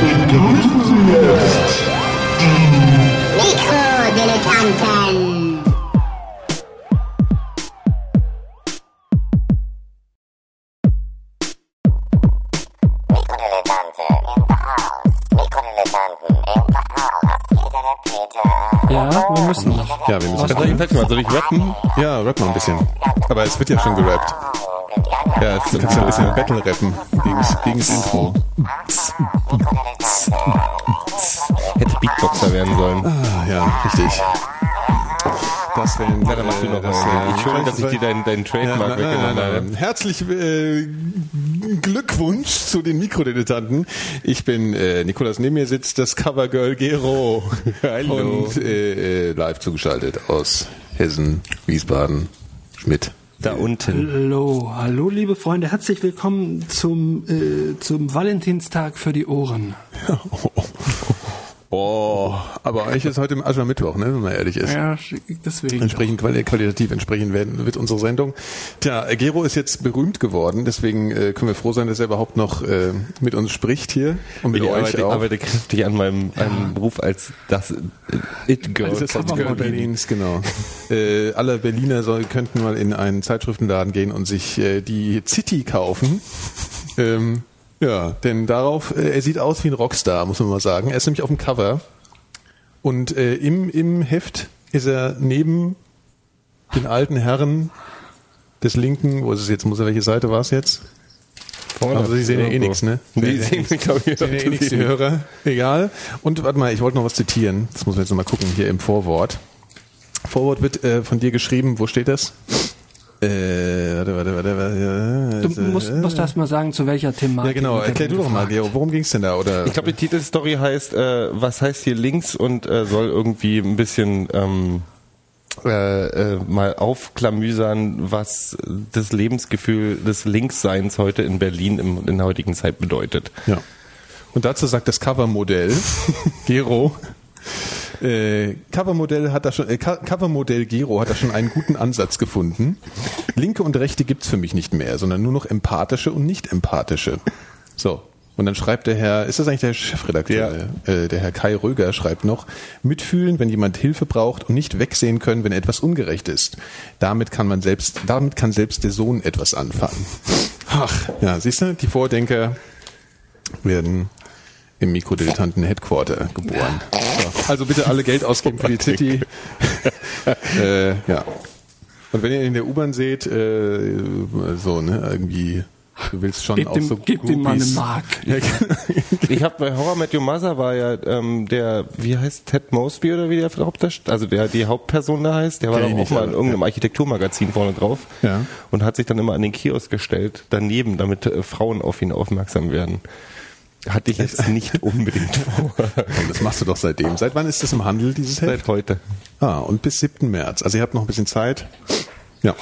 begrüßen Sie jetzt die Mikrodilettanten. Ja, wir müssen noch. Ja, wir müssen. Also, mal, soll ich rappen? Ja, rap mal ein bisschen. Aber es wird ja schon gerappt. Ja, kannst ja ein bisschen Battle rappen. Gegens, gegens Intro. hätte Beatboxer werden sollen. Ah, ja, richtig. Das wäre Ja, dann mach du noch das, was. äh, Entschuldigung, dass ich dir deinen, deinen Trademark nein, weggenommen habe. Herzlich äh, Glückwunsch zu den Mikrodilettanten. Ich bin äh, Nikolas, neben mir sitzt das Covergirl Gero. Hallo. Und äh, äh, live zugeschaltet aus Hessen, Wiesbaden, Schmidt. Da unten. Hallo, hallo liebe Freunde, herzlich willkommen zum, äh, zum Valentinstag für die Ohren. Oh, aber eigentlich ist heute Aschermittwoch, ne, wenn man ehrlich ist. Ja, deswegen. Entsprechend quali- qualitativ entsprechend werden, wird unsere Sendung. Tja, Gero ist jetzt berühmt geworden, deswegen äh, können wir froh sein, dass er überhaupt noch äh, mit uns spricht hier und mit Ich euch arbeite, auch. arbeite kräftig an meinem, einem Beruf als das It-Girl. Also das von Covergirl Berlins, genau. äh, alle Berliner soll, könnten mal in einen Zeitschriftenladen gehen und sich äh, die City kaufen. Ähm, ja, denn darauf, äh, er sieht aus wie ein Rockstar, muss man mal sagen. Er ist nämlich auf dem Cover und äh, im, im Heft ist er neben den alten Herren des linken, wo ist es jetzt, muss er, welche Seite war es jetzt? Vorne. Aber Sie sehen ja eh nichts, ne? Die sehen mich, glaube ich, sehen ja eh nichts, die Hörer. Egal. Und warte mal, ich wollte noch was zitieren. Das muss man jetzt noch mal gucken, hier im Vorwort. Vorwort wird äh, von dir geschrieben, wo steht das? Äh, warte, warte, warte, warte. Du musst, musst erst mal sagen, zu welcher Thematik. Ja, genau. Erklär du doch mal. Gero, worum ging's denn da? Oder? Ich glaube, die Titelstory heißt, äh, was heißt hier links und äh, soll irgendwie ein bisschen ähm, äh, äh, mal aufklamüsern, was das Lebensgefühl des Linksseins heute in Berlin im, in der heutigen Zeit bedeutet. Ja. Und dazu sagt das Covermodell, Gero, äh, Covermodell hat da schon, äh, Co- Covermodell Gero hat da schon einen guten Ansatz gefunden. Linke und Rechte gibt's für mich nicht mehr, sondern nur noch empathische und nicht empathische. So. Und dann schreibt der Herr, ist das eigentlich der Chefredakteur? Äh, der Herr Kai Röger schreibt noch, mitfühlen, wenn jemand Hilfe braucht und nicht wegsehen können, wenn etwas ungerecht ist. Damit kann man selbst, damit kann selbst der Sohn etwas anfangen. Ach, ja, siehst du, die Vordenker werden im Mikrodilettanten Headquarter geboren. So, also bitte alle Geld ausgeben für die City. äh, ja. Und wenn ihr ihn in der U-Bahn seht, äh, so, ne, irgendwie, du willst schon Gebt auch dem, so gebt ihm mal eine Groupies- Mark. Ja, genau. Ich habe bei Horror Met Your Mother war ja ähm, der, wie heißt Ted Mosby oder wie der Hauptdarsteller, also der die Hauptperson da heißt, der war doch auch nicht, mal in irgendeinem Architekturmagazin vorne drauf Ja. und hat sich dann immer an den Kiosk gestellt, daneben, damit äh, Frauen auf ihn aufmerksam werden. Hatte ich jetzt nicht unbedingt vor. Und das machst du doch seitdem. Seit wann ist das im Handel, dieses Heft? Seit heute. Ah, und bis 7. März. Also ihr habt noch ein bisschen Zeit. Ja.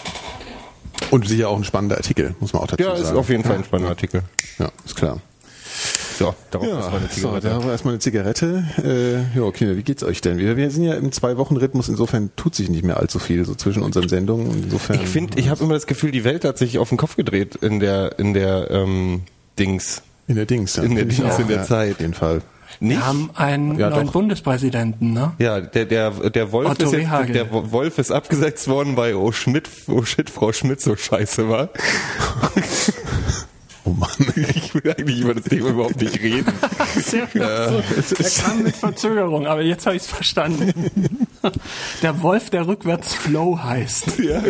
Und sicher auch ein spannender Artikel, muss man auch dazu Ja, sagen. ist auf jeden Fall ein spannender Artikel. Ja, ist klar. So, darauf Ja, meine so, Zigarette. war erstmal eine Zigarette. Äh, ja, Kinder, wie geht's euch denn? Wir, wir sind ja im Zwei-Wochen-Rhythmus, insofern tut sich nicht mehr allzu viel so zwischen unseren Sendungen. Insofern, Ich finde, ich habe immer das Gefühl, die Welt hat sich auf den Kopf gedreht in der in der ähm, Dings. In der Dings, ja. in der Dings, in der ja, Zeit. Auf jeden Fall. Nicht? Wir haben einen Ja, neuen doch. Bundespräsidenten, ne? Ja, der der der Wolf Otto ist jetzt, Rehagel. der Wolf ist abgesetzt worden, weil oh Schmidt, oh shit, Frau Schmidt so scheiße war. Oh Mann. Ich will eigentlich über das Thema überhaupt nicht reden. Sehr gut. Der kam mit Verzögerung, aber jetzt habe ich es verstanden. Der Wolf, der rückwärts Flow heißt. Ja,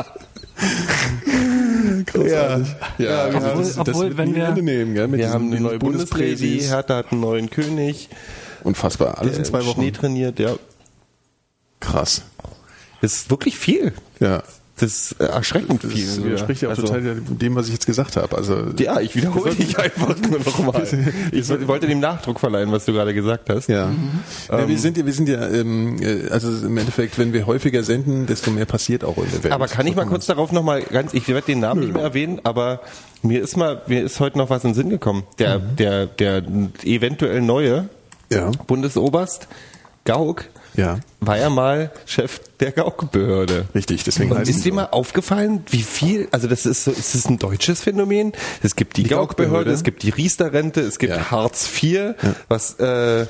Großartig. Ja, wir wir haben- das, obwohl, das wenn nie wir- Ende nehmen, gell? Mit wir haben eine den neue Bundespräsi. Hertha hat einen neuen König. Unfassbar. Alles in zwei Wochen. Schnee trainiert, ja. Krass. Das ist wirklich viel. Ja. Das äh, erschreckend Das viel. widerspricht ja auch Also- total dem, was ich jetzt gesagt habe. Also, Ja, ich wiederhole dich einfach nur nochmal. Ich wollte dem Nachdruck verleihen, was du gerade gesagt hast. Ja. Mhm. ja wir sind ja, wir sind ja, ähm, äh, also im Endeffekt, wenn wir häufiger senden, desto mehr passiert auch in der Welt. Aber kann ich mal kurz darauf nochmal ganz, ich werde den Namen nicht mehr erwähnen, aber mir ist mal, mir ist heute noch was in den Sinn gekommen. Der, der, der eventuell neue Ja. Bundesoberst Gauck Ja. war ja mal Chef der Gauk-Behörde. Richtig, deswegen heißt ist dir mal aufgefallen, wie viel, also das ist so, ist das ein deutsches Phänomen? Es gibt die, Die Gauk-Behörde, Gauk-Behörde. es gibt die Riester-Rente, es gibt Ja. Hartz IV, was äh, äh,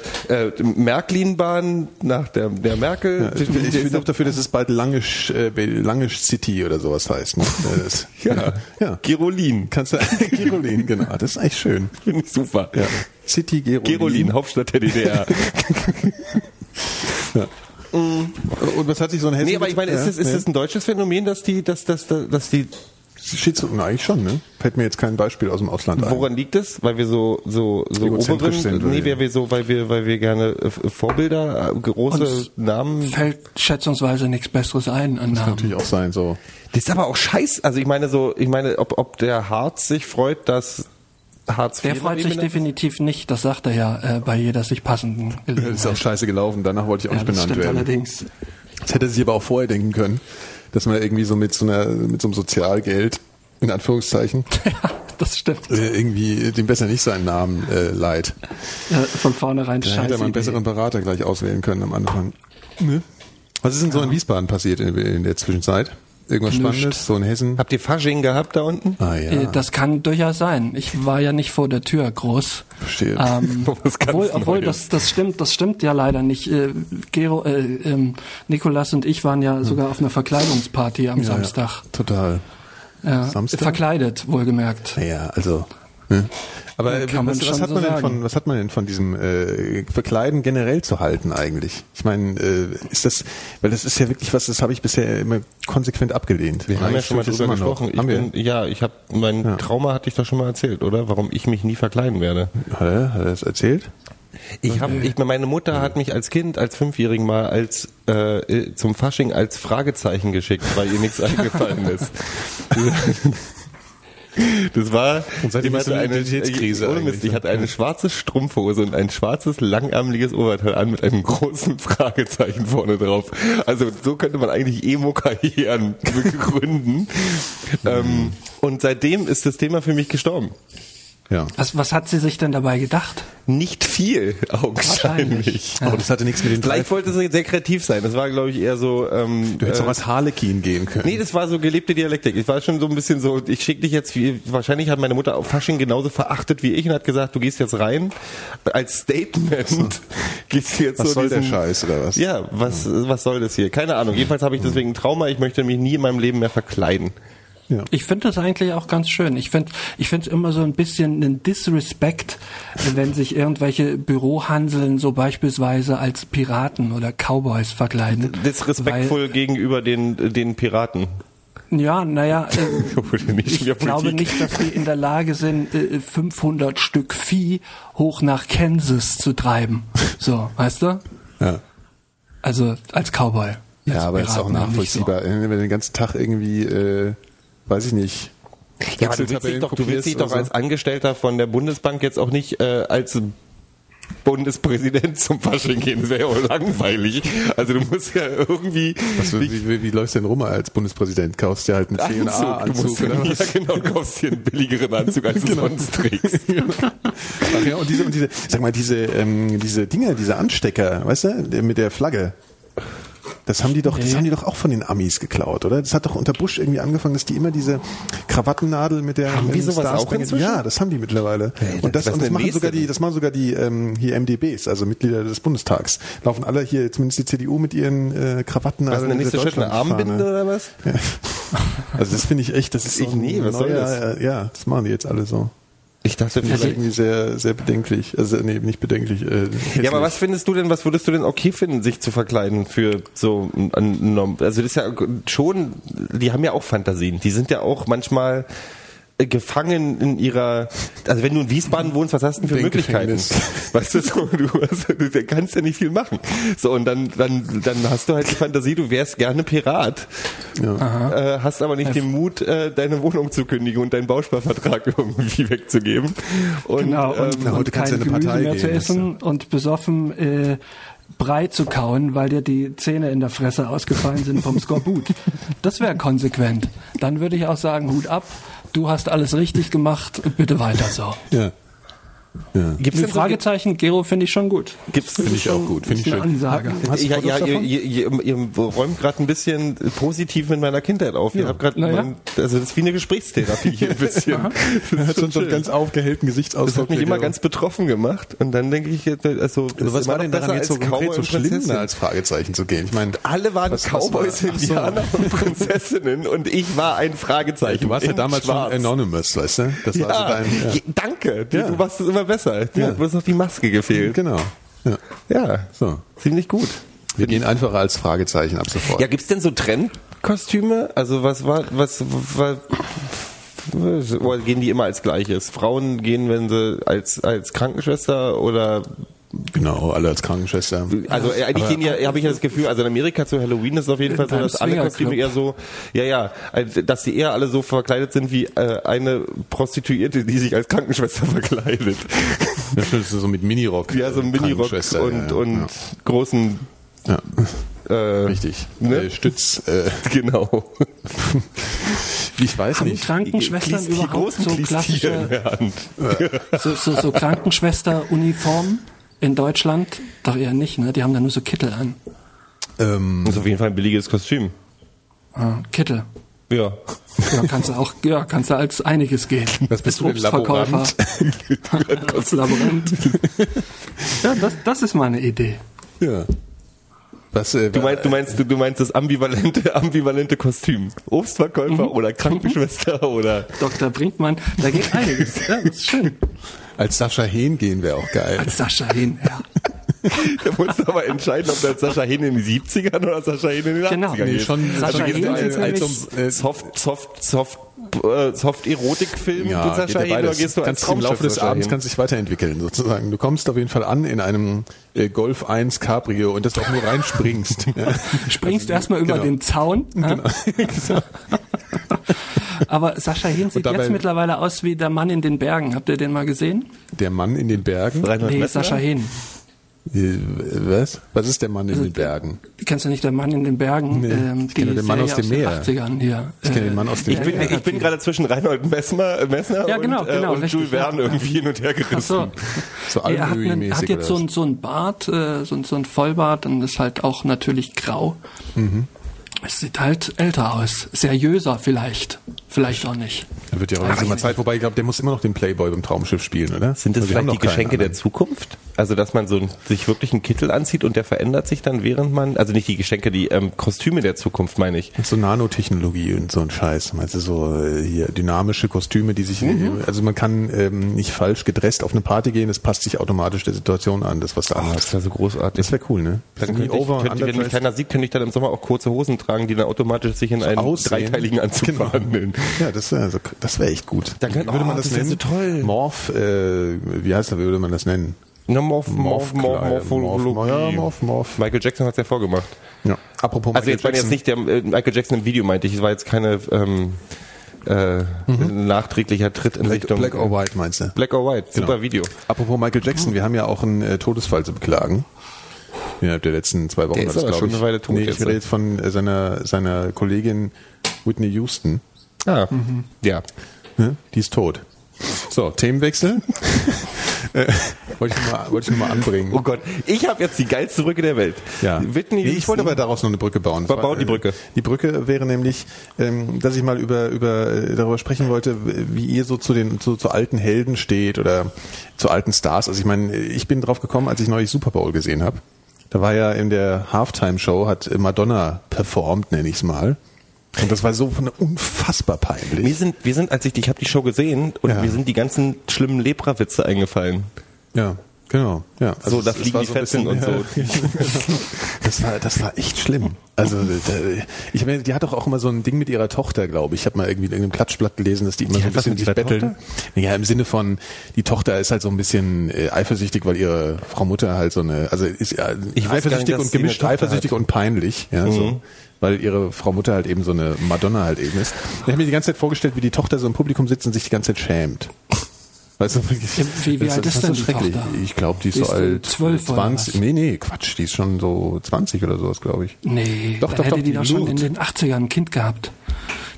Märklin-Bahn nach der, der Merkel. Ja, ich bin, ich bin auch dafür, dass es bald Langisch, äh, Langisch City oder sowas heißt. Ne? Äh, Das, ja, ja. Gerolin. Kannst du, Gerolin, genau. Das ist eigentlich schön. Finde ich super. Ja. City Gerolin. Gerolin, Hauptstadt der DDR. Ja. Und was hat sich so ein Hessen... nee, aber ich meine, ist das, ist das ein deutsches Phänomen, dass die, dass, dass, dass die, Schizo na, eigentlich schon, ne? Fällt mir jetzt kein Beispiel aus dem Ausland ein. woran liegt es? Weil wir so, so, so oberen, sind, nee, weil- wir so, weil wir, weil wir gerne äh, Vorbilder, äh, große Uns Namen Fällt schätzungsweise nichts Besseres ein an Kann Namen. natürlich auch sein, so. Das ist aber auch scheiß. Also ich meine so, ich meine, ob, ob der Harz sich freut, dass Hartz IV Der freut sich definitiv nicht, das sagt er ja äh, bei jeder sich passenden Das ist auch Gelegenheit. scheiße gelaufen, danach wollte ich auch Ja, nicht das benannt stimmt werden. allerdings. Das hätte sich aber auch vorher denken können, dass man irgendwie so mit so einer, mit so einem Sozialgeld, in Anführungszeichen, Ja, das stimmt. äh, irgendwie dem besser nicht seinen Namen äh, leiht. Ja, von vornherein Da hätte scheiße. er mal einen besseren Berater gleich auswählen können am Anfang. Ne? Was ist denn so in Wiesbaden passiert in, in der Zwischenzeit? Irgendwas Nichts. Spannendes? So in Hessen? Habt ihr Fasching gehabt da unten? Ah Äh, ja, Das kann durchaus sein. Ich war ja nicht vor der Tür groß. verstehe. Ähm, ganz obwohl, obwohl das, das stimmt, das stimmt ja leider nicht. Äh, Gero, äh, ähm, Nikolas und ich waren ja sogar auf einer Verkleidungsparty am Ja, ja, Samstag. total. Ja, Samstag? Verkleidet, wohlgemerkt. Naja, also. Ne? Aber äh, was, was, hat so man denn von, was hat man denn von diesem äh, Verkleiden generell zu halten eigentlich? Ich meine, äh, ist das, weil das ist ja wirklich was, das habe ich bisher immer konsequent abgelehnt. Wir haben ja schon mal drüber gesprochen. Ich bin, ja, ich habe mein Ja. Trauma hatte ich doch schon mal erzählt, oder? Warum ich mich nie verkleiden werde. Hat er, hat er das erzählt? Ich habe, ich, meine Mutter hat mich als Kind, als Fünfjährigen mal als äh, zum Fasching als Fragezeichen geschickt, weil ihr nichts eingefallen ist. Das war Und seitdem du eine Identitätskrise Ohne Mist, ich ne? hatte eine schwarze Strumpfhose und ein schwarzes langärmeliges Oberteil an mit einem großen Fragezeichen vorne drauf. Also so könnte man eigentlich Emo-Karrieren begründen. ähm, und seitdem ist das Thema für mich gestorben. Ja. Was, was hat sie sich denn dabei gedacht? Nicht viel, augenscheinlich. Aber das hatte nichts mit den Vielleicht wollte sie sehr kreativ sein. Das war, glaube ich, eher so. Ähm, Du hättest äh, auch als Harlekin gehen können. Nee, das war so gelebte Dialektik. Ich war schon so ein bisschen so, ich schick dich jetzt, wie, wahrscheinlich hat meine Mutter auf Fasching genauso verachtet wie ich und hat gesagt, du gehst jetzt rein. Als Statement gehst du jetzt was so soll der diesen- Scheiß oder was? Ja, was, was soll das hier? Keine Ahnung. Jedenfalls habe ich deswegen ein Trauma. Ich möchte mich nie in meinem Leben mehr verkleiden. Ja. Ich finde das eigentlich auch ganz schön. Ich finde ich finde es immer so ein bisschen ein Disrespect, wenn sich irgendwelche Bürohanseln so beispielsweise als Piraten oder Cowboys verkleiden. Disrespektvoll gegenüber den, den Piraten. Ja, naja, äh, ich glaube Politik- nicht, dass die in der Lage sind, äh, 500 Stück Vieh hoch nach Kansas zu treiben. So, weißt du? Ja. Also als Cowboy. Ja, Als aber ist auch Piraten nachvollziehbar. Wenn du den ganzen Tag irgendwie, äh, weiß ich nicht. Ja, aber du willst dich doch, du willst dich doch als Angestellter von der Bundesbank jetzt auch nicht äh, als Bundespräsident zum Fasching gehen. Das wäre ja auch langweilig. Also du musst ja irgendwie Was, wie, wie, wie läufst du denn rum als Bundespräsident? Kaufst dir halt einen Anzug. Du C&A-Anzug musst oder ja was? genau, du kaufst hier einen billigeren Anzug, als du sonst trägst. Ach ja, und diese, und diese, sag mal, diese, ähm, diese Dinger, diese Anstecker, weißt du, mit der Flagge. Das haben die doch, das Nee. haben die doch auch von den Amis geklaut, oder? Das hat doch unter Bush irgendwie angefangen, dass die immer diese Krawattennadel mit der Haben ähm, sowas auch Star-Spangled- inzwischen? Ja, das haben die mittlerweile. und das, was und das machen sogar die, das machen sogar die ähm, hier MDBs, also Mitglieder des Bundestags. Laufen alle hier, zumindest die CDU mit ihren äh, Was Krawattennadeln. ist denn der nächste Schritt? Eine. Armbinde oder was? Also das finde ich echt, das ist so Ich nie, ein was soll das? äh, Ja, das machen die jetzt alle so. Ich dachte, Das ist irgendwie sehr, sehr bedenklich. Also nee, nicht bedenklich. Äh, Ja, aber was findest du denn, was würdest du denn okay finden, sich zu verkleiden für so ein, ein Norm- also das ist ja schon, die haben ja auch Fantasien, die sind ja auch manchmal gefangen in ihrer, also wenn du in Wiesbaden wohnst, was hast du denn für Möglichkeiten? Denkgefängnis. Weißt du, so, du, hast, du kannst ja nicht viel machen. So, und dann, dann, dann hast du halt die Fantasie, du wärst gerne Pirat, äh, hast aber nicht den Mut, äh, deine Wohnung zu kündigen und deinen Bausparvertrag irgendwie wegzugeben. Und, Genau, und, ähm, heute und kein Gemüse Partei mehr zu gehen, essen und besoffen äh, Brei zu kauen, weil dir die Zähne in der Fresse ausgefallen sind vom Skorbut. Das wäre konsequent. Dann würde ich auch sagen, Hut ab, du hast alles richtig gemacht, bitte weiter so. Ja. Ja. gibt's denn so- Fragezeichen, Gero, finde ich schon gut. Gibt's Finde ich auch gut. Finde ich schön. Ansage. Ja, Fotos ja, ihr, ihr, ihr, ihr räumt gerade ein bisschen positiv mit meiner Kindheit auf. Ihr habt gerade, ja. also das ist wie eine Gesprächstherapie hier ein bisschen. Er hat so einen ganz aufgehellten das Gesichtsausdruck. hat mich immer ganz betroffen gemacht. Und dann denke ich, jetzt, also das Also was war immer denn daran jetzt so als konkret so schlimm, als Fragezeichen zu gehen? Ich meine, Alle waren Was- was Cowboys, so. Indianer und Prinzessinnen und ich war ein Fragezeichen. du warst ja damals Schwarz. schon Anonymous, weißt du? Das war Ja, dein, ja. Danke. Du, Ja. du es immer besser. Du Ja. hast bloß noch die Maske gefehlt. Genau. Ja. Ja, So. ziemlich gut. Wir gehen einfacher als Fragezeichen ab sofort. Ja, gibt's denn so Trendkostüme? Also was war, was war, oder gehen die immer als gleiches? Frauen gehen, wenn sie als, als Krankenschwester oder, Genau, alle als Krankenschwester. also äh, eigentlich gehen ja, habe ich ja das Gefühl, also in Amerika zu Halloween ist es auf jeden Fall so, dass alle. Kostüme eher so, ja, ja, also, dass die eher alle so verkleidet sind wie äh, eine Prostituierte, die sich als Krankenschwester verkleidet. Ja, das ist so mit Minirock. Ja, so ein Minirock und, ja, und großen, ja. äh, ja. Richtig. Ne? Äh, Stütz. Äh, genau. ich weiß Haben nicht. Krankenschwestern überhaupt so klassische so, so, so Krankenschwester-Uniformen in Deutschland? Doch eher nicht, ne? Die haben da nur so Kittel an. Ähm, Das ist auf jeden Fall ein billiges Kostüm. Ah, Kittel. Ja. Ja, kannst du auch, ja, kannst du als einiges gehen. Was bist du Als denn, Laborant? als Laborant. ja, das, das ist meine Idee. ja. Was, äh, Du meinst, du meinst, du, du meinst das ambivalente, ambivalente Kostüm. Obstverkäufer oder Krankenschwester oder. Dr. Brinkmann, da geht einiges. Ja, das ist schön. Als Sascha Hehn gehen wäre auch geil. Als Sascha hin, ja. Da musst du aber entscheiden, ob das Sascha Hehn in den 70ern oder Sascha Hehn in den Genau. 80ern Nee, geht. schon- also Sascha Hehn als, als nämlich- um, äh, Soft, Soft, Soft, äh, Soft-Erotik-Film Ja, mit Sascha Hehn oder gehst du als kannst im Laufe des Abends Hehn? kannst dich weiterentwickeln sozusagen. Du kommst auf jeden Fall an in einem äh, Golf 1 Cabrio und dass du auch nur reinspringst. Springst erstmal über genau. den Zaun. Ja. Aber Sascha Hin sieht dabei- jetzt mittlerweile aus wie der Mann in den Bergen. Habt ihr den mal gesehen? Der Mann in den Bergen. Nee, Messner? Sascha Hin. Äh, Was? Was ist der Mann in den Bergen? Kennst du nicht den Mann in den Bergen? Nee, ähm, ich kenne den Mann aus dem Meer. den 80ern hier. Ich kenne den Mann aus dem Ich bin, Meer. ich bin gerade zwischen Reinhold Messner, Messner Ja, genau, und, äh, genau, und richtig, Jules Verne ja. irgendwie hin und her gerissen. Ach so. So Er hat, einen, hat jetzt so ein, so ein Bart, äh, so, ein- so ein Vollbart und ist halt auch natürlich grau. Mhm. Es sieht halt älter aus. Seriöser vielleicht. Vielleicht auch nicht. Da wird ja auch langsam mal Zeit, wobei ich glaube, der muss immer noch den Playboy beim Traumschiff spielen, oder? Sind das Also vielleicht die Geschenke der. Zukunft? Also, dass man so ein, sich wirklich einen Kittel anzieht und der verändert sich dann, während man, also nicht die Geschenke, die ähm, Kostüme der Zukunft, meine ich. So Nanotechnologie und so ein Scheiß. Meinst du so äh, hier dynamische Kostüme, die sich, also man kann ähm, nicht falsch gedresst auf eine Party gehen, das passt sich automatisch der Situation an, das was da Oh, anhat. das wäre so großartig. Das wäre cool, ne? Dann So könnte ich, könnte, wenn mich keiner sieht, könnte ich dann im Sommer auch kurze Hosen tragen, die dann automatisch sich in einen aussehen. dreiteiligen Anzug Genau. verwandeln. Ja, das wäre so, das wäre echt gut. Dann könnte- würde oh, man das, das wär nennen? so toll. Morph, äh, wie heißt das, wie würde man das nennen? Na, Morph, Morph, Morph, Morph, ja, Morph, Morph. Michael Jackson hat es ja vorgemacht. Ja. Apropos Also jetzt war jetzt nicht der äh, Michael Jackson im Video, meinte ich. Es war jetzt keine ähm, äh, nachträglicher Tritt in Black, Richtung Black or White meinst du? Black or White. Super Genau. Video. Apropos Michael Jackson, wir haben ja auch einen äh, Todesfall zu beklagen. Innerhalb der letzten zwei Wochen Der war das, aber glaub schon ich. eine Weile tot Nee, ich rede ne? jetzt von äh, seiner, seiner Kollegin Whitney Houston. Ah, ja. Ne? Die ist tot. So, Themenwechsel. Äh, wollte ich nur mal, wollte ich nur mal anbringen. Oh Gott, ich habe jetzt die geilste Brücke der Welt. Ja. Whitney nee, ich wollte aber daraus noch eine Brücke bauen. Ba- bau die Brücke. Die Brücke wäre nämlich, ähm, dass ich mal über, über äh, darüber sprechen wollte, wie ihr so zu den zu, zu alten Helden steht oder zu alten Stars. Also ich meine, ich bin drauf gekommen, als ich neulich Super Bowl gesehen habe. Da war ja in der Halftime-Show hat Madonna performt, nenne ich es mal. Und das war so von unfassbar Wir peinlich. sind, wir sind, als ich, ich habe die Show gesehen und Ja. mir sind die ganzen schlimmen Lepra-Witze eingefallen. Ja, genau. Ja, So, da fliegen die so Fetzen und so. Das war, das war echt schlimm. Also, da, ich meine, die hat doch auch immer so ein Ding mit ihrer Tochter, glaube ich. Ich habe mal irgendwie in irgendeinem Klatschblatt gelesen, dass die immer so ein bisschen sich betteln. Ja, im Sinne von, die Tochter ist halt so ein bisschen äh, eifersüchtig, weil ihre Frau Mutter halt so eine, also ist ja, Ich eifersüchtig nicht, und gemischt eifersüchtig hat. und peinlich, ja, so. Weil ihre Frau Mutter halt eben so eine Madonna halt eben ist. Ich habe mir die ganze Zeit vorgestellt, wie die Tochter so im Publikum sitzt und sich die ganze Zeit schämt. Weißt du, Wie- wie das- alt ist denn so die schrecklich. Tochter? Ich glaube, die ist Die so ist alt. 12 oder 20. was? Nee, nee, Quatsch, die ist schon so 20 oder sowas, glaube ich. Nee, Doch, doch, hätte doch, die die doch schon in den 80ern ein Kind gehabt.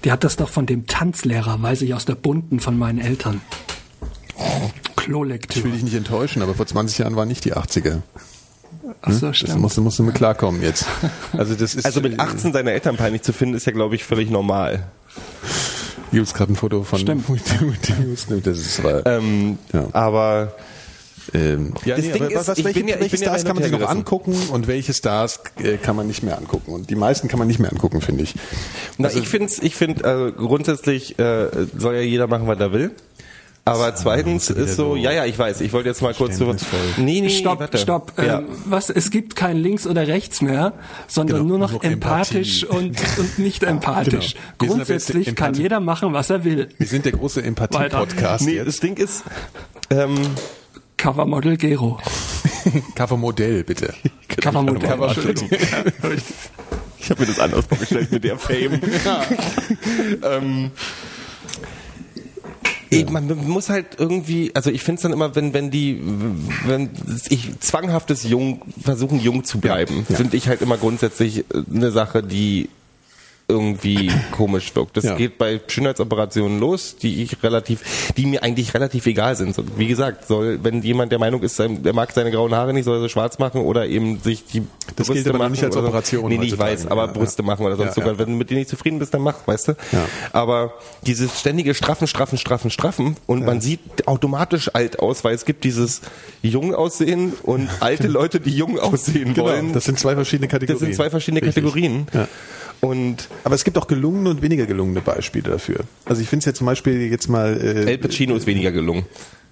Die hat das doch von dem Tanzlehrer, weiß ich, aus der Bunten von meinen Eltern. Ich Klolektüre. will dich nicht enttäuschen, aber vor 20 Jahren waren nicht die 80er. Ach so, Das stimmt. musst, du- musst du mit klarkommen jetzt. Also das ist Also mit 18 seine Eltern peinlich zu finden, ist ja, glaube ich, völlig normal. Hier gibt's gerade ein Foto von Stimmt. Das ist aber, Ähm, Ja. Aber ähm, ja, das nee, Ding aber ist, was, welche, ja- welche Stars kann man sich noch angucken und welche Stars äh, kann man nicht mehr angucken? Und die meisten kann man nicht mehr angucken, finde ich. na, Also- ich finde, ich find, also grundsätzlich äh, soll ja jeder machen, was er will. Aber zweitens wieder ist so, ja, ja, ich weiß, ich wollte jetzt mal kurz so. Nee, nee, Stopp, warte. stopp. Ja. Ähm, was? Es gibt kein links oder rechts mehr, sondern Genau, nur noch nur empathisch und, und nicht empathisch. Genau. Aber jetzt Grundsätzlich kann Empathie. jeder machen, was er will. Wir sind der große Empathie-Podcast Nee, jetzt. das Ding ist, ähm, Covermodel Gero. Covermodell, bitte. Covermodell. Cover- Entschuldigung. ich habe mir das anders vorgestellt mit der Fame. ähm, ich, man muss halt irgendwie, also ich finde es dann immer, wenn wenn die, wenn ich zwanghaftes Jung versuchen jung zu bleiben, Ja. finde ich halt immer grundsätzlich äh, eine Sache, die irgendwie komisch wirkt. Das Ja. geht bei Schönheitsoperationen los, die ich relativ, die mir eigentlich relativ egal sind. Wie gesagt, soll, wenn jemand der Meinung ist, er mag seine grauen Haare nicht, soll er sie schwarz machen oder eben sich die Das aber noch nicht als so. Operation Nee, nee, ich weiß, aber Ja, Brüste ja. machen oder sonst sogar. Wenn du mit dir nicht zufrieden bist, dann mach, weißt du? Ja. Aber dieses ständige Straffen, Straffen, Straffen, Straffen und man sieht automatisch alt aus, weil es gibt dieses jung aussehen und alte Leute, die jung aussehen Genau, wollen. das sind zwei verschiedene Kategorien. Das sind zwei verschiedene Richtig. Kategorien. Ja. Und Aber es gibt auch gelungene und weniger gelungene Beispiele dafür. Also ich finde es ja zum Beispiel jetzt mal. Äh, El Pacino ist weniger gelungen.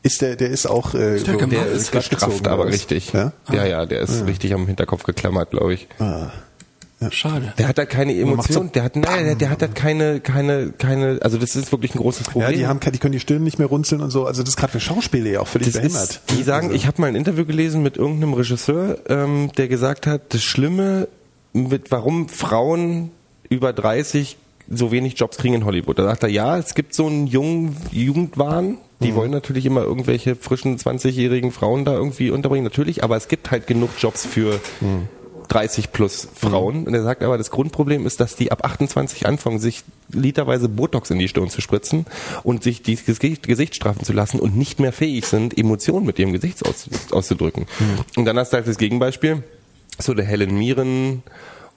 Ist der, der ist auch. Äh, Ist der so-? Der ist gestrafft, aber was? richtig. Ja? ja, ja, der ist richtig am Hinterkopf geklammert, glaube ich. Schade. Der hat halt keine Emotion, so der hat, nein, der, der hat halt keine, keine, keine, also das ist wirklich ein großes Problem. Ja, die haben, die können die Stirn nicht mehr runzeln und so. Also das ist gerade für Schauspieler ja auch völlig Das behämmert. ist, die sagen, also, ich habe mal ein Interview gelesen mit irgendeinem Regisseur, ähm, der gesagt hat, das Schlimme, mit warum Frauen über 30 so wenig Jobs kriegen in Hollywood. Da sagt er, ja, es gibt so einen jungen Jugendwahn. Die Mhm. wollen natürlich immer irgendwelche frischen 20-jährigen Frauen da irgendwie unterbringen, natürlich, aber es gibt halt genug Jobs für Mhm. 30 plus Frauen. Und er sagt aber, das Grundproblem ist, dass die ab 28 anfangen, sich literweise Botox in die Stirn zu spritzen und sich die Gesicht, Gesicht straffen zu lassen und nicht mehr fähig sind, Emotionen mit ihrem Gesicht aus, auszudrücken. Und dann hast du halt das Gegenbeispiel, so der Helen Mirren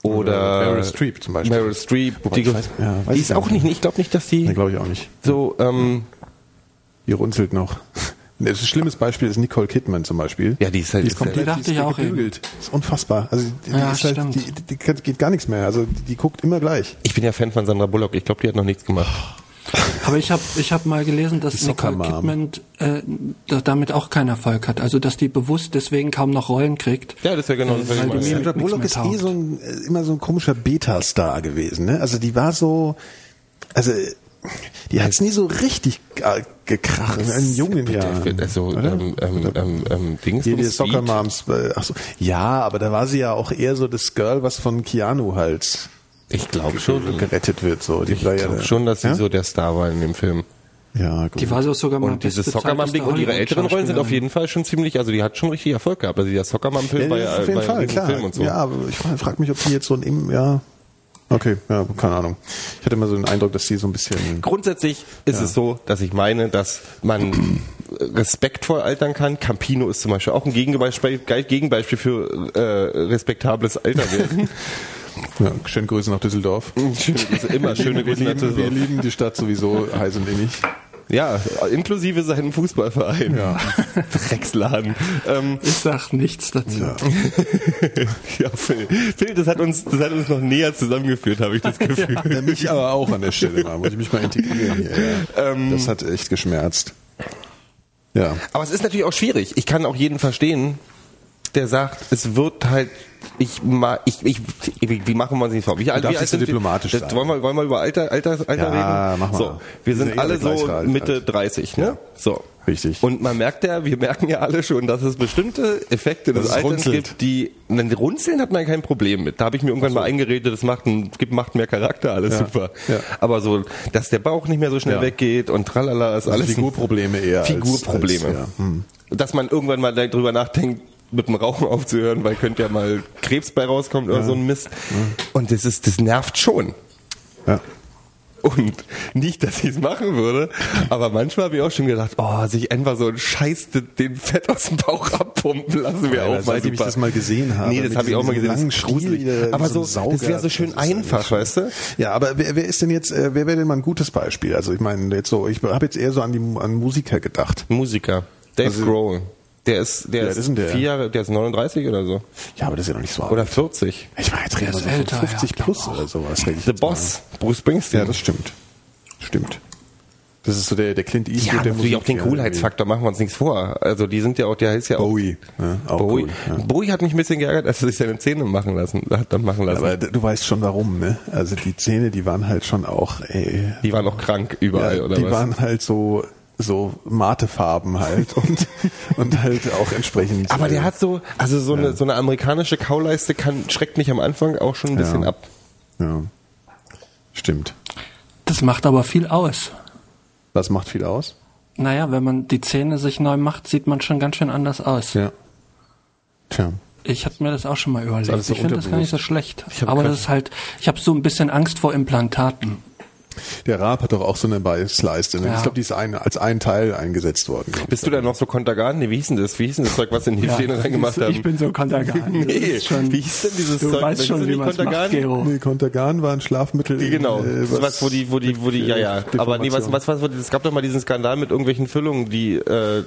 oder Meryl Streep zum Beispiel. Meryl Streep, Wobei die, ich weiß- ja, weiß die ich ist auch nicht. ich glaube nicht, dass die Nee, glaube ich auch nicht. so, ähm, Die runzelt noch. Das ist ein schlimmes Beispiel ist Nicole Kidman zum Beispiel. Ja, die ist halt- die ist komplett Die dachte die ist ich auch gebügelt. Das ist unfassbar. Also die, die Ja, ist halt, die, die geht gar nichts mehr. Also die, die guckt immer gleich. ich bin ja Fan von Sandra Bullock, ich glaube, die hat noch nichts gemacht. Aber ich habe ich hab mal gelesen, dass Soccer Nicole. Kidman äh, da- damit auch keinen Erfolg hat. Also dass die bewusst deswegen kaum noch Rollen kriegt. Ja, das ist ja genau das, was ich Weil die Sandra Bullock ist eh so ein, äh, immer so ein komischer Beta-Star gewesen. Ne? Also die war so, also die hat's nie so richtig äh, gekracht. In jungen Jahren. Also, oder? ähm, ähm, ähm, ähm, Dings Hier die. Soccer Moms. äh, Ach so. Ja, aber da war sie ja auch eher so das Girl, was von Keanu halt Ich glaube schon. gerettet wird. So. Die Ich ja glaube schon, dass sie ja? so der Star war in dem Film. Ja, gut. Die war so sogar mal Und dieses Soccermom-Ding und ihre älteren Rollen sind auf jeden Fall schon ziemlich, also die hat schon richtig Erfolg gehabt. Also der Soccermom-Film ja, ja auf jeden ja Fall, ein klar. Film und so. Ja, aber ich frage frag mich, ob die jetzt so ein, im- ja, okay, ja, keine Ahnung. Ich hatte immer so den Eindruck, dass die so ein bisschen, Grundsätzlich ist es so, dass ich meine, dass man respektvoll altern kann. Campino ist zum Beispiel auch ein Gegenbeispiel, Gegenbeispiel für äh, respektables Alterwerden. Ja, schöne Grüße nach Düsseldorf. schöne Grüße, immer schöne Wir Grüße nach lieben, wir Düsseldorf. lieben die Stadt sowieso heiß und innig. Ja, inklusive seinem Fußballverein. Ja. Drecksladen. Ähm, Ich sag nichts dazu. ja, Phil, Phil, das hat uns, das hat uns noch näher zusammengeführt, habe ich das Gefühl. Ja, mich aber auch an der Stelle mal. Muss ich mich mal integrieren hier. Ja. Ähm, das hat echt geschmerzt. Ja. Aber es ist natürlich auch schwierig. Ich kann auch jeden verstehen, der sagt, es wird halt, ich ma, ich, ich, wie machen wir uns nicht vor? Wie alt, wie alt so sind wir? diplomatisch das, sein. Wollen wir, wollen wir über Alter, Alter, Alter Ja, reden? mach mal. So, wir Wir sind sind eh alle gleich so. Mitte 30, ne? Ja. So. Richtig. Und man merkt ja, wir merken ja alle schon, dass es bestimmte Effekte des Dass es Alterns runzelt. gibt, die, nein, Runzeln hat man kein Problem mit. Da habe ich mir irgendwann mal eingeredet, das macht, ein, gibt, macht mehr Charakter, alles Ja. super. Ja. Aber so, dass der Bauch nicht mehr so schnell weggeht und tralala, ist alles ein- Figurprobleme eher. als- Figurprobleme. Als, ja. hm. Dass man irgendwann mal drüber nachdenkt, mit dem Rauchen aufzuhören, weil könnte ja mal Krebs bei rauskommen oder so ein Mist. Und das ist, das nervt schon. ja. Und nicht, dass ich es machen würde, aber manchmal habe ich auch schon gedacht, oh, sich einfach so ein Scheiß den- Fett aus dem Bauch abpumpen lassen wir Ja, auch mal seitdem ich das mal gesehen habe, Nee, das habe ich auch mal gesehen, das ist gruselig. Aber so ein das wäre Sauger, so schön einfach, weißt du? Ja, aber wer, wer ist denn jetzt, äh, wer wäre denn mal ein gutes Beispiel? Also ich meine, jetzt so, ich habe jetzt eher so an die an Musiker gedacht. Musiker. Dave Also- Grohl. Der ist, der alt ist, ist der? vier Jahre, der ist 39 oder so. Ja, aber das ist ja noch nicht so alt. Oder 40. ich meine, jetzt reden wir ist so älter, 50 ja, plus oder sowas. denke ich The jetzt mal. Boss. Bruce Springsteen. Ja, das stimmt. Stimmt. Das ist so der, der Clint Die Eastwood haben der natürlich Musik, auch den ja, Coolheitsfaktor, machen wir uns nichts vor. Also die sind ja auch, der heißt ja auch Bowie. Ja, auch Bowie. cool, ja. Bowie hat mich ein bisschen geärgert, als er sich seine Zähne machen lassen, hat dann machen lassen. Aber du weißt schon warum, ne? Also die Zähne, die waren halt schon auch, ey, die waren auch krank überall, ja, oder die was? waren halt so so Matefarben halt und und halt auch entsprechend. Aber der äh, hat so, also so eine so eine amerikanische Kauleiste kann schreckt mich am Anfang auch schon ein bisschen Ja. ab. ja, stimmt. Das macht aber viel aus. Was macht viel aus? Naja, wenn man die Zähne sich neu macht, sieht man schon ganz schön anders aus. Ja. Tja. Ich habe mir das auch schon mal überlegt. so Ich finde das gar nicht so schlecht. Aber das ist halt, ich habe so ein bisschen Angst vor Implantaten. Der Raab hat doch auch so eine Beißleiste. Ne? Ja. Ich glaube, die ist ein, als ein Teil eingesetzt worden. Bist du da noch so Kontergan? Nee, wie hieß denn das? Wie hieß denn das Zeug, was in die Zähne reingemacht haben? Ich bin so kontergan. Nee, schon- wie hieß denn dieses Du Zeug? weißt Welches schon, wie die man es macht, Kontergan? Gero. Nee, Contergan war ein Schlafmittel. Die, genau. äh, was, was, wo die, wo die, wo die, ja, ja. Aber nee, was, was, was, was, es gab doch mal diesen Skandal mit irgendwelchen Füllungen, die äh, äh,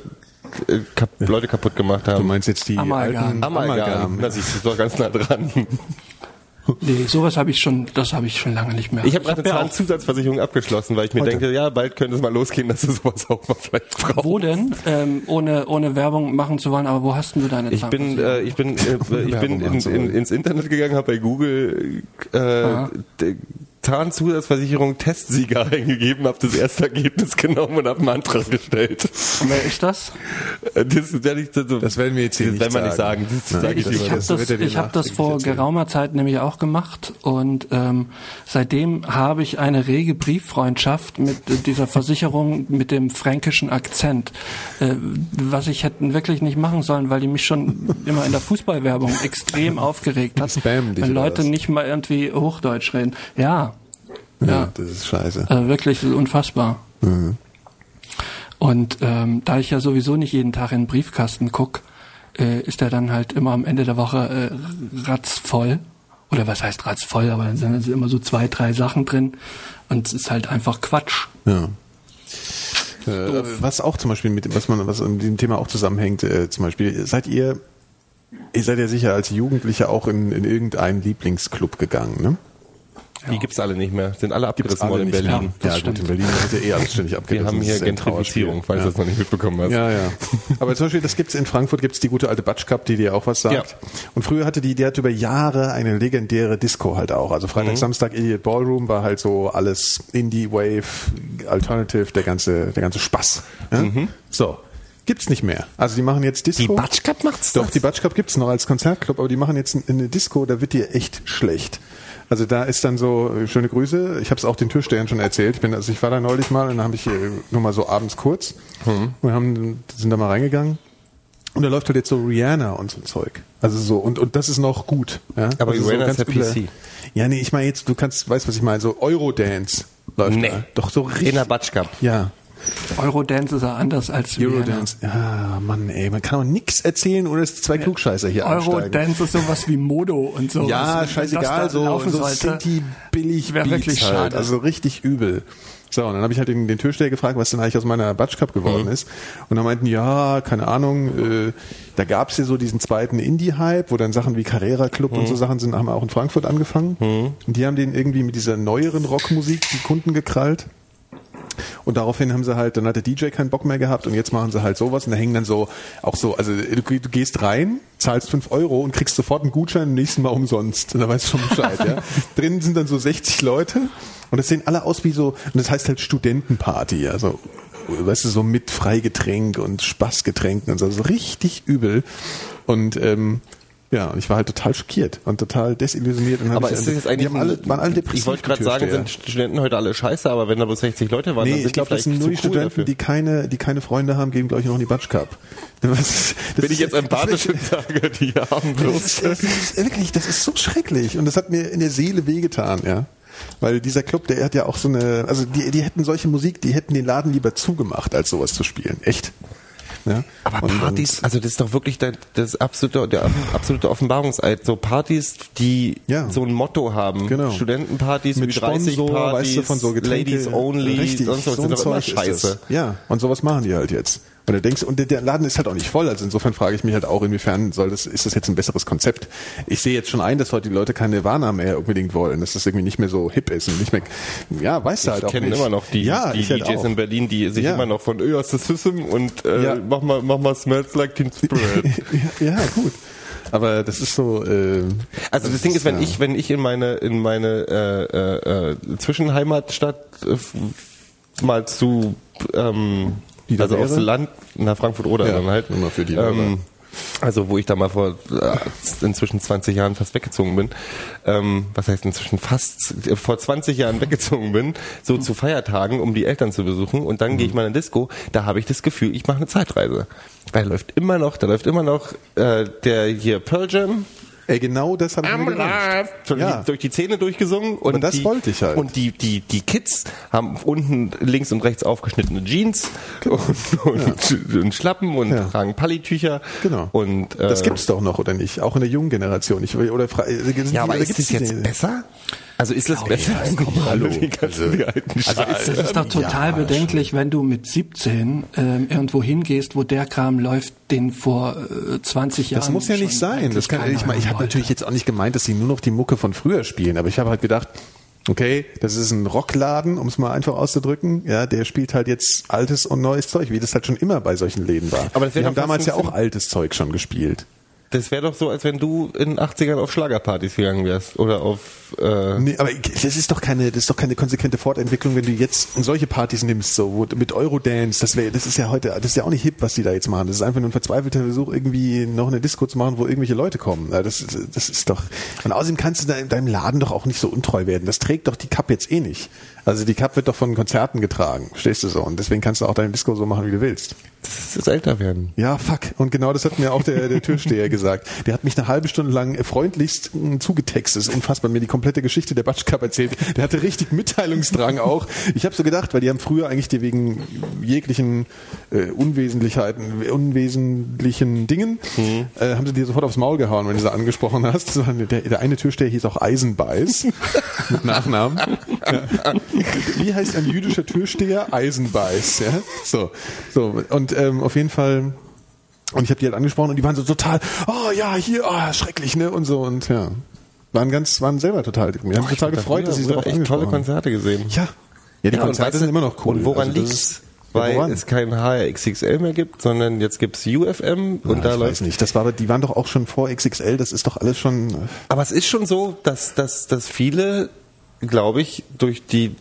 kap Leute kaputt gemacht Du haben. meinst jetzt die Amalgam. alten Amalgam. Na, siehst du, ist doch ganz nah dran. Nee, sowas habe ich schon, das habe ich schon lange nicht mehr. Ich habe gerade hab eine Zahnzusatzversicherung abgeschlossen, weil ich mir Heute. denke, ja, bald könnte es mal losgehen, dass du sowas auch mal vielleicht brauchst. Wo denn? Ähm, ohne, ohne Werbung machen zu wollen, aber wo hast denn du deine Ich bin, äh, ich bin, äh, ich bin in, in, ins Internet gegangen, habe bei Google äh, Zahnzusatzversicherung Testsieger eingegeben, habe das erste Ergebnis genommen und habe einen Antrag gestellt. Wer ist das? Äh, Das, werde ich, so, Das werden wir jetzt hier das nicht wir nicht sagen. sagen. Das Nein, sage ich das- Ich habe das das, ich hab das vor erzählen. geraumer Zeit nämlich auch gemacht und ähm, seitdem habe ich eine rege Brieffreundschaft mit dieser Versicherung mit dem fränkischen Akzent, äh, was ich hätten wirklich nicht machen sollen, weil die mich schon immer in der Fußballwerbung extrem aufgeregt hat, dich wenn Leute nicht mal irgendwie Hochdeutsch reden. Ja, Ja, das ist scheiße. Also wirklich das ist unfassbar. Und ähm, da ich ja sowieso nicht jeden Tag in den Briefkasten guck, äh, ist er dann halt immer am Ende der Woche äh, ratzvoll. Oder was heißt ratzvoll, aber dann sind immer so zwei, drei Sachen drin. Und es ist halt einfach Quatsch. Ja. Äh, was auch zum Beispiel mit, was man, was in diesem Thema auch zusammenhängt, äh, zum Beispiel, seid ihr, ihr seid ja sicher als Jugendliche auch in, in irgendeinen Lieblingsclub gegangen, ne? Die gibt's alle nicht mehr. Sind alle abgerissen alle worden in Berlin. mehr. das Ja, gut, in Berlin wird ja eh alles ständig Wir abgerissen. haben hier Gentrifizierung, falls ja. du das noch nicht mitbekommen hast. Ja, ja. Aber zum Beispiel, das gibt's in Frankfurt, gibt's die gute alte Batsch Cup, die dir auch was sagt. Ja. Und früher hatte die, die hat über Jahre eine legendäre Disco halt auch. Also Freitag, Samstag Idiot Ballroom war halt so alles Indie, Wave, Alternative, der ganze, der ganze Spaß. Ja? So. Gibt's nicht mehr. Also die machen jetzt Disco. Die Batsch Cup macht's Doch, das? die Batsch Cup gibt's noch als Konzertclub, aber die machen jetzt eine Disco, da wird dir echt schlecht. Also da ist dann so, äh, schöne Grüße, ich habe es auch den Türstehern schon erzählt, ich, bin, also ich war da neulich mal und dann habe ich äh, nur mal so abends kurz und haben, sind da mal reingegangen und da läuft halt jetzt so Rihanna und so ein Zeug. Also so, und, und das ist noch gut. Ja? Aber also Rihanna ganz ist ja PC. Ja, nee, ich meine jetzt, du kannst, weißt was ich meine, so Eurodance läuft Nee. da. Doch so richtig. In der Batsch Cup. Ja. Eurodance ist ja anders als Vienna. Eurodance. Ja, Mann, ey, man kann auch nix erzählen, ohne dass zwei Klugscheißer hier. Eurodance ist sowas wie Modo und so. Ja, das scheißegal, so, so City billig Wäre wirklich halt, schade. also richtig übel. So, und dann habe ich halt den, den Türsteher gefragt, was denn eigentlich aus meiner Batsch Cup geworden Mhm. ist. Und dann meinten, ja, keine Ahnung, äh, da gab's ja so diesen zweiten Indie-Hype, wo dann Sachen wie Carrera Club Mhm. und so Sachen sind, haben auch in Frankfurt angefangen. Und die haben den irgendwie mit dieser neueren Rockmusik die Kunden gekrallt. Und daraufhin haben sie halt, dann hat der DJ keinen Bock mehr gehabt und jetzt machen sie halt sowas und da hängen dann so, auch so, also du, du gehst rein, zahlst fünf Euro und kriegst sofort einen Gutschein im nächsten Mal umsonst. Und da weißt du schon Bescheid, ja. Drinnen sind dann so 60 Leute und das sehen alle aus wie so, und das heißt halt Studentenparty, also weißt du, so mit Freigetränk und Spaßgetränken und so, so richtig übel. Und ähm, ja, und ich war halt total schockiert und total desillusioniert. Und Aber ich, ist das jetzt eigentlich haben alle, waren alle depressiv. Ich wollte gerade sagen, sind Studenten heute alle scheiße, aber wenn da bloß 60 Leute waren, dann Nee, sind ich glaube, die das sind nur die cool Studenten, dafür. die keine, die keine Freunde haben, geben, glaube ich, noch in die Batsch Cup. Das, das Wenn ich jetzt empathisch sage, die haben bloß. das ist wirklich, das ist so schrecklich und das hat mir in der Seele wehgetan, ja. Weil dieser Club, der hat ja auch so eine, also die, die hätten solche Musik, die hätten den Laden lieber zugemacht, als sowas zu spielen. Echt. Ja? Aber Und- Partys, also das ist doch wirklich der, das absolute, der absolute Offenbarungseid. So Partys, die Ja. so ein Motto haben. Genau. Studentenpartys, mit 30 Sponsor, Partys, weißt du, von so Getränke, Ladies Only, richtig, sonst was, so sind doch immer scheiße. Ja, und sowas machen die halt jetzt. Und du denkst, und der, Laden ist halt auch nicht voll, also insofern frage ich mich halt auch, inwiefern soll das, ist das jetzt ein besseres Konzept? Ich sehe jetzt schon ein, dass heute die Leute keine Warner mehr unbedingt wollen, dass das irgendwie nicht mehr so hip ist und nicht mehr, ja, weißt du halt auch Ich kenne nicht. immer noch die, ja, die halt DJs auch. in Berlin, die sich Ja. immer noch von Öas System und äh, Ja. mach mal mach mal Smells Like Teen Spirit. ja, ja, gut. Aber das ist so, äh, Also das Ding ist, wenn ja. ich wenn ich in meine in meine äh, äh, äh, Zwischenheimatstadt äh, mal zu ähm, Die also aus wäre? dem Land nach Frankfurt oder Ja, dann halt immer für die ähm, also wo ich da mal vor äh, inzwischen 20 Jahren fast weggezogen bin, ähm, was heißt inzwischen fast äh, vor 20 Jahren weggezogen bin, so zu Feiertagen, um die Eltern zu besuchen und dann gehe ich mal in eine Disco, da habe ich das Gefühl, ich mache eine Zeitreise. Weil da läuft immer noch, da läuft immer noch äh, der hier Pearl Jam, ey, genau das habe ich mir gewünscht. durch, Ja. die, durch die Zähne durchgesungen. Und Aber das die, wollte ich halt. Und die, die, die Kids haben unten links und rechts aufgeschnittene Jeans und, und, und Schlappen und Ja. tragen Pallitücher. Genau. Und, äh, Das gibt's doch noch, oder nicht? Auch in der jungen Generation. Ich, oder äh, sind Ja, aber die- ist das jetzt die- besser? Also ist das besser? ja, komm, hallo. Also es ist doch total Ja, bedenklich, wenn du mit 17 ähm, irgendwo hingehst, wo der Kram läuft, den vor äh, 20 Jahren. Das muss ja nicht sein. Das kann, ich meine, ich habe wollte. natürlich jetzt auch nicht gemeint, dass sie nur noch die Mucke von früher spielen, aber ich habe halt gedacht, okay, das ist ein Rockladen, um es mal einfach auszudrücken. Ja, der spielt halt jetzt altes und neues Zeug, wie das halt schon immer bei solchen Läden war. Aber das die haben damals ja auch altes Zeug schon gespielt. Das wäre doch so, als wenn du in den 80ern auf Schlagerpartys gegangen wärst. Oder auf... Äh, Nee, aber das ist doch keine, das ist doch keine konsequente Fortentwicklung, wenn du jetzt solche Partys nimmst, so mit Eurodance, das wäre, das ist ja heute, das ist ja auch nicht hip, was die da jetzt machen. Das ist einfach nur ein verzweifelter Versuch, irgendwie noch eine Disco zu machen, wo irgendwelche Leute kommen. Das, das ist doch. Und außerdem kannst du deinem, deinem Laden doch auch nicht so untreu werden. Das trägt doch die Cup jetzt eh nicht. Also die Cup wird doch von Konzerten getragen, stehst du so. Und deswegen kannst du auch deine Disco so machen, wie du willst. Das ist das Älterwerden. Ja, fuck. Und genau das hat mir auch der, der Türsteher gesagt. Der hat mich eine halbe Stunde lang freundlichst mh, zugetextet. Das ist unfassbar. Mir die komplette Geschichte der Batsch Cup erzählt. Der hatte richtig Mitteilungsdrang auch. Ich habe so gedacht, weil die haben früher eigentlich die wegen jeglichen äh, Unwesentlichkeiten, unwesentlichen Dingen, äh, haben sie dir sofort aufs Maul gehauen, wenn du sie angesprochen hast. Der, der eine Türsteher hieß auch Eisenbeiß mit Nachnamen. Ja. Wie heißt ein jüdischer Türsteher? Eisenbeiß. Ja? So, so und ähm, auf jeden Fall. Und ich habe die halt angesprochen und die waren so total, oh ja, hier, oh, schrecklich, ne? Und so und ja. Waren ganz, waren selber total, wir haben total gefreut, dass sie darauf echt tolle. Konzerte gesehen. Ja. Ja, die Ja, und Konzerte weißt du- sind immer noch cool. Und woran Also liegt's? Ja, Weil woran? es kein HRXXL mehr gibt, sondern jetzt gibt's UFM und Ah, da ich läuft weiß nicht. Das war, aber die waren doch auch schon vor XXL. Das ist doch alles schon. Aber es ist schon so, dass, dass, dass viele, glaube ich, durch die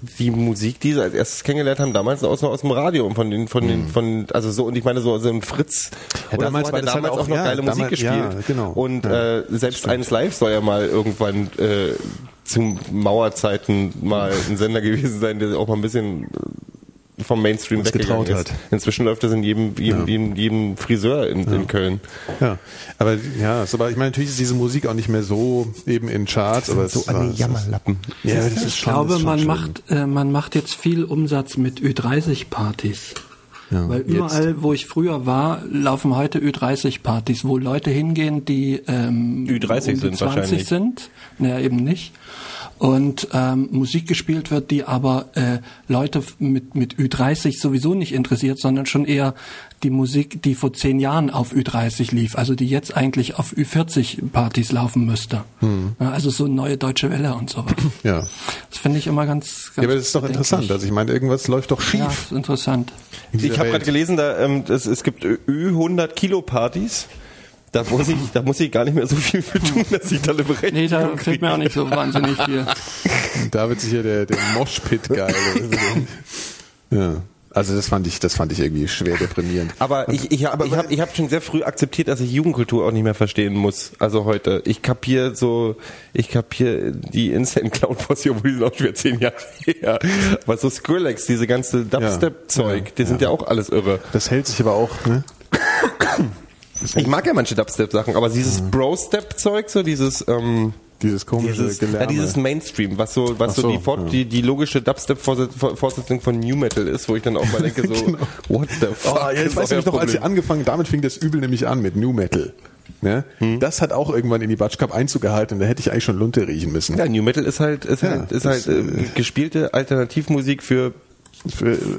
die Musik, die sie als erstes kennengelernt haben, damals aus, aus dem Radio und von den, von den, von, also so, und ich meine so, so ein Fritz, Ja, damals so war halt damals auch- auch noch ja, geile Musik damals- gespielt. ja, genau. Und Ja, äh, selbst eines Live soll ja mal irgendwann äh, zu Mauerzeiten mal ein Sender gewesen sein, der auch mal ein bisschen vom Mainstream Uns weggegangen getraut ist. hat. Inzwischen läuft das in jedem, jedem, Ja. jedem, jedem Friseur in, in Köln. Ja, aber ja, aber ich meine, natürlich ist diese Musik auch nicht mehr so eben in Charts, aber es So es ist- Jammerlappen. Ja, das ist Ich schon, glaube, ist schon man schlimm. macht, äh, man macht jetzt viel Umsatz mit Ü30-Partys. Ja, Weil jetzt. überall, wo ich früher war, laufen heute Ü30-Partys, wo Leute hingehen, die ähm, Ü30 um die sind 20 wahrscheinlich. sind. Naja, eben nicht. Und ähm, Musik gespielt wird, die aber äh, Leute mit, mit Ü30 sowieso nicht interessiert, sondern schon eher die Musik, die vor zehn Jahren auf Ü30 lief, also die jetzt eigentlich auf Ü40-Partys laufen müsste. Ja, also so neue deutsche Welle und sowas. Ja. Das finde ich immer ganz, ganz ja, aber das ist doch interessant. Also ich meine, irgendwas läuft doch schief. Ja, ist interessant. Ich habe gerade gelesen, da, ähm, es, es gibt Ü100 Kilo Partys. Da muss ich, da muss ich gar nicht mehr so viel für tun, dass ich da eine Berechtigung Nee, da kriege. fehlt mir auch nicht so wahnsinnig viel. Da wird sich hier der, der Moshpit geil. ja. Also das fand ich, das fand ich irgendwie schwer deprimierend. Aber ich, ich habe ich hab, ich hab schon sehr früh akzeptiert, dass ich Jugendkultur auch nicht mehr verstehen muss. Also heute. Ich kapier so, ich kapier die Insane Clown Posse, obwohl die sind auch schon wieder zehn Jahre her. Aber so Skrillex, diese ganze Dubstep-Zeug, Ja, die sind ja. auch alles irre. Das hält sich aber auch, ne? Ich mag ja manche Dubstep-Sachen, aber dieses Bro-Step-Zeug, so dieses, ähm, Dieses komische dieses, ja, dieses Mainstream, was so, was so, so, die, Fort, ja. die, die logische Dubstep-Fortsetzung von New Metal ist, wo ich dann auch mal denke so, what the fuck? Oh, ich weiß nämlich noch, als sie angefangen, damit fing das Übel nämlich an mit New Metal. Ne? Hm. Das hat auch irgendwann in die Batsch Cup Einzug gehalten da hätte ich eigentlich schon Lunte riechen müssen. Ja, New Metal ist halt, ist Ja, halt, ist halt äh, gespielte Alternativmusik für äh,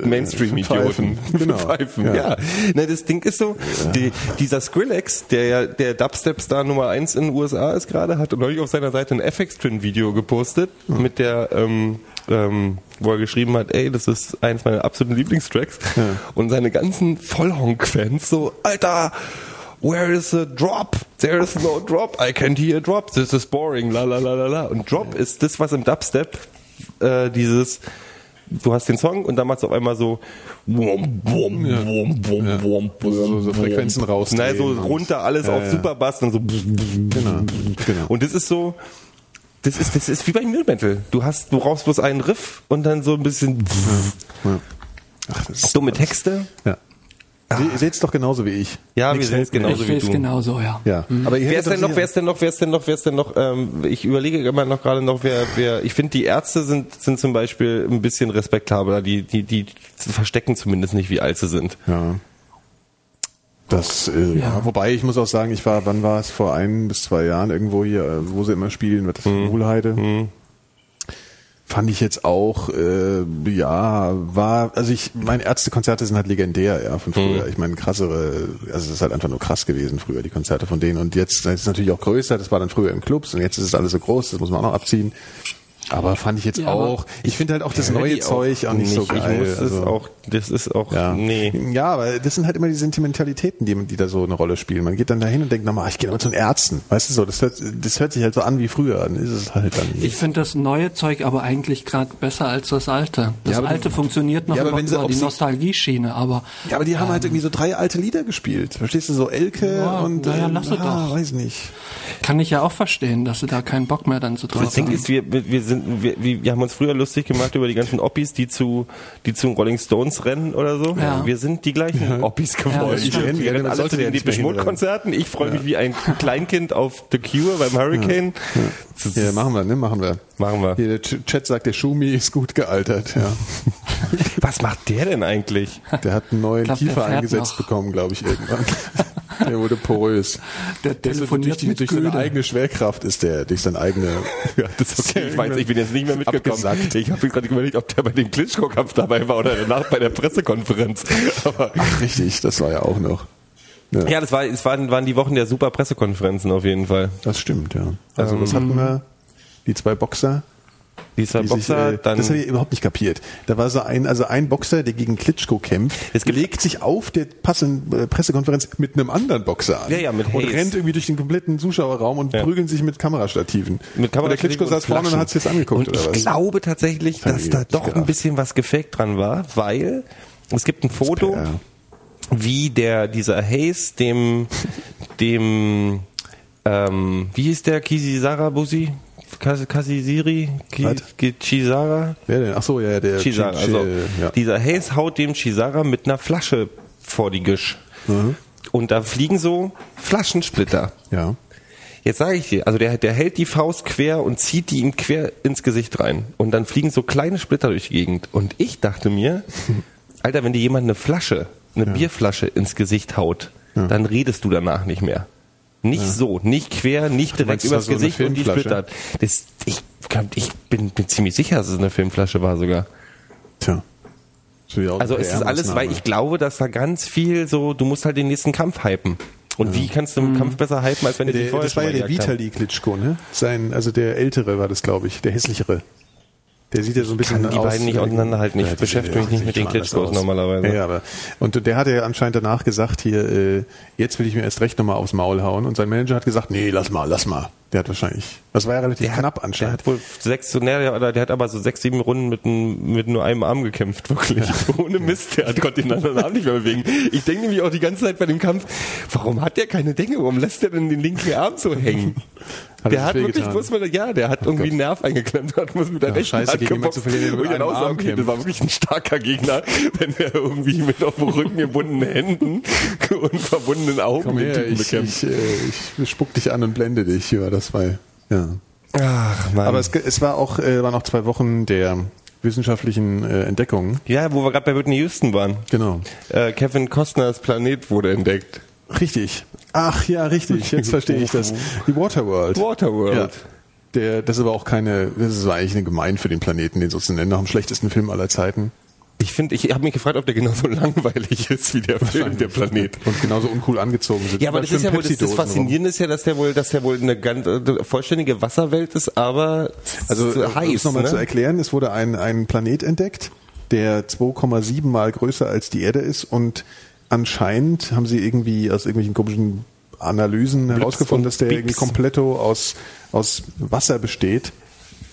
Mainstream-Idioten. Pfeifen. Genau. Pfeifen, Ja. ja. Ne, das Ding ist so, die, dieser Skrillex, der ja der Dubstep-Star Nummer eins in den USA ist gerade, hat neulich auf seiner Seite ein FX-Twin-Video gepostet, Hm. mit der, ähm, ähm, wo er geschrieben hat, ey, das ist eins meiner absoluten Lieblingstracks. Und seine ganzen Vollhonk-Fans so, Alter, Where is the drop? There is no drop. I can't hear a drop. This is boring. La la la la la. Und Drop ist das, was im Dubstep äh, dieses du hast den Song und dann machst du auf einmal so wum, wum, wum, wum, wum, So- so Frequenzen rausdrehen Nein, so runter alles Ja, auf ja. Superbass und so Genau. genau. und das ist so das ist das ist wie beim New Metal. Du hast du brauchst bloß einen Riff und dann so ein bisschen Ja. Ach, dumme Texte. ja. Ihr seht's doch genauso wie ich. Ja, Nix wir sehen es genauso ich wie sehe es du. genauso, ja. Ja, aber ihr Wer ist denn noch, wer ist denn noch, wer ist denn noch, wer ist denn noch, ähm, ich überlege immer noch gerade noch, wer, wer, ich finde die Ärzte sind, sind zum Beispiel ein bisschen respektabler, die, die, die verstecken zumindest nicht, wie alt sie sind. Ja. Das, äh, ja. Ja. wobei ich muss auch sagen, ich war, wann war es, vor ein bis zwei Jahren irgendwo hier, äh, wo sie immer spielen, wird das Mhm. Wohlheide. Fand ich jetzt auch, äh, ja, war, also ich, meine Ärztekonzerte sind halt legendär, ja, von früher. Mhm. Ich meine, krassere, also es ist halt einfach nur krass gewesen früher, die Konzerte von denen. Und jetzt, ist natürlich auch größer, das war dann früher im Clubs und jetzt ist es alles so groß, das muss man auch noch abziehen. Aber fand ich jetzt Ja, auch, ich finde halt auch das neue Zeug auch nicht, so geil. Ich muss also. auch, das ist auch, Ja. nee. ja, aber das sind halt immer die Sentimentalitäten, die, die da so eine Rolle spielen. Man geht dann dahin und denkt, nochmal, ich gehe nochmal zu den Ärzten. Weißt du so, das hört, das hört sich halt so an wie früher. Dann ist es halt dann. Ich finde das neue Zeug aber eigentlich gerade besser als das alte. Das Ja, alte die- funktioniert noch Ja, aber wenn sie- über die Nostalgie-Schiene, aber ja, aber die haben halt irgendwie so drei alte Lieder gespielt. Verstehst du, so Elke Ja, und na ja, ähm, lass sie ah, doch. weiß nicht. kann ich ja auch verstehen, dass sie da keinen Bock mehr dann zu drauf Das Ding haben. ist, wir, wir, wir sind, wir, wir haben uns früher lustig gemacht über die ganzen Oppis, die zu, die zu Rolling Stones rennen oder so. Ja. Wir sind die gleichen Oppis geworden. das stimmt. wir Ja, rennen alle zu den ja Depeche Mode. Konzerten. Ich freue mich wie ein Kleinkind auf The Cure beim Hurricane. Ja, machen wir, ne? Machen wir. Machen wir. Hier, der Ch- Chat sagt, der Schumi ist gut gealtert, ja. Was macht der denn eigentlich? Der hat einen neuen glaub, Kiefer eingesetzt noch. bekommen, glaube ich, irgendwann. der wurde porös. Der Der ist durch, telefoniert die, mit durch seine eigene Schwerkraft ist der, durch seine eigene. Ja, das ist okay. Ich weiß, ich bin jetzt nicht mehr mitgekommen. Abgesackt. Ich habe gerade überlegt, ob der bei dem Klitschko-Kampf dabei war oder danach bei der Pressekonferenz. Aber Ach, richtig, das war ja auch noch. Ja, ja, das war, es waren, waren die Wochen der super Pressekonferenzen auf jeden Fall. das stimmt, ja. Also, Ähm, was hatten wir? Die zwei Boxer. Dieser die sich, Boxer, äh, dann das habe ich überhaupt nicht kapiert. Da war so ein, also ein Boxer, der gegen Klitschko kämpft, Es gibt- legt sich auf der passenden äh, Pressekonferenz mit einem anderen Boxer an. Ja, ja, mit Und Hayes. rennt irgendwie durch den kompletten Zuschauerraum und Ja. prügeln sich mit Kamerastativen. mit Kamera und der Klitschko saß vorne und hat sich das angeguckt, Und oder ich was? glaube tatsächlich, hab dass da doch ein gedacht. bisschen was gefaked dran war, weil es gibt ein Foto, wie der dieser Hayes dem dem ähm, wie hieß der Kisi Sarabusi? Kas- Kasisiri? Chisara? Wer denn? Ach so, ja, der Chisara. Chi- Also, ja. dieser Hayes haut dem Chisara mit einer Flasche vor die Gisch. Und da fliegen so Flaschensplitter. ja. Jetzt sage ich dir, also der, der hält die Faust quer und zieht die ihm quer ins Gesicht rein. Und dann fliegen so kleine Splitter durch die Gegend. Und ich dachte mir, Alter, wenn dir jemand eine Flasche, eine Bierflasche ins Gesicht haut, dann redest du danach nicht mehr. Nicht so, nicht quer, nicht direkt übers so Gesicht und die splittert. Das, ich, ich bin, bin ziemlich sicher, dass es eine Filmflasche war sogar. Tja. Also es ist alles, weil ich glaube, dass da ganz viel so, du musst halt den nächsten Kampf hypen. Und wie kannst du einen Kampf besser hypen, als wenn du die vorher das war ja der? Vitali Klitschko, ne? Sein, also der ältere war das, glaube ich, der hässlichere. Der sieht ja so ein bisschen kann die aus. beiden nicht auseinanderhalten. Ich Ja, beschäftige mich der nicht mit den Klitschkos aus. normalerweise. Ja, ja, aber und der hat ja anscheinend danach gesagt hier, äh, jetzt will ich mir erst recht nochmal aufs Maul hauen. Und sein Manager hat gesagt, nee, lass mal, lass mal. Der hat wahrscheinlich, das war ja relativ Der knapp hat, der anscheinend. hat wohl sechs, ne, der, der hat aber so sechs, sieben Runden mit, mit nur einem Arm gekämpft, wirklich. Ohne Mist, der hat konnte den anderen Arm nicht mehr bewegen. Ich denke nämlich auch die ganze Zeit bei dem Kampf, warum hat der keine Denke? Warum lässt der denn den linken Arm so hängen? Hat er der hat wirklich, muss man, ja, der hat irgendwie einen Nerv eingeklemmt, hat muss mit der Ja, rechten scheiße, Hand zu geboxt. verlieren, Und ich auch okay, das war wirklich ein starker Gegner, wenn der irgendwie mit auf dem Rücken gebundenen Händen und verbundenen Augen Komm den her, Typen ich, bekämpft. ich, äh, ich spuck dich an und blende dich. Ja, das war, ja. Ach, Mann. Aber es, es war auch, äh, waren noch zwei Wochen der wissenschaftlichen äh, Entdeckungen. ja, wo wir gerade bei Whitney Houston waren. Genau. Äh, Kevin Costners Planet wurde entdeckt. Richtig. Ach ja, richtig. Jetzt verstehe ich das. Die Waterworld. Waterworld. Ja. Der, das ist aber auch keine, das ist eigentlich eine Gemein für den Planeten, den so zu nennen, nach dem schlechtesten Film aller Zeiten. Ich finde, ich habe mich gefragt, ob der genauso langweilig ist wie der Film, der Planet. Und genauso uncool angezogen sind. Ja, aber das ist ja wohl, das, das Faszinierende ist ja, dass der wohl, dass der wohl eine ganz äh, vollständige Wasserwelt ist, aber Also, so um es heiß. nochmal ne? zu erklären, es wurde ein, ein Planet entdeckt, der 2,7 mal größer als die Erde ist und anscheinend haben sie irgendwie aus irgendwelchen komischen Analysen herausgefunden, und dass der Pieps. irgendwie kompletto aus, aus Wasser besteht.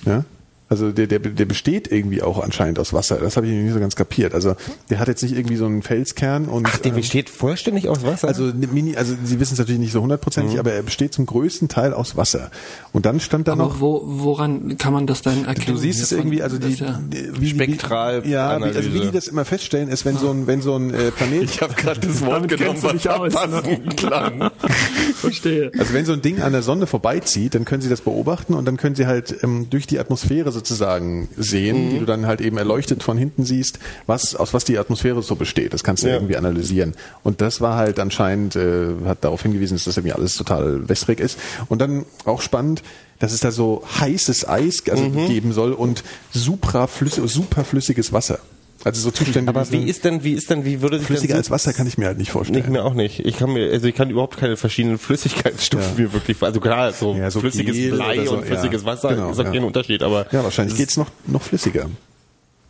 Ja? Also der, der, der besteht irgendwie auch anscheinend aus Wasser. Das habe ich nicht so ganz kapiert. Also der hat jetzt nicht irgendwie so einen Felskern und Ach, der ähm, besteht vollständig aus Wasser? also eine Mini, also Sie wissen es natürlich nicht so hundertprozentig, aber er besteht zum größten Teil aus Wasser. Und dann stand da Aber noch wo, woran kann man das dann erkennen? Du siehst es irgendwie, also die, ja- wie, Spektral- wie, ja, wie, also wie die das immer feststellen, ist, wenn so ein, wenn so ein äh, Planet, ich habe gerade das Wort Damit genommen, was ne? verpassen klang. Verstehe. also wenn so ein Ding an der Sonne vorbeizieht, dann können sie das beobachten und dann können sie halt ähm, durch die Atmosphäre sozusagen sehen, die du dann halt eben erleuchtet von hinten siehst, was aus was die Atmosphäre so besteht. Das kannst du Ja. irgendwie analysieren. Und das war halt anscheinend äh, hat darauf hingewiesen, dass das irgendwie alles total wässrig ist. Und dann auch spannend, dass es da so heißes Eis also geben soll und supraflüssig, superflüssiges Wasser. Also so Zustände Aber wie ist denn, wie ist denn, wie würde sich flüssiger denn als Wasser kann ich mir halt nicht vorstellen. Nicht mehr auch nicht. Ich kann mir, also ich kann überhaupt keine verschiedenen Flüssigkeitsstufen Ja. mir wirklich, also klar, so, Ja, so flüssiges Gel Blei so, und flüssiges ja. Wasser Genau, ist auch ja. kein Unterschied, aber Ja, wahrscheinlich geht's noch, noch flüssiger.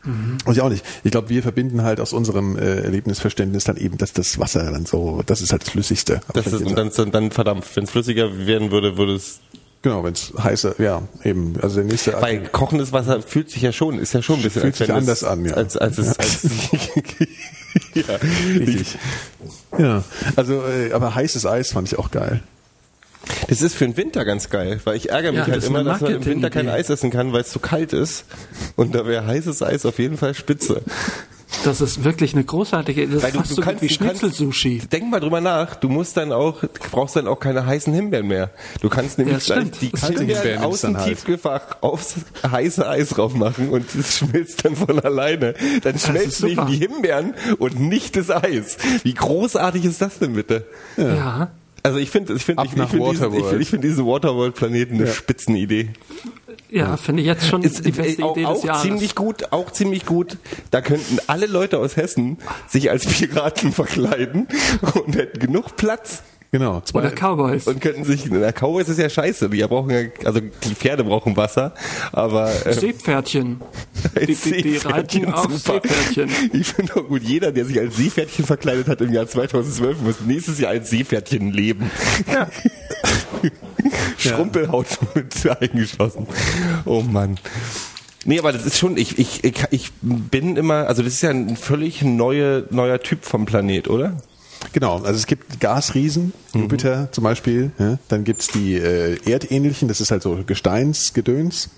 Und ich auch nicht. Ich glaube, wir verbinden halt aus unserem äh, Erlebnisverständnis dann eben, dass das Wasser dann so, das ist halt das Flüssigste. Aber das ist, und dann, dann verdampft. Wenn es flüssiger werden würde, würde es, genau, wenn es heißer, ja, eben. Also der nächste weil kochendes Wasser fühlt sich ja schon, ist ja schon ein bisschen, Fühlt als sich anders es, an, ja. Als, als es, als, ja. Richtig. Ja, also, äh, aber heißes Eis fand ich auch geil. Das ist für den Winter ganz geil, weil ich ärgere mich Ja, halt das immer, dass man im Winter kein. Eis essen kann, weil es zu kalt ist. Und da wäre heißes Eis auf jeden Fall spitze. Das ist wirklich eine großartige, das Weil ist du, fast du so kannst, wie Schnitzel-Sushi. denk mal drüber nach. Du musst dann auch, du brauchst dann auch keine heißen Himbeeren mehr. Du kannst nämlich Ja, die Kalte Himbeeren aus dem dann halt. Tiefkühlfach aufs heiße Eis drauf machen und es schmilzt dann von alleine. Dann schmelzen nicht super. die Himbeeren und nicht das Eis. Wie großartig ist das denn bitte? Ja. Also ich finde, ich finde, ich, ich finde diesen, ich Waterworld. finde, ich finde diesen Waterworld-Planeten eine Spitzenidee. Ja, finde ich jetzt schon Ist, die beste äh, auch, Idee des auch Jahres. ziemlich gut, auch ziemlich gut. Da könnten alle Leute aus Hessen sich als Piraten verkleiden und hätten genug Platz Genau. Zwei, Oder Cowboys. und könnten sich. Na, Cowboys ist ja scheiße. Die brauchen ja, also die Pferde brauchen Wasser, aber äh, Seepferdchen. Die, die, die Seepferdchen, reiten auf. Seepferdchen. Ich finde auch gut, jeder, der sich als Seepferdchen verkleidet hat im Jahr 2012, muss nächstes Jahr als Seepferdchen leben. Ja. Schrumpelhaut mit eingeschlossen. Oh Mann. Nee, aber das ist schon, ich, ich, ich, ich bin immer, also das ist ja ein völlig neue, neuer Typ vom Planet, oder? Genau, also es gibt Gasriesen, Jupiter zum Beispiel, ja. dann gibt's die äh, erdähnlichen, das ist halt so Gesteinsgedöns.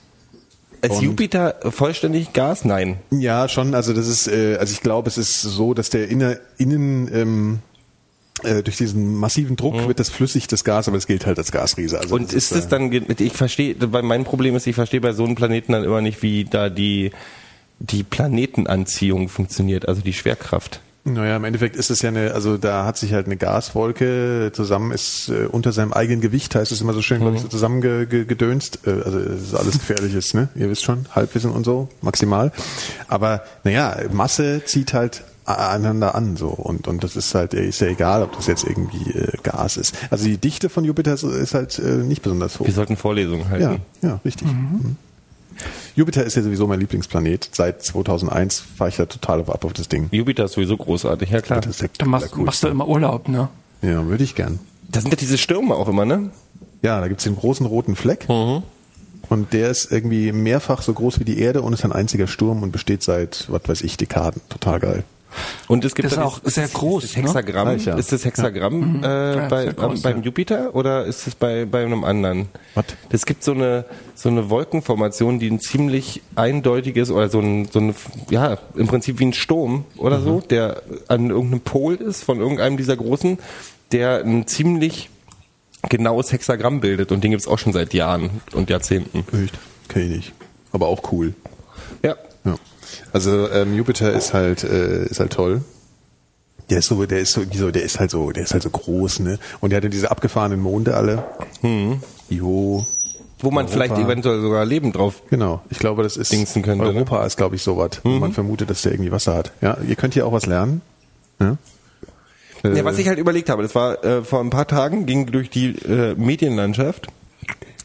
Ist Jupiter vollständig Gas? Nein. Ja, schon, also das ist, äh, also ich glaube, es ist so, dass der inner, innen ähm, äh, durch diesen massiven Druck wird das flüssig, das Gas, aber es gilt halt als Gasriese. Also Und ist es äh, dann, ge- ich verstehe, weil mein Problem ist, ich verstehe bei so einem Planeten dann immer nicht, wie da die, die Planetenanziehung funktioniert, also die Schwerkraft. Naja, im Endeffekt ist es ja eine, also da hat sich halt eine Gaswolke zusammen, ist äh, unter seinem eigenen Gewicht, heißt es immer so schön, glaube ich, so zusammengedönst. Äh, also das ist alles Gefährliches, ne? Ihr wisst schon, Halbwissen und so, maximal. Aber naja, Masse zieht halt einander an so und und das ist halt ist ja egal ob das jetzt irgendwie äh, Gas ist also die Dichte von Jupiter ist, ist halt äh, nicht besonders hoch Wir sollten Vorlesungen halten. ja ja richtig Mhm. Jupiter ist ja sowieso mein Lieblingsplanet seit 2001 fahre ich da total ab auf das Ding Jupiter ist sowieso großartig, ja klar. das ist der Da machst, machst du immer Urlaub, ne? Ja, würde ich gern. Da sind ja diese Stürme auch immer, ne? Ja, da gibt's den großen roten Fleck. Mhm. Und der ist irgendwie mehrfach so groß wie die Erde und ist ein einziger Sturm und besteht seit, was weiß ich, Dekaden. Total geil. Und es gibt Das ist auch sehr groß, Das ne? Hexagramm, ja. ist das Hexagramm äh, Ja, bei, sehr groß, beim ja. Jupiter oder ist es bei, bei einem anderen? Was? Es gibt so eine, so eine Wolkenformation, die ein ziemlich eindeutiges oder so ein, so ein, ja, im Prinzip wie ein Sturm oder so, der an irgendeinem Pol ist von irgendeinem dieser großen, der ein ziemlich genaues Hexagramm bildet und den gibt's auch schon seit Jahren und Jahrzehnten. Echt? Kenn ich nicht. Aber auch cool. Ja. Ja. Also ähm, Jupiter ist halt, äh, ist halt toll. Der ist so, der ist so, wie so, der ist halt so, der ist halt so groß, ne? Und der hat ja diese abgefahrenen Monde alle. Mhm. Jo. Wo man Europa. vielleicht eventuell sogar Leben drauf Genau. Ich glaube, das ist Dingsen könnte, ne? Europa ist, glaube ich, so was. wo Man vermutet, dass der irgendwie Wasser hat. Ja, ihr könnt hier auch was lernen. Ja. Äh, Ja, was ich halt überlegt habe, das war äh, vor ein paar Tagen, ging durch die äh, Medienlandschaft,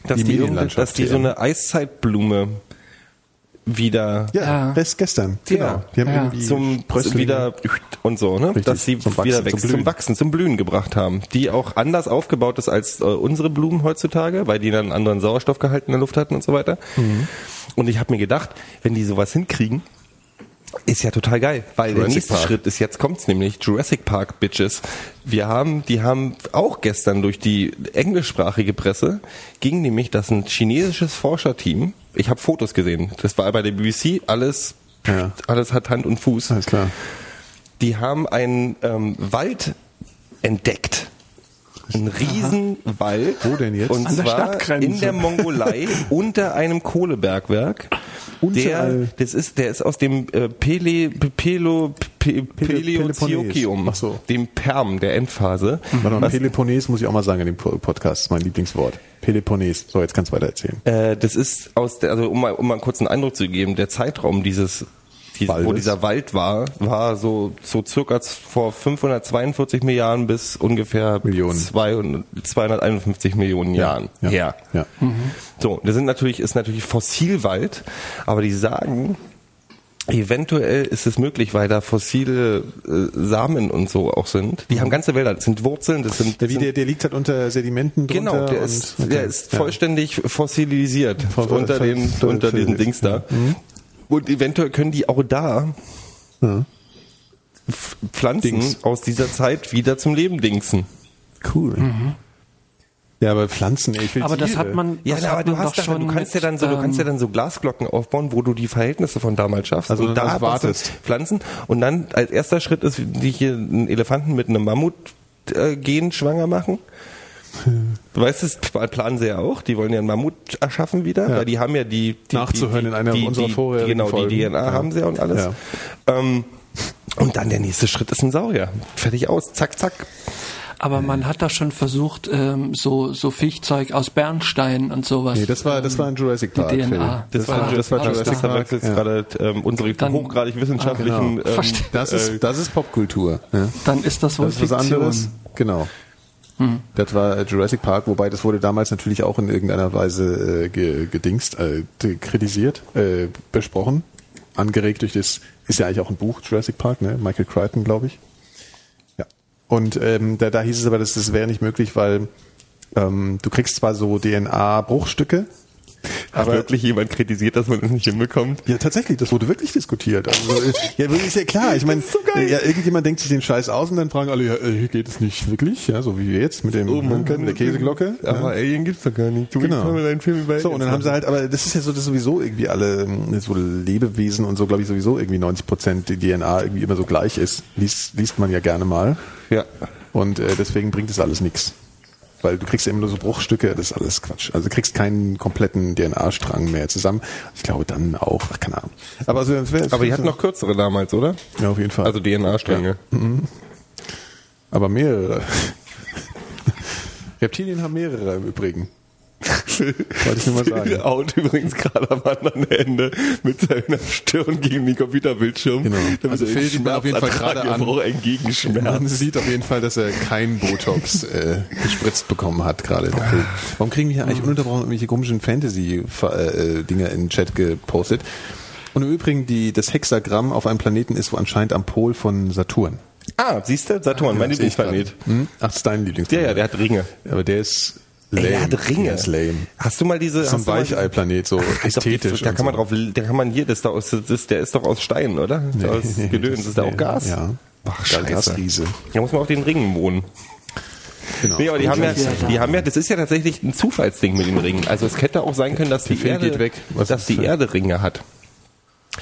dass Die die, Medienlandschaft, dass die so eine Eiszeitblume wieder ja, Ja. das gestern. Ja. Genau. Die haben Ja. irgendwie zum Sprösslinge. wieder und so, ne? Richtig, dass sie zum Wachsen, wieder zum wächst, Blühen. zum Wachsen, zum Blühen gebracht haben, die auch anders aufgebaut ist als äh, unsere Blumen heutzutage, weil die dann einen anderen Sauerstoffgehalt in der Luft hatten und so weiter. Mhm. Und ich habe mir gedacht, wenn die sowas hinkriegen, ist ja total geil, weil der Jurassic nächste Park. Schritt ist, jetzt kommt's nämlich, Jurassic Park Bitches. Wir haben, die haben auch gestern durch die englischsprachige Presse, ging nämlich, dass ein chinesisches Forscherteam, ich habe Fotos gesehen, das war bei der BBC, alles, Ja. alles hat Hand und Fuß. Alles klar. Die haben einen ähm, Wald entdeckt. Ein Riesenwald. Wo denn jetzt? Und An der zwar Stadtgrenze. in der Mongolei unter einem Kohlebergwerk. Der, Unterall. das ist, der ist aus dem äh, Pele, Pelo, Pe, Peleozoikum, Ach so. dem Perm der Endphase. Was- Peloponnes muss ich auch mal sagen in dem Po- Podcast, ist mein Lieblingswort. Peloponnes. So, jetzt kannst du weiter erzählen. Äh, das ist aus der, also um mal, um mal einen kurzen Eindruck zu geben, der Zeitraum dieses, die, wo dieser Wald war, war so, so circa vor 542 Milliarden bis ungefähr Millionen. 200, 251 Millionen Jahren ja, her. ja. So, das sind natürlich, ist natürlich Fossilwald, aber die sagen, eventuell ist es möglich, weil da fossile äh, Samen und so auch sind. Die haben ganze Wälder, das sind Wurzeln, das sind, Der, das wie, der, sind der liegt halt unter Sedimenten drunter. Genau, der ist, okay. der ist Ja. vollständig fossilisiert Voll- unter, den, unter diesen Dings da. Und eventuell können die auch da Ja. Pflanzen Dings. aus dieser Zeit wieder zum Leben dingsen. Cool. Ja, aber Pflanzen, ey, ich will Aber das Tiere. hat man, Ja, das na, aber du hast doch schon du kannst ja mit, dann so, du kannst ja ähm, dann so Glasglocken aufbauen, wo du die Verhältnisse von damals schaffst. Also und dann da wartest. Pflanzen. Und dann als erster Schritt ist, die hier einen Elefanten mit einem Mammut äh, gen schwanger machen. Du weißt, das planen sie ja auch. Die wollen ja einen Mammut erschaffen wieder, Ja. weil die haben ja die, die Nachzuhören die, in einer die, unserer die, vorherigen Genau, Folgen. die DNA Ja. haben sie ja und alles. Ja. Ähm, und dann der nächste Schritt ist ein Saurier. Fertig aus. Zack, zack. Aber man hat da schon versucht, ähm, so, so Viechzeug aus Bernstein und sowas. Nee, das war, das war ein Jurassic Park. DNA. Film. Das, war, Ah, das war ah, Jurassic das Park. da. Das ist Ja. gerade ähm, unsere Dann- hochgradig wissenschaftlichen. genau. ähm. Das ist, das ist Popkultur. Ja. Dann ist das wohl Das ist was anderes. Genau. Das war Jurassic Park, wobei das wurde damals natürlich auch in irgendeiner Weise äh, ge, gedingst, äh, kritisiert, äh, besprochen, angeregt durch das, ist ja eigentlich auch ein Buch, Jurassic Park, ne? Michael Crichton, glaube ich. Ja. Und ähm, da, da hieß es aber, dass das wäre nicht möglich, weil ähm, du kriegst zwar so DNA-Bruchstücke, Hat wirklich jemand kritisiert, dass man das nicht hinbekommt? Ja, tatsächlich, das wurde wirklich diskutiert. Also, äh, ja, ist ja klar. Ich meine, ja, irgendjemand denkt sich den Scheiß aus und dann fragen alle, ja, äh, geht es nicht wirklich? Ja, so wie wir jetzt mit dem Oh, man kann der Käseglocke. Aber Alien gibt's doch gar nicht. Du Genau. mal einen Film über So, und dann haben sie halt, aber das ist ja so, dass sowieso irgendwie alle ähm, so Lebewesen und so, glaube ich, sowieso irgendwie 90 Prozent die DNA irgendwie immer so gleich ist. Liest, liest man ja gerne mal. Ja. Und äh, deswegen bringt das alles nichts. Weil du kriegst ja immer nur so Bruchstücke, das ist alles Quatsch. Also du kriegst keinen kompletten DNA-Strang mehr zusammen. Ich glaube dann auch, ach, keine Ahnung. Aber, also, Aber die hatten noch kürzere damals, oder? Ja, auf jeden Fall. Also DNA-Stränge. aber mehrere. Reptilien haben mehrere im Übrigen. Wollte ich nur mal sagen. Out übrigens gerade am anderen Ende mit seiner Stirn gegen den Computerbildschirm. Genau. Also er Phil sieht man auf jeden Fall gerade an. Braucht einen Man Gegenschmerz. sieht auf jeden Fall, dass er kein Botox äh, gespritzt bekommen hat gerade. Warum kriegen wir hier eigentlich ununterbrochen irgendwelche komischen Fantasy-Dinger in den Chat gepostet? Und im Übrigen, die, das Hexagramm auf einem Planeten ist wo anscheinend am Pol von Saturn. Ah, siehst du? Saturn, mein Sehe ich Lieblingsplanet. Hm? Ach, das ist dein Ja, Lieblingsplanet. ja, der hat Ringe. Aber der ist lame. Ey, der hat Ringe. Ist lame. Hast du mal diese... Ein hast du mal- Weichei-Planet, so Ist doch die- ästhetisch. Da kann man so. drauf, da kann man hier, das ist doch aus, das ist, der ist doch aus Stein, oder? Nee, aus Gedöns, ist der auch Gas? Ja. Ach, scheiße. Da muss man auf den Ringen wohnen. Genau. Nee, aber die haben ja, da. die haben ja, das ist ja tatsächlich ein Zufallsding mit den Ringen. Also es hätte auch sein können, dass die Phil Erde, geht weg. Was dass ist die Erde Ringe hat.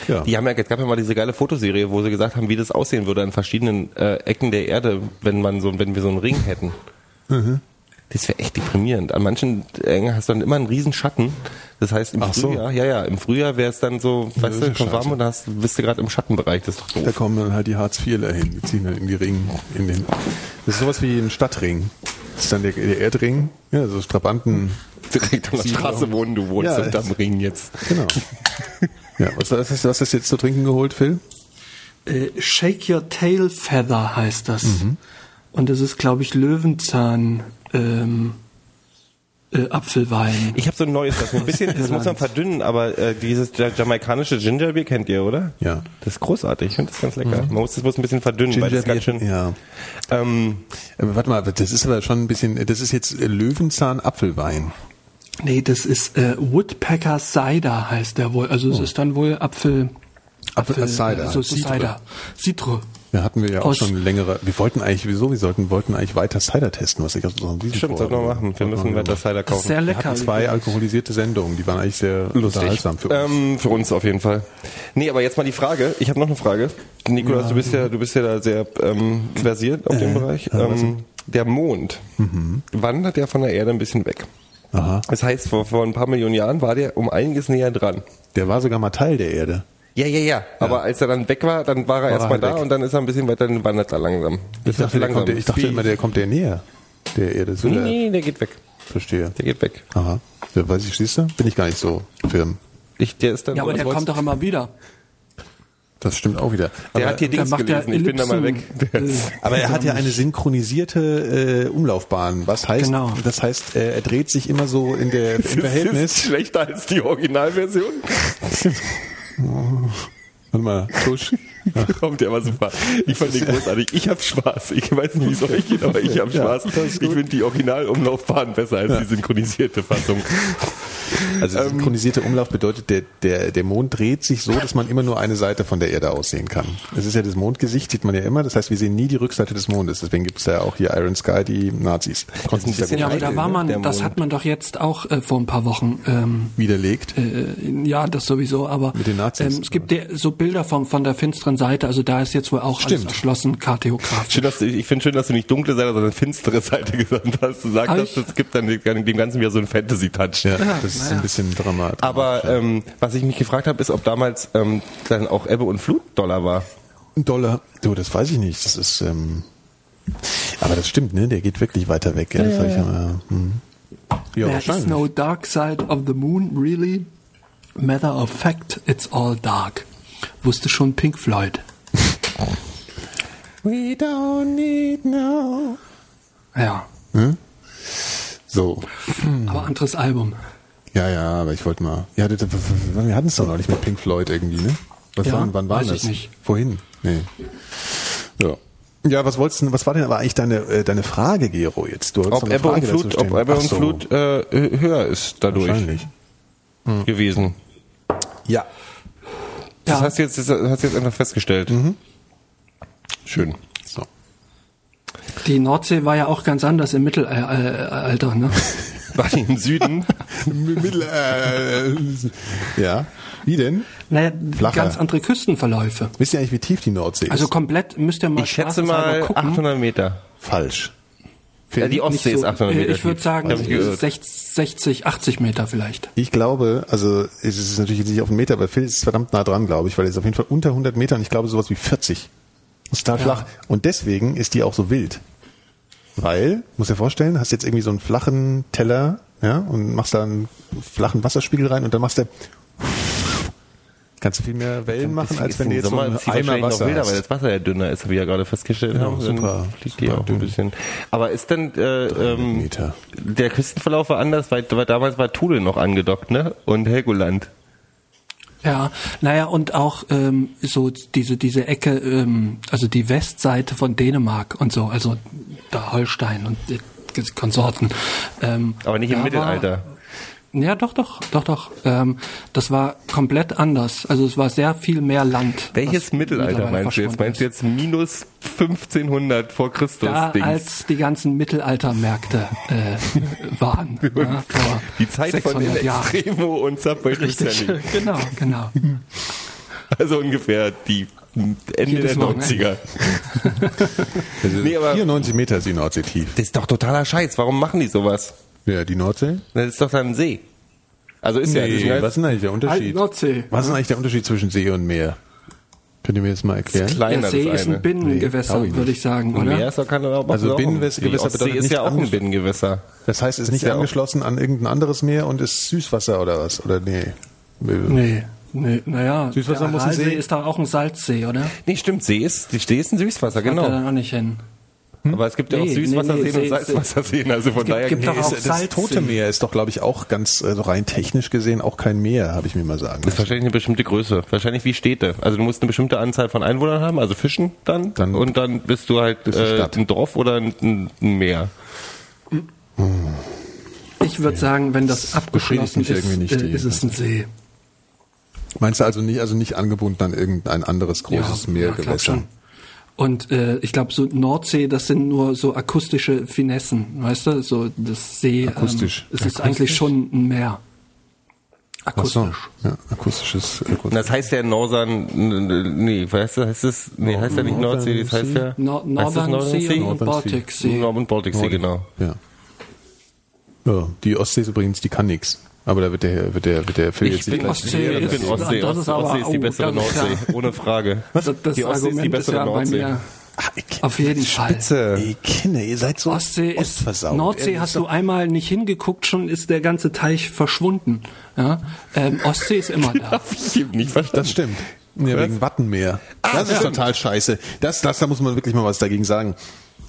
ja. Die haben ja, es gab ja mal diese geile Fotoserie, wo sie gesagt haben, wie das aussehen würde an verschiedenen äh, Ecken der Erde, wenn man so, wenn wir so einen Ring hätten. Mhm. Das wäre echt deprimierend. An manchen Ecken hast du dann immer einen riesen Schatten. Das heißt im Ach so. Frühjahr, ja, ja, im Frühjahr wäre es dann so, weißt ist du, ja kommt warm und da hast, bist du gerade im Schattenbereich. Das ist doch Da doof. kommen dann halt die Hartz-IVler hin. Die ziehen dann in die Ringen. In den, das ist sowas wie ein Stadtring. Das ist dann der, der Erdring. Ja, so Strabanten. Direkt an der Straße wohnen, du wohnst Ja, unterm Ring jetzt. Genau. ja, was, was, hast, was hast du jetzt zu trinken geholt, Phil? Äh, Shake Your Tail Feather heißt das. Mhm. Und das ist, glaube ich, Löwenzahn ähm, äh, Apfelwein. Ich habe so ein neues, das ein bisschen, das muss man verdünnen, aber äh, dieses ja- jamaikanische Gingerbier kennt ihr, oder? Ja. Das ist großartig, ich finde das ganz lecker. Man muss das bloß ein bisschen verdünnen, weil das ganz schön. ja. Ähm, Aber warte mal, das ist aber schon ein bisschen, das ist jetzt Löwenzahn-Apfelwein. Nee, das ist äh, Woodpecker Cider heißt der wohl. Also es ist dann wohl Apfel... Oh. Apfel- äh, Cider. Also Citre. Cider. Ja, hatten wir ja auch schon längere. Wir wollten eigentlich, wieso? Wir sollten, wollten eigentlich weiter Cider testen, was ich aus unserem Video stimmt, sollten wir machen. Wir müssen weiter Cider kaufen. sehr Wir lecker. hatten zwei alkoholisierte Sendungen, die waren eigentlich sehr unterhaltsam für uns. Ähm, für uns auf jeden Fall. Nee, aber jetzt mal die Frage. Ich habe noch eine Frage. Nikolas, du bist ja, du bist ja da sehr ähm, versiert auf dem Bereich. Ähm, der Mond wandert ja von der Erde ein bisschen weg. Aha. Das heißt, vor, vor ein paar Millionen Jahren war der um einiges näher dran. Der war sogar mal Teil der Erde. Ja, ja, ja. Aber als er dann weg war, dann war er er erstmal da weg. und dann ist er ein bisschen weiter, dann wandert er langsam. Ich dachte, langsam. kommt, der, ich dachte immer, der kommt der näher der Erde. So Nee, nee, der geht weg. Verstehe. Der geht weg. Aha. Ja, weiß ich, siehst du? Bin ich gar nicht so firm. Ich, der ist dann Ja, aber der kommt doch immer wieder. Das stimmt auch wieder. der Aber, hat hier Dings gelesen. Ich bin da mal weg. Aber er hat ja eine synchronisierte äh, Umlaufbahn. Was heißt, Genau. das heißt, äh, er dreht sich immer so in der, im Das ist Verhältnis. schlechter als die Originalversion. Warte mal, tusch. Kommt der war super. Ich fand den großartig. Ich hab Spaß. Ich weiß nicht, wie es euch geht, aber ich hab Ja, Spaß. das ich finde die Originalumlaufbahn besser als die synchronisierte Fassung. Also synchronisierte Umlauf bedeutet, der, der, der Mond dreht sich so, dass man immer nur eine Seite von der Erde aussehen kann. Es ist ja das Mondgesicht, sieht man ja immer. Das heißt, wir sehen nie die Rückseite des Mondes. Deswegen gibt es ja auch hier Iron Sky, die Nazis. Konnten sich ja aber da war ne, man, das hat man doch jetzt auch äh, vor ein paar Wochen ähm, widerlegt. äh, ja, das sowieso, aber Mit den Nazis, ähm, es gibt der, so Bilder von, von der finsteren Seite, also da ist jetzt wohl auch Stimmt. alles erschlossen, kartografisch. Schön, dass du, ich finde schön, dass du nicht dunkle Seite, sondern finstere Seite gesagt hast. Du sagst, dass es gibt dann dem Ganzen wieder so einen Fantasy-Touch. Ja, das ist ein bisschen dramatisch. Aber ähm, was ich mich gefragt habe, ist, ob damals ähm, dann auch Ebbe und Flut Dollar war. Dollar. Du, das weiß ich nicht. Das ist, ähm, aber das stimmt, ne? Der geht wirklich weiter weg. Ja, das hab ich ja, hm. ja There is wahrscheinlich. no dark side of the moon, really. Matter of fact, it's all dark. Wusste schon Pink Floyd. We don't need no. Ja, So. aber anderes Album. Ja, ja, aber ich wollte mal. Ja, wir hatten es doch neulich mit Pink Floyd irgendwie, ne? Was Ja, waren, wann war weiß das? ich nicht. Vorhin? Nee. Ja. Ja, was wolltest du, was war denn aber eigentlich deine, äh, deine Frage, Gero, jetzt? Du Ob noch Ebbe und Flut, ob Ebbe und Flut äh, höher ist dadurch. Wahrscheinlich. gewesen. Ja. Das Ja. hast du jetzt, das hast du jetzt einfach festgestellt. Schön. So. Die Nordsee war ja auch ganz anders im Mittelalter, ne? War die im Süden? Mittel, äh, ja. Wie denn? Naja, Flacher. ganz andere Küstenverläufe. Wisst ihr eigentlich, wie tief die Nordsee ist? Also komplett müsst ihr mal Ich schätze mal gucken. 800 Meter. falsch. Ja, die Ostsee so, ist 800 äh, Meter. Ich würde sagen ich geirrt. 60, 60, 80 Meter vielleicht. Ich glaube, also es ist natürlich nicht auf einen Meter, aber Phil ist verdammt nah dran, glaube ich, weil er ist auf jeden Fall unter 100 Meter und ich glaube sowas wie 40. Das ist total Ja. flach. Und deswegen ist die auch so wild. Weil, muss dir vorstellen, hast jetzt irgendwie so einen flachen Teller, ja, und machst da einen flachen Wasserspiegel rein und dann machst du kannst du viel mehr Wellen machen, als wenn du jetzt so einen Eimer noch Wasser wilder, weil das Wasser ja dünner ist, wie wir ja gerade festgestellt Genau, haben. super, Dann fliegt die auch ein dünn. bisschen. Aber ist denn äh, ähm, der Küstenverlauf war anders, weil, weil damals war Thule noch angedockt, ne? Und Helgoland. Ja, naja, und auch ähm, so diese, diese Ecke, ähm, also die Westseite von Dänemark und so, also da Holstein und die Konsorten. Ähm, Aber nicht im Mittelalter. War, ja, doch, doch, doch, doch. Ähm, das war komplett anders. Also es war sehr viel mehr Land. Welches Mittelalter meinst du jetzt? Meinst du jetzt minus 1500 vor Christus Da, Dings? als die ganzen Mittelaltermärkte äh, waren. ja, die Zeit von 600 den Jahren. Extremo und Subway Richtig, Sally. genau, genau. Also ungefähr die Ende Jedes der Wochenende. 90er. Nee, aber 94 Meter ist die Nordsee tief. das ist doch totaler Scheiß. Warum machen die sowas? Ja, die Nordsee? Das ist doch dann ein See. Also ist ja, das ist Nee, ja was ist denn eigentlich der Unterschied? Nordsee. Was ist denn eigentlich der Unterschied zwischen See und Meer? Könnt ihr mir jetzt mal erklären? kleiner, Der See das ist ein Binnengewässer, Nee, ich würde ich sagen, oder? Meer ist doch keine Also auch- Binnengewässer bedeutet ist nicht ja auch ein Binnengewässer. Das heißt, es ist Das nicht ist ja auch- angeschlossen an irgendein anderes Meer und ist Süßwasser oder was? Oder nee? Nee, nee, naja, Süßwasser der muss ein See- ist doch auch ein Salzsee, oder? Nee, stimmt, See ist, die See ist ein Süßwasser, Kommt er genau. dann auch nicht hin. Aber es gibt ja auch Nee, nee, Süßwasserseen nee, und See- Salzwasserseen, also von gibt- daher gibt doch Nee, auch ist, das. Tote Meer ist doch, glaube ich, auch ganz also rein technisch gesehen auch kein Meer, habe ich mir mal sagen Das ist wahrscheinlich eine bestimmte Größe. Wahrscheinlich wie Städte. Also du musst eine bestimmte Anzahl von Einwohnern haben, also Fischen dann. Dann und dann bist du halt äh, ein Dorf oder ein, ein Meer. Ich würde sagen, wenn das abgeschlossen mich ist, irgendwie nicht, äh, ist es ein See. Meinst du also nicht, also nicht angebunden an irgendein anderes großes ja, Meer glaub schon. Und äh, ich glaube, so Nordsee, das sind nur so akustische Finessen, weißt du? So das See. Akustisch. Ähm, es ist eigentlich schon ein Meer. Ach so. Akustisch. Ja, akustisches. Und das heißt ja Northern, nee, weißt du, heißt es, nee, heißt ja nicht Nordsee, das heißt ja, Nor das Northern Sea und Northern Baltic Sea. Nord- und Baltic Sea, genau. Ja. ja. Die Ostsee ist übrigens, die kann nix. Aber da wird der, wird der, wird der Phil Ich jetzt nicht bin gleich Ostsee Ich ist- bin Ostsee. das ist aber- Ostsee ist die oh, bessere ja- Nordsee, ohne Frage. Das, das Die Ostsee ist die Argument ist, bessere ja bei Nordsee. mir Ah, ich- auf jeden Fall. Ey, Kinder, ihr seid so Ostsee ist. Nordsee Ehrlich, hast du einmal nicht hingeguckt, schon ist der ganze Teich verschwunden. Ja? Ähm, Ostsee ist immer da. Hab ich nicht verstanden. Das stimmt. Ja, wegen Wattenmeer. das ist total scheiße. Das, das, da muss man wirklich mal was dagegen sagen.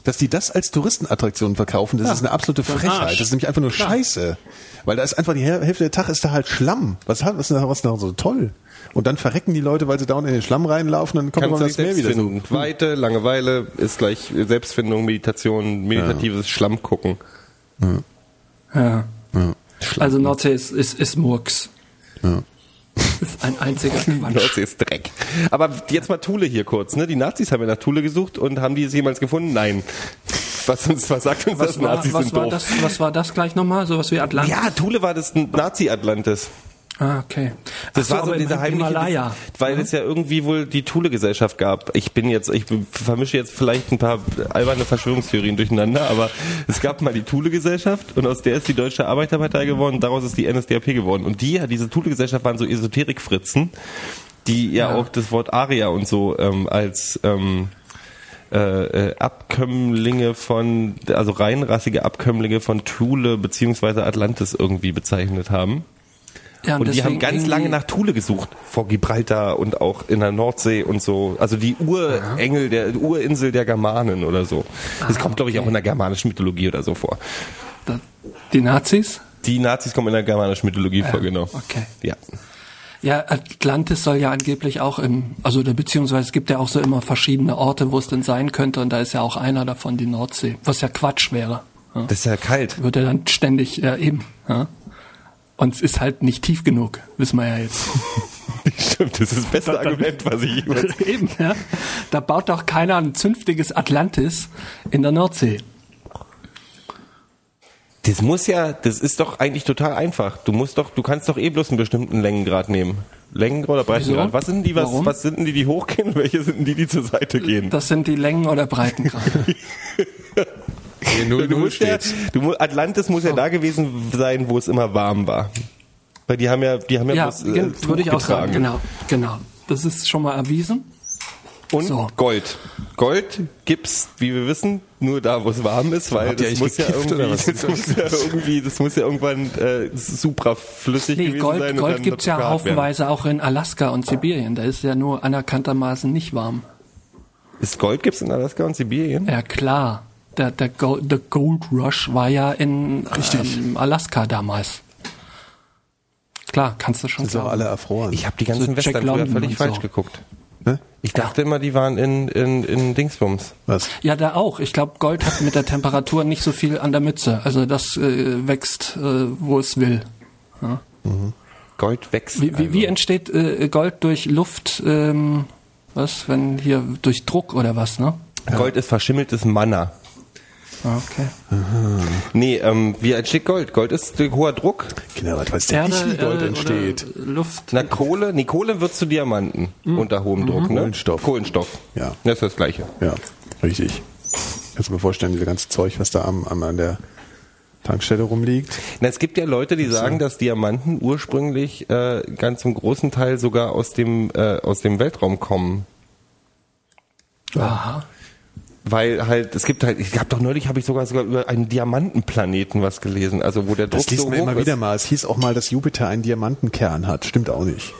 Dass die das als Touristenattraktion verkaufen, das ist eine absolute Frechheit. Das ist nämlich einfach nur Scheiße. Weil da ist einfach die Häl- Hälfte der Tag ist da halt Schlamm. Was hat, was ist da was ist da so toll? Und dann verrecken die Leute, weil sie dauernd in den Schlamm reinlaufen dann kommt man das Meer wieder so. Weite, Langeweile ist gleich Selbstfindung, Meditation, meditatives Schlammgucken. Ja. Also Nordsee ist, ist, ist Murks. Ist ein einziger Quatsch. Nordsee ist Dreck. Aber jetzt mal Thule hier kurz. Ne? Die Nazis haben ja nach Thule gesucht und haben die es jemals gefunden? Nein. Was, uns, was sagt uns das? Was war, Nazis was, sind war doof. das, was war das gleich nochmal? Sowas wie Atlantis? Ja, Thule war das Nazi-Atlantis. Ah, okay. Das so, war so dieser im heimliche, Himalaya. weil es ja irgendwie wohl die Thule-Gesellschaft gab. Ich bin jetzt, ich vermische jetzt vielleicht ein paar alberne Verschwörungstheorien durcheinander, aber es gab mal die Thule-Gesellschaft und aus der ist die Deutsche Arbeiterpartei geworden, und daraus ist die NSDAP geworden. Und die, diese Thule-Gesellschaft waren so Esoterik-Fritzen, die ja, Ja. auch das Wort Aria und so ähm, als ähm, äh, äh, Abkömmlinge von, also reinrassige Abkömmlinge von Thule beziehungsweise Atlantis irgendwie bezeichnet haben. Ja, Und die deswegen haben ganz lange nach Thule gesucht, vor Gibraltar und auch in der Nordsee und so. Also die Urengel, der Urinsel der Germanen oder so. Das kommt, glaube ich, auch in der germanischen Mythologie oder so vor. Die Nazis? Die Nazis kommen in der germanischen Mythologie vor, genau. okay. Ja. Ja, Atlantis soll ja angeblich auch im, also beziehungsweise es gibt ja auch so immer verschiedene Orte, wo es denn sein könnte und da ist ja auch einer davon die Nordsee, was ja Quatsch wäre. Ja. Das ist ja kalt. Wird ja dann ständig, ja eben. Ja. Und es ist halt nicht tief genug, wissen wir ja jetzt. Stimmt, das ist das beste Da- da- Argument, was ich jemals Eben, ja. Da baut doch keiner ein zünftiges Atlantis in der Nordsee. Das muss ja, das ist doch eigentlich total einfach. Du musst doch, du kannst doch eh bloß einen bestimmten Längengrad nehmen. Längengrad oder Breitengrad. Was sind die, was, Warum? was sind denn die, die hochgehen welche sind denn die, die zur Seite gehen? Das sind die Längen oder Breitengrade. Hier null, Du null musst ja, du, Atlantis muss ja da gewesen sein, wo es immer warm war. Weil die haben ja, die haben ja, ja, bloß, äh, würde ich auch sagen. Genau, genau. Das ist schon mal erwiesen. Und So. Gold. Gold gibt's, wie wir wissen, nur da, wo es warm ist, weil Habt das muss, ja gekifft irgendwie, das muss ja irgendwie, das muss ja irgendwann äh, supraflüssig Nee, gewesen Gold, sein. Gold dann gibt's ja haufenweise auch in Alaska und Sibirien. Da ist ja nur anerkanntermaßen nicht warm. Ist Gold gibt's in Alaska und Sibirien? Ja, klar. Der, der Gold, der Gold Rush war ja in ähm, Alaska damals. Klar, kannst du schon Das ist auch glauben. alle erfroren. Ich habe die ganzen So Western früher völlig falsch so. geguckt. Ne? Ich dachte immer, die waren in, in, in Dingsbums. Was? Ja, da auch. Ich glaube, Gold hat mit der Temperatur nicht so viel an der Mütze. Also das äh, wächst, äh, wo es will. Gold wächst. Wie, wie, also. wie entsteht äh, Gold durch Luft? Ähm, was, wenn hier durch Druck oder was, ne? Gold ist verschimmeltes Manna. Ah, Okay. Nee, ähm, wie entsteht Gold? Gold ist hoher Druck. Kinder, was weiß der nicht, wie Gold äh, entsteht? Luft. Na, Kohle, nee, Kohle wird zu Diamanten unter hohem Druck, ne? Kohlenstoff. Kohlenstoff. Ja. Das ist das Gleiche. Ja, richtig. Kannst du mir vorstellen, diese ganze Zeug, was da am, am, an der Tankstelle rumliegt. Na, es gibt ja Leute, die sagen, dass Diamanten ursprünglich äh, ganz zum großen Teil sogar aus dem, äh, aus dem Weltraum kommen. Aha. Weil halt, es gibt halt, ich habe doch neulich, habe ich sogar sogar über einen Diamantenplaneten was gelesen, also wo der Druck Das liest so man immer ist. wieder mal. Es hieß auch mal, dass Jupiter einen Diamantenkern hat. Stimmt auch nicht.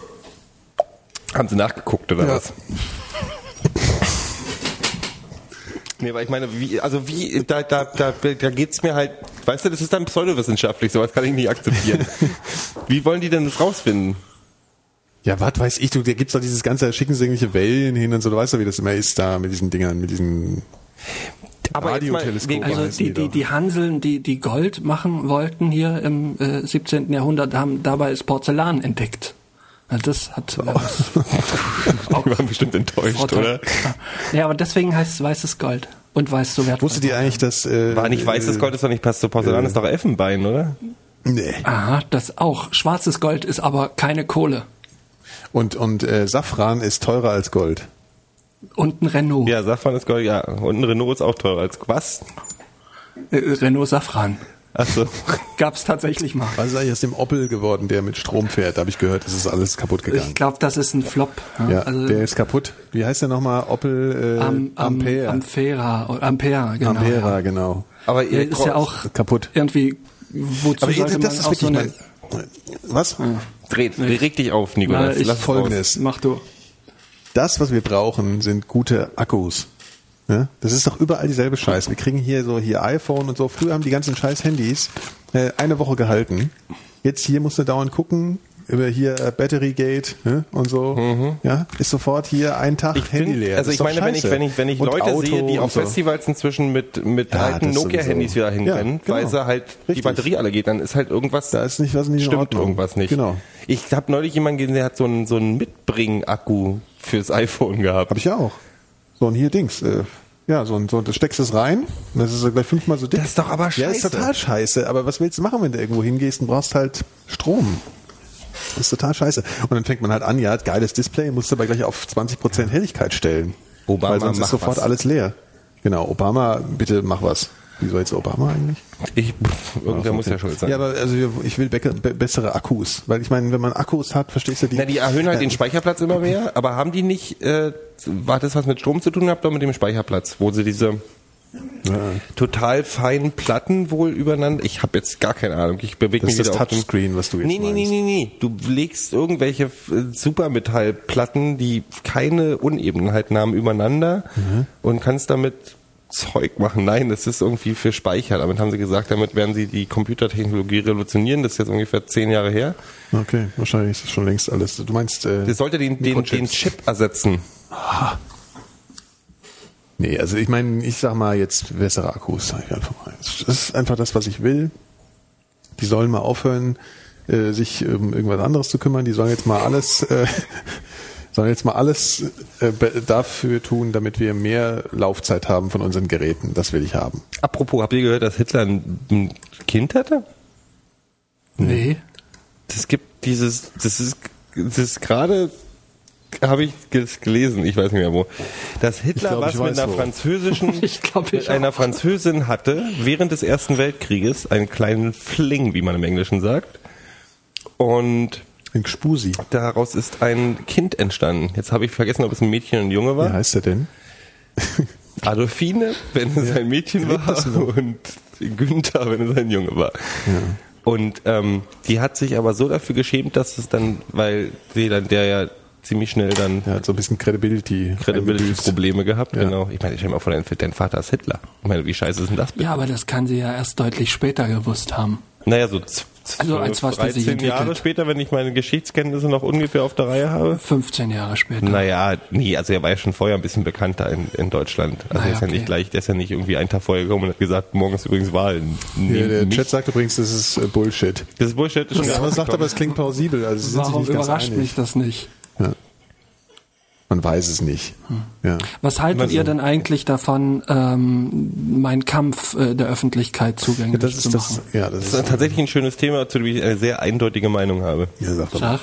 Haben sie nachgeguckt oder Ja. was? Nee, weil ich meine, wie, also wie, da, da, da, da geht's mir halt, weißt du, das ist dann pseudowissenschaftlich, sowas kann ich nicht akzeptieren. wie wollen die denn das rausfinden? Ja, was weiß ich, du, da gibt's doch dieses ganze, da schicken sie irgendwelche Wellen hin und so, du weißt doch, wie das immer ist da mit diesen Dingern, mit diesen Aber jetzt mal, Radioteleskope. wegen- Also die, die die, Hanseln, die, die Gold machen wollten hier im äh, 17. Jahrhundert, haben dabei ist Porzellan entdeckt. Das hat äh, was die waren bestimmt enttäuscht, Vorteil. oder? Ja, aber deswegen heißt es weißes Gold und weiß so wertvoll. Wusstet ihr eigentlich, dass... Äh, War nicht weißes Gold, ist doch nicht passt zu Porzellan, ist doch Elfenbein, oder? Nee. Aha, das auch. Schwarzes Gold ist aber keine Kohle. Und, und äh, Safran ist teurer als Gold. Und ein Renault. Ja, Safran ist Gold, ja. Und ein Renault ist auch teurer als was? Äh, Renault Safran. Achso. Gab's tatsächlich mal. Was ist eigentlich aus dem Opel geworden, der mit Strom fährt? Da habe ich gehört, das ist alles kaputt Ich gegangen. glaube, das ist ein Flop. Ja, also der ist kaputt. Wie heißt der nochmal? Opel äh, am, am, Ampere. Ampera, oder Ampere, genau. Ampera, genau. Aber Der ihr ist ja auch Kaputt. irgendwie, wozu Aber sollte das man ist auch so eine... mein, Was? Dreht, reg dich auf, Nikolas. Na, ich- Lass Folgendes. Mach du. Das, was wir brauchen, sind gute Akkus. Ja? Das ist doch überall dieselbe Scheiße. Wir kriegen hier so hier iPhone und so. Früher haben die ganzen scheiß Handys äh, eine Woche gehalten. Jetzt hier musst du dauernd gucken über hier äh, Battery Gate ne? und so. Ja, ist sofort hier ein Tag Ich Handy find, leer. also ich meine, wenn ich, scheiße. wenn ich, wenn ich Und Leute Auto sehe, die auf so. Festivals inzwischen mit, mit Ja, alten Nokia-Handys wieder hinrennen, Ja, weil genau. sie halt die Richtig. Batterie alle geht, dann ist halt irgendwas, Da ist nicht was nicht stimmt irgendwas nicht. Genau. Ich habe neulich jemanden gesehen, der hat so einen, so einen Mitbringen-Akku fürs iPhone gehabt. Hab ich ja auch. So und hier Dings. Äh, ja, so ein so das steckst es rein. Das ist so gleich fünfmal so dick. Das ist doch aber Ja, ist scheiße. total scheiße. Aber was willst du machen, wenn du irgendwo hingehst und brauchst halt Strom? Das ist total scheiße. Und dann fängt man halt an, ja, geiles Display, musst du aber gleich auf 20% Helligkeit stellen. Obama, Weil sonst mach ist sofort was. alles leer. Genau, Obama, bitte mach was. Wieso jetzt Obama eigentlich? Ich, irgendwer muss ja schuld sein. Ja, aber also ich will becke- be bessere Akkus. Weil ich meine, wenn man Akkus hat, verstehst du die. Na, die erhöhen halt Ja, den Speicherplatz immer mehr, aber haben die nicht, äh, war das was mit Strom zu tun gehabt oder mit dem Speicherplatz, wo sie diese total feinen Platten wohl übereinander, ich habe jetzt gar keine Ahnung, ich bewege Das mich ist das auf dem- Touchscreen, was du jetzt nee, nee, nee, meinst. nee, nee, du legst irgendwelche äh, Supermetallplatten, die keine Unebenheiten haben, übereinander Mhm. und kannst damit Zeug machen. Nein, das ist irgendwie für Speicher. Damit haben sie gesagt, damit werden sie die Computertechnologie revolutionieren. Das ist jetzt ungefähr zehn Jahre her. Okay, wahrscheinlich ist das schon längst alles. Du meinst, äh, Das sollte den, den, den. Chip ersetzen. Nee, also ich meine, ich sag mal jetzt bessere Akkus. sag ich einfach mal. Das ist einfach das, was ich will. Die sollen mal aufhören, äh, sich um irgendwas anderes zu kümmern. Die sollen jetzt mal alles, äh, sollen jetzt mal alles äh, dafür tun, damit wir mehr Laufzeit haben von unseren Geräten. Das will ich haben. Apropos, habt ihr gehört, dass Hitler ein, ein Kind hatte? Nee. Es gibt dieses, das ist, das ist gerade, habe ich gelesen, ich weiß nicht mehr wo, dass Hitler glaub, was mit einer wo. französischen, Ich glaub, ich mit einer. Französin hatte während des Ersten Weltkrieges einen kleinen Fling, wie man im Englischen sagt. Und Ein Gspusi. daraus ist ein Kind entstanden. Jetzt habe ich vergessen, ob es ein Mädchen oder ein Junge Wie war. heißt er denn? Adolfine, wenn es ein Mädchen war, und Günther, wenn es ein Junge war. Und ähm, die hat sich aber so dafür geschämt, dass es dann, weil sie dann der ja ziemlich schnell dann Er hat so ein bisschen Credibility. Credibility-Probleme gehabt, Ja. genau. Ich meine, stell dir mal vor, dein, Vater ist Hitler. Ich meine, wie scheiße ist denn das bitte? Ja, aber das kann sie ja erst deutlich später gewusst haben. Naja, so Also als was der sich 13 Jahre später, wenn ich meine Geschichtskenntnisse noch ungefähr auf der Reihe habe. 15 Jahre später. Naja, nee, also er war ja schon vorher ein bisschen bekannter in, in Deutschland. Also Naja, er ist ja okay. nicht gleich, der ist ja nicht irgendwie einen Tag vorher gekommen und hat gesagt, morgen ist übrigens Wahl. Ja, Nee, der nicht. Chat sagt übrigens, das ist äh, Bullshit. das ist Bullshit. Ist schon Ja, aber rausgekommen. sagt aber, es klingt plausibel. Also Warum überrascht einig. mich das nicht? Ja. Man weiß es nicht. Ja. Was haltet Also- ihr denn eigentlich davon, ähm, mein Kampf äh, der Öffentlichkeit zugänglich Das zu ist das, machen? ja, das Das ist, ist tatsächlich ein schönes Thema, zu dem ich eine sehr eindeutige Meinung habe. ja, sag doch. Sag.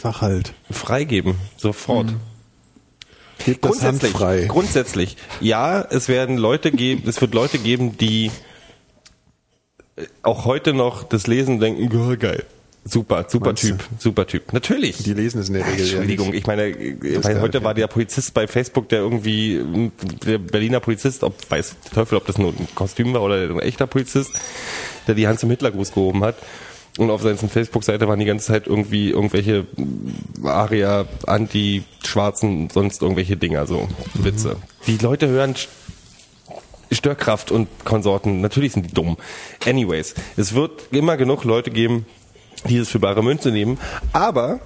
Sag halt. Freigeben, sofort. Gebt das Hand Grundsätzlich, frei. grundsätzlich, ja, es werden Leute geben, es wird Leute geben, die äh, auch heute noch das Lesen denken, oh, geil. Super, super Meinst du? Typ, super Typ. Natürlich. Die lesen es in der Regel. ja Entschuldigung, nicht. ich meine, meine geil, heute ja. war der Polizist bei Facebook, der irgendwie, der Berliner Polizist, ob weiß der Teufel, ob das nur ein Kostüm war oder ein echter Polizist, der die Hand zum Hitlergruß gehoben hat. Und auf seiner Facebook-Seite waren die ganze Zeit irgendwie irgendwelche m, Aria, Anti-Schwarzen, sonst irgendwelche Dinger, so Witze. Die Leute hören Störkraft und Konsorten, natürlich sind die dumm. Anyways, es wird immer genug Leute geben, die es für bare Münze nehmen, aber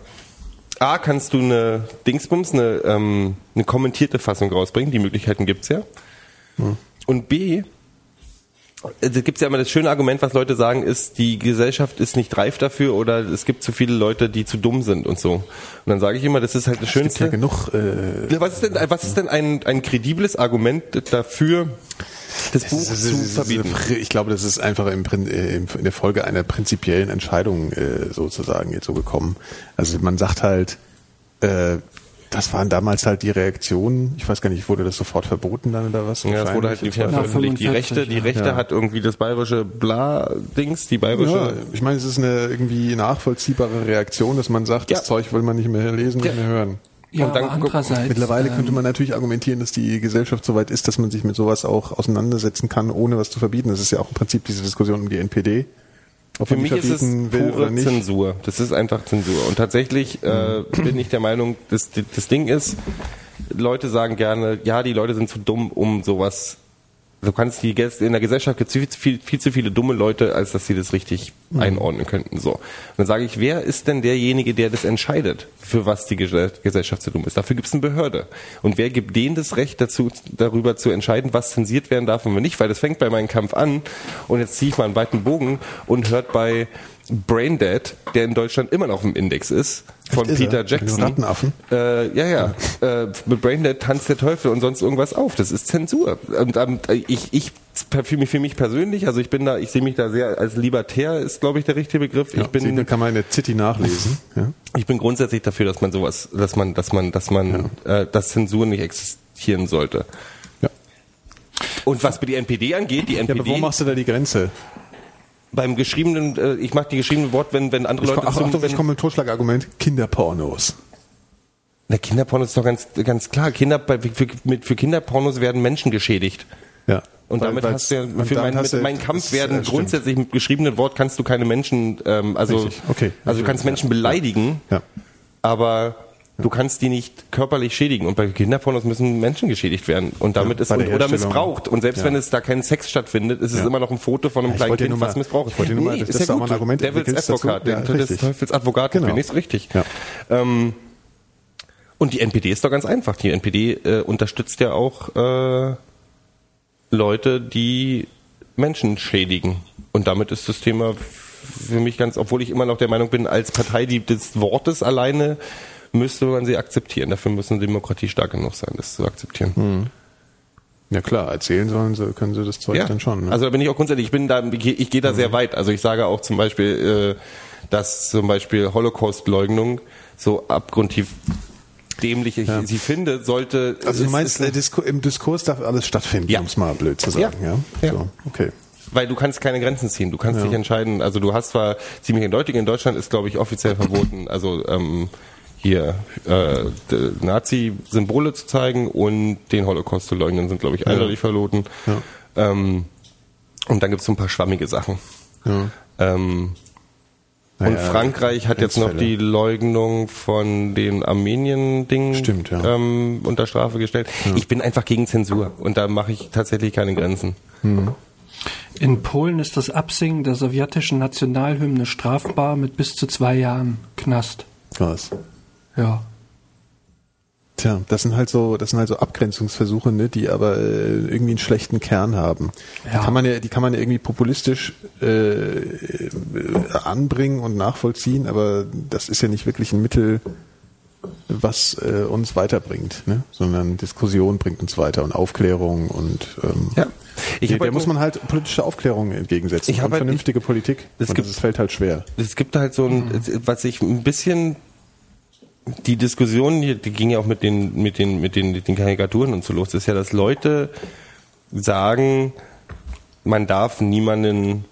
A, kannst du eine Dingsbums, eine, ähm, eine kommentierte Fassung rausbringen, die Möglichkeiten gibt's ja. Und B, es gibt ja immer das schöne Argument, was Leute sagen, ist, die Gesellschaft ist nicht reif dafür oder es gibt zu viele Leute, die zu dumm sind und so. Und dann sage ich immer, das ist halt das Es gibt Schönste. ja genug. Äh, Was ist denn, was ist denn ein, ein kredibles Argument dafür, das Buch es zu es ist- verbieten? Ich glaube, das ist einfach äh, im- in der Folge einer prinzipiellen Entscheidung äh, sozusagen jetzt so gekommen. Also man sagt halt, äh, das waren damals halt die Reaktionen. Ich weiß gar nicht, wurde das sofort verboten dann oder was? Ja, es wurde halt nicht veröffentlicht. Die 45, Rechte, die. Rechte Ja. hat irgendwie das bayerische Bla-Dings, die bayerische. Ja, ich meine, es ist eine irgendwie nachvollziehbare Reaktion, dass man sagt, Ja. das Zeug will man nicht mehr lesen, Ja. nicht mehr hören. Ja, Und dann andererseits. Mittlerweile ähm, könnte man natürlich argumentieren, dass die Gesellschaft so weit ist, dass man sich mit sowas auch auseinandersetzen kann, ohne was zu verbieten. Das ist ja auch im Prinzip diese Diskussion um die NPD. Ob Für mich ist es pure. Zensur. Das ist einfach Zensur. Und tatsächlich äh, bin ich der Meinung, das, das Ding ist, Leute sagen gerne, ja, die Leute sind zu dumm, um sowas. Du kannst die Ges- in der Gesellschaft gibt es viel, zu viel, viel zu viele dumme Leute, als dass sie das richtig Mhm. einordnen könnten. So. Und dann sage ich, wer ist denn derjenige, der das entscheidet, für was die Gesell- Gesellschaft zu dumm ist? Dafür gibt es eine Behörde. Und wer gibt denen das Recht dazu, darüber zu entscheiden, was zensiert werden darf und was nicht? Weil das fängt bei meinem Kampf an und jetzt ziehe ich mal einen weiten Bogen und hört bei Braindead, der in Deutschland immer noch im Index ist, von Echt, ist er? Peter den Jackson. Rattenaffen? Äh, ja, ja. Äh, mit Braindead tanzt der Teufel und sonst irgendwas auf. Das ist Zensur. Und ähm, ich, ich für mich, für mich persönlich, also ich bin da, ich sehe mich da sehr als Libertär, ist glaube ich der richtige Begriff. Ja, ich bin, den kann man in der City nachlesen. Ja. ich bin grundsätzlich dafür, dass man sowas, dass man, dass man, dass man, äh, dass Zensur nicht existieren sollte. Ja. Und was die NPD angeht, die ja, aber wo NPD machst du da die Grenze? Beim geschriebenen, äh, ich mache die geschriebene Wort, wenn wenn andere Ich, Leute ach, zum- Achtung, ich komme mit Totschlagargument. Kinderpornos. Na, Kinderporno ist doch ganz, ganz klar. Kinder, für, mit, für Kinderpornos werden Menschen geschädigt. Ja. Und Weil- damit hast du ja, für mein, mit du- meinem Kampf werden stimmt. grundsätzlich mit geschriebenem Wort kannst du keine Menschen, ähm, also, Richtig, okay. also du kannst Menschen beleidigen, Ja. aber du kannst die nicht körperlich schädigen. Und bei Kinderpornos müssen Menschen geschädigt werden. Und damit Ja, ist, und, oder missbraucht. Und selbst Ja. wenn es da kein Sex stattfindet, ist es Ja. immer noch ein Foto von einem kleinen Kind, nur was mal- missbraucht. ich wollte nur mal, dass- ist ja auch gut. mal ein Argument Devils. Advocate, Ja, der, des. Teufels Advokat, Genau. bin ich richtig. Ähm, und die NPD ist doch ganz einfach. Die NPD äh, unterstützt ja auch äh, Leute, die Menschen schädigen. Und damit ist das Thema für mich ganz, obwohl ich immer noch der Meinung bin, als Partei die des Wortes alleine müsste man sie akzeptieren. Dafür muss eine Demokratie stark genug sein, das zu akzeptieren. Ja klar, erzählen sollen sie, können sie das Zeug dann schon. Ne? Also da bin ich auch grundsätzlich, ich bin da, ich, ich gehe da sehr weit. Also ich sage auch zum Beispiel, äh, dass zum Beispiel Holocaust-Leugnung so abgrundtief dämlich ich sie finde, sollte. also du meinst, Disku im Diskurs darf alles stattfinden, Ja. um es mal blöd zu sagen, ja? Ja. So, okay. weil du kannst keine Grenzen ziehen. Du kannst dich entscheiden. Also du hast zwar ziemlich eindeutig in Deutschland ist glaube ich offiziell verboten. Also ähm, hier äh, Nazi-Symbole zu zeigen und den Holocaust zu leugnen sind glaube ich eindeutig verboten. Ja. Ähm, und dann gibt es so ein paar schwammige Sachen. Ja. Ähm, und Naja, Frankreich hat jetzt noch die Leugnung von den Armenien-Dingen ja. ähm, unter Strafe gestellt. Ich bin einfach gegen Zensur und da mache ich tatsächlich keine Grenzen. In Polen ist das Absingen der sowjetischen Nationalhymne strafbar mit bis zu zwei Jahren Knast. Krass. Ja. Tja, das sind halt so, das sind halt so Abgrenzungsversuche, ne, die aber äh, irgendwie einen schlechten Kern haben. Die Ja. kann man ja, die kann man ja irgendwie populistisch äh, äh, anbringen und nachvollziehen, aber das ist ja nicht wirklich ein Mittel, was äh, uns weiterbringt, ne? sondern Diskussion bringt uns weiter und Aufklärung und ähm, Ja. Ich der, der halt muss man halt politische Aufklärung entgegensetzen Ich hab und halt- vernünftige Politik. Es gibt- das fällt halt schwer. Es gibt halt so ein, was ich ein bisschen die Diskussion die ging ja auch mit den mit den mit den, mit den Karikaturen und so los. Das ist ja, dass Leute sagen, man darf niemanden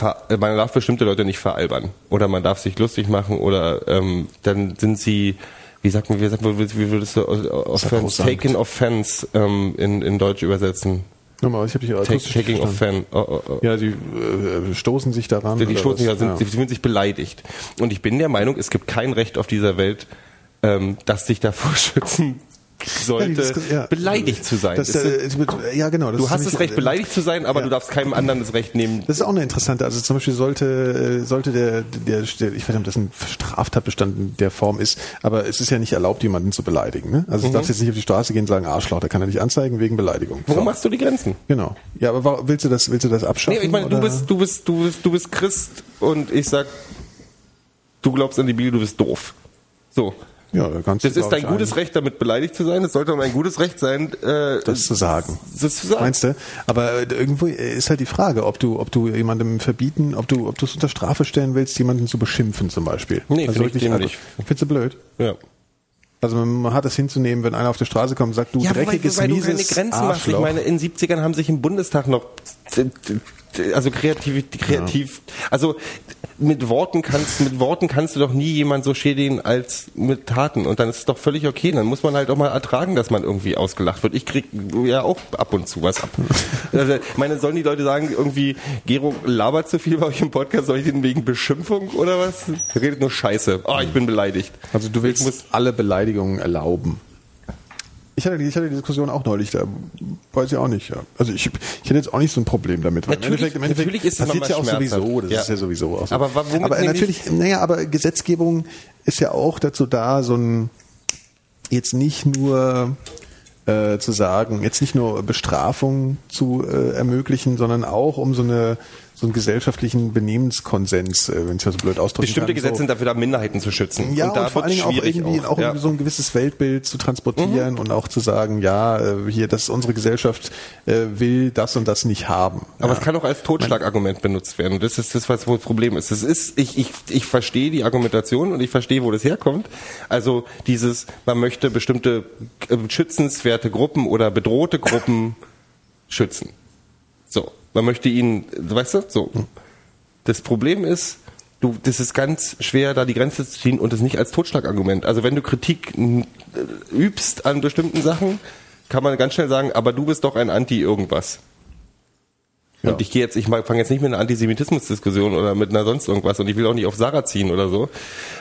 äh, man darf bestimmte Leute nicht veralbern oder man darf sich lustig machen oder ähm, dann sind sie wie sagt man, wie, sagt man, wie würdest du offense, taken offense ähm, in, in Deutsch übersetzen? Nochmal, ich habe dich Take, taking verstanden. offense. Oh, oh, oh. Ja, sie äh, stoßen sich daran. Die oder stoßen ja, sind, Ja. sie fühlen sich beleidigt. Und ich bin der Meinung, es gibt kein Recht auf dieser Welt, ähm, das dich davor schützen sollte, Ja, ja. beleidigt zu sein. Das, äh, ja, genau. Du hast das Recht, beleidigt zu sein, aber ja. du darfst keinem anderen das Recht nehmen. Das ist auch eine interessante, also zum Beispiel sollte, äh, sollte der, der, der ich weiß nicht, ob das ein Straftatbestand in der Form ist, aber es ist ja nicht erlaubt, jemanden zu beleidigen. Ne? Also du darfst jetzt nicht auf die Straße gehen und sagen, Arschloch, der kann er nicht anzeigen wegen Beleidigung. Warum So. machst du die Grenzen? Genau. Ja, aber warum- willst du das, willst du das abschaffen? Nee, ich meine, du oder? bist, du bist, du bist, du bist Christ und ich sag, du glaubst an die Bibel, du bist doof. So. Ja, kannst Das ist dein ich, gutes Recht, damit beleidigt zu sein. Es sollte auch ein gutes Recht sein, äh, das zu sagen. das zu sagen. Meinst du? Aber äh, irgendwo ist halt die Frage, ob du, ob du jemandem verbieten, ob du, ob du es unter Strafe stellen willst, jemanden zu beschimpfen zum Beispiel. Nee, find ich wirklich, dämlich. also, findest du blöd? Ja. Also man hat es hinzunehmen, wenn einer auf die Straße kommt und sagt, du Ja, wobei, dreckiges, wobei du keine mieses Grenzen machst. Ich Arschloch. meine, in den 70ern haben sich im Bundestag noch also kreativ, kreativ, also mit Worten kannst, mit Worten kannst du doch nie jemand so schädigen als mit Taten. Und dann ist es doch völlig okay. Dann muss man halt auch mal ertragen, dass man irgendwie ausgelacht wird. Ich krieg ja auch ab und zu was ab. Also, meine, sollen die Leute sagen, irgendwie, Gero labert zu viel bei euch im Podcast, soll ich den wegen Beschimpfung oder was? Er redet nur Scheiße. Oh, ich bin beleidigt. Also du willst alle Beleidigungen erlauben. Ich hatte, die- ich hatte die Diskussion auch neulich, da weiß ich auch nicht. Ja. Also ich, ich hätte jetzt auch nicht so ein Problem damit. Natürlich- natürlich ist es passiert ja auch sowieso, das schmerzhaft. ist ja sowieso auch so. Aber womit aber natürlich, naja, aber Gesetzgebung ist ja auch dazu da, so ein jetzt nicht nur äh, zu sagen, jetzt nicht nur Bestrafung zu äh, ermöglichen, sondern auch um so eine so einen gesellschaftlichen Benehmenskonsens, äh, wenn ich das so blöd ausdrücken Bestimmte kann. Gesetze so. sind dafür da, Minderheiten zu schützen. Ja, und da und vor allen Dingen auch irgendwie auch, Ja. so ein gewisses Weltbild zu transportieren und auch zu sagen, ja, äh, hier, dass unsere Gesellschaft äh, will das und das nicht haben. Aber ja. es kann auch als Totschlagargument benutzt werden. Und das ist das, was wohl das Problem ist. Das ist, ich, ich, ich verstehe die Argumentation und ich verstehe, wo das herkommt. Also dieses, man möchte bestimmte schützenswerte Gruppen oder bedrohte Gruppen schützen. Man möchte ihnen, weißt du, so. Das Problem ist, du, das ist ganz schwer, da die Grenze zu ziehen und das nicht als Totschlagargument. Also wenn du Kritik äh, übst an bestimmten Sachen, kann man ganz schnell sagen, aber du bist doch ein Anti-Irgendwas. Ja. Und ich gehe jetzt, ich fange jetzt nicht mit einer Antisemitismusdiskussion oder mit einer sonst irgendwas und ich will auch nicht auf Sarrazin oder so.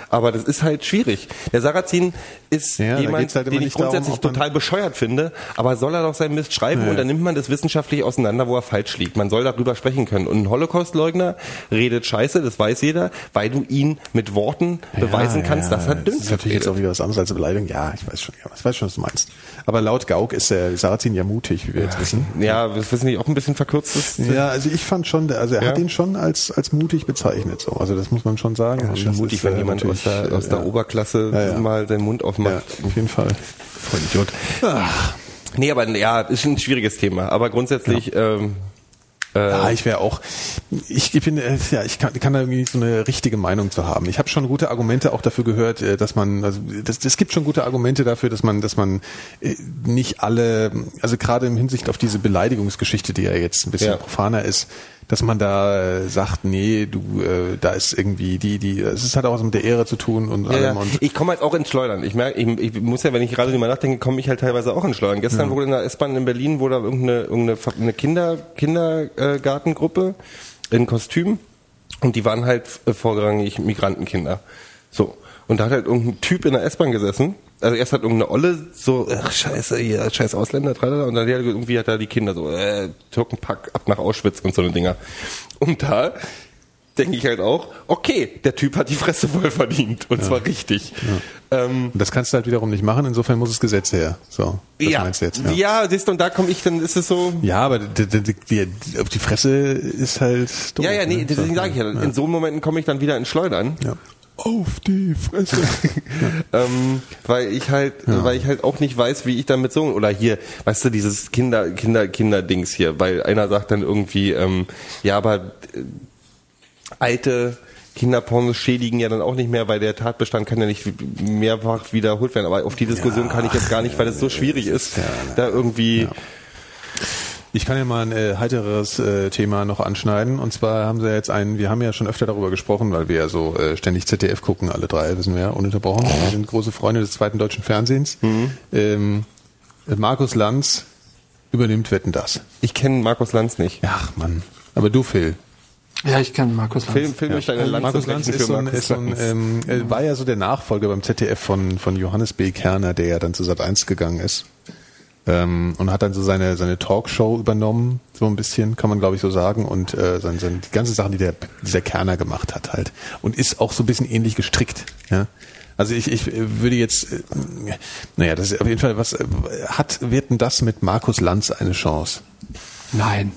Aber das ist halt schwierig. Der Sarrazin ist Ja, jemand, halt den ich darum, grundsätzlich man- total bescheuert finde, aber soll er doch seinen Mist schreiben Ja. und dann nimmt man das wissenschaftlich auseinander, wo er falsch liegt. Man soll darüber sprechen können. Und ein Holocaustleugner redet Scheiße, das weiß jeder, weil du ihn mit Worten beweisen kannst, dass er Das Dünnpfiff ist natürlich jetzt auch wieder was anderes als eine Beleidigung. Ja, ich weiß schon, ja, ich weiß schon, was du meinst. Aber laut Gauck ist der Sarazin ja mutig, wie wir jetzt wissen. Ja, das wissen nicht auch ein bisschen verkürztes Ja, also ich fand schon, also er hat Ja. ihn schon als, als mutig bezeichnet, so. Also das muss man schon sagen. Ja, schon mutig, ist, wenn äh, jemand aus der, aus der ja. Oberklasse Ja, ja. mal seinen Mund Ja, aufmacht. auf jeden Fall. Voll Idiot. Nee, aber ja, ist ein schwieriges Thema. Aber grundsätzlich, ähm, äh, Ja, ich wäre auch, ich, ich bin, äh, ja, ich kann, kann da irgendwie nicht so eine richtige Meinung zu haben. Ich habe schon gute Argumente auch dafür gehört, äh, dass man, also das, es gibt schon gute Argumente dafür, dass man, dass man äh, nicht alle, also gerade im Hinsicht auf diese Beleidigungsgeschichte, die ja jetzt ein bisschen Ja. profaner ist, dass man da äh, sagt, nee, du, äh, da ist irgendwie die, die, es ist halt auch was mit der Ehre zu tun und Ja, allem ja. und Ich komme halt auch ins Schleudern. Ich merke, ich, ich muss ja, wenn ich gerade drüber nachdenke, komme ich halt teilweise auch ins Schleudern. Gestern wurde in der S-Bahn in Berlin wurde irgendeine, irgendeine Fa- eine Kinder, Kindergartengruppe in Kostüm und die waren halt äh, vorrangig Migrantenkinder. So. Und da hat halt irgendein Typ in der S-Bahn gesessen. Also erst hat irgendeine Olle so, ach scheiße, hier, scheiß Ausländer, tralala, und dann er irgendwie hat er die Kinder so, äh, Türkenpack ab nach Auschwitz und so eine Dinger. Und da denke ich halt auch, okay, der Typ hat die Fresse voll verdient und zwar richtig. Ähm, Und das kannst du halt wiederum nicht machen, insofern muss das Gesetz her. So, das ja, meinst du jetzt. ja. siehst du, und da komme ich, dann ist es so, Ja, aber die, die, die, die, auf die Fresse ist halt doof, ja, ja, nee, ne? deswegen sage ich ja, in so Momenten komme ich dann wieder ins Schleudern. Ja. Auf die Fresse. ähm, weil ich halt, weil ich halt auch nicht weiß, wie ich damit so oder hier, weißt du, dieses Kinder, Kinder, Kinder-Dings hier, weil einer sagt dann irgendwie, ähm, ja, aber äh, alte Kinderpornos schädigen ja dann auch nicht mehr, weil der Tatbestand kann ja nicht mehrfach wiederholt werden. Aber auf die Diskussion kann ich jetzt gar nicht, weil es so schwierig ist, da irgendwie. Ich kann ja mal ein äh, heiteres äh, Thema noch anschneiden. Und zwar haben sie jetzt einen, wir haben ja schon öfter darüber gesprochen, weil wir ja so äh, ständig ZDF gucken, alle drei, wissen wir ja, ununterbrochen. Wir sind große Freunde des zweiten deutschen Fernsehens. Ähm, Markus Lanz übernimmt Wetten das. Ich kenne Markus Lanz nicht. Ach Mann. Aber du, Phil. Ja, ich kenne Markus Lanz. Film, Film durch deine Lanze Markus Lanz ist so ein, Markus ist so ein ähm, äh, war ja so der Nachfolger beim ZDF von, von Johannes B. Kerner, der ja dann zu Sat 1 gegangen ist. Ähm, und hat dann so seine, seine Talkshow übernommen, so ein bisschen, kann man glaube ich so sagen, und äh, seine, seine, die ganzen Sachen, die der, dieser Kerner gemacht hat halt. Und ist auch so ein bisschen ähnlich gestrickt. Ja? Also ich, ich äh, würde jetzt, äh, naja, das ist auf jeden Fall was, äh, hat, wird denn das mit Markus Lanz eine Chance? Nein.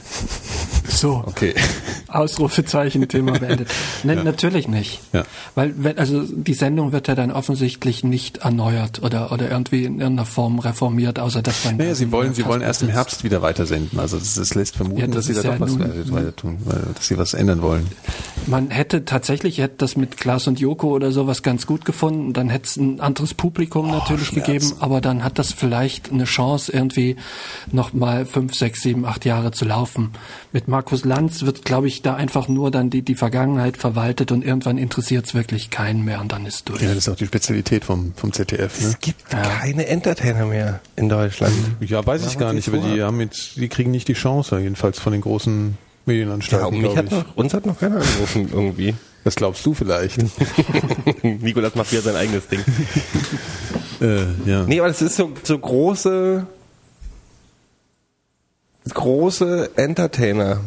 So. Okay. Ausrufezeichen, Thema beendet. Nein, natürlich nicht. Ja. Weil, wenn, also die Sendung wird ja dann offensichtlich nicht erneuert oder, oder irgendwie in irgendeiner Form reformiert, außer dass man. Naja, sie wollen, sie wollen erst im. Herbst wieder weitersenden. Also das, das lässt vermuten, Ja, das dass sie da doch ja was nun- weiter, tun, weil, dass sie was ändern wollen. Man hätte tatsächlich, hätte das mit Klaas und Joko oder sowas ganz gut gefunden, dann hätte es ein anderes Publikum natürlich Schmerz. gegeben, aber dann hat das vielleicht eine Chance, irgendwie noch mal fünf, sechs, sieben, acht Jahre zu laufen. Mit Markus Lanz wird, glaube ich, da einfach nur dann die, die Vergangenheit verwaltet und irgendwann interessiert es wirklich keinen mehr und dann ist durch. Ja, das ist auch die Spezialität vom, vom ZDF. Ne? Es gibt keine Entertainer mehr in Deutschland. Ja, weiß ich gar nicht, aber die haben jetzt, die kriegen nicht die Chance, jedenfalls von den großen Ja, Medienanstalten. und mich hat ich. noch, uns hat noch keiner angerufen irgendwie. Das glaubst du vielleicht. Nikolas macht wieder sein eigenes Ding. äh, ja. Nee, aber das ist so, so große, große Entertainer.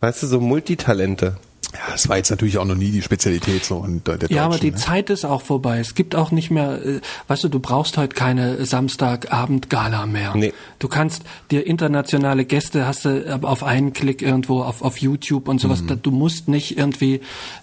Weißt du, so Multitalente. ja, das war jetzt natürlich auch noch nie die Spezialität so und der Ja, aber die ne? Zeit ist auch vorbei. Es gibt auch nicht mehr, äh, weißt du, du brauchst heute keine Samstagabend-Gala mehr. Nee. Du kannst dir internationale Gäste hast du äh, auf einen Klick irgendwo auf, auf YouTube und sowas. Da- Du musst nicht irgendwie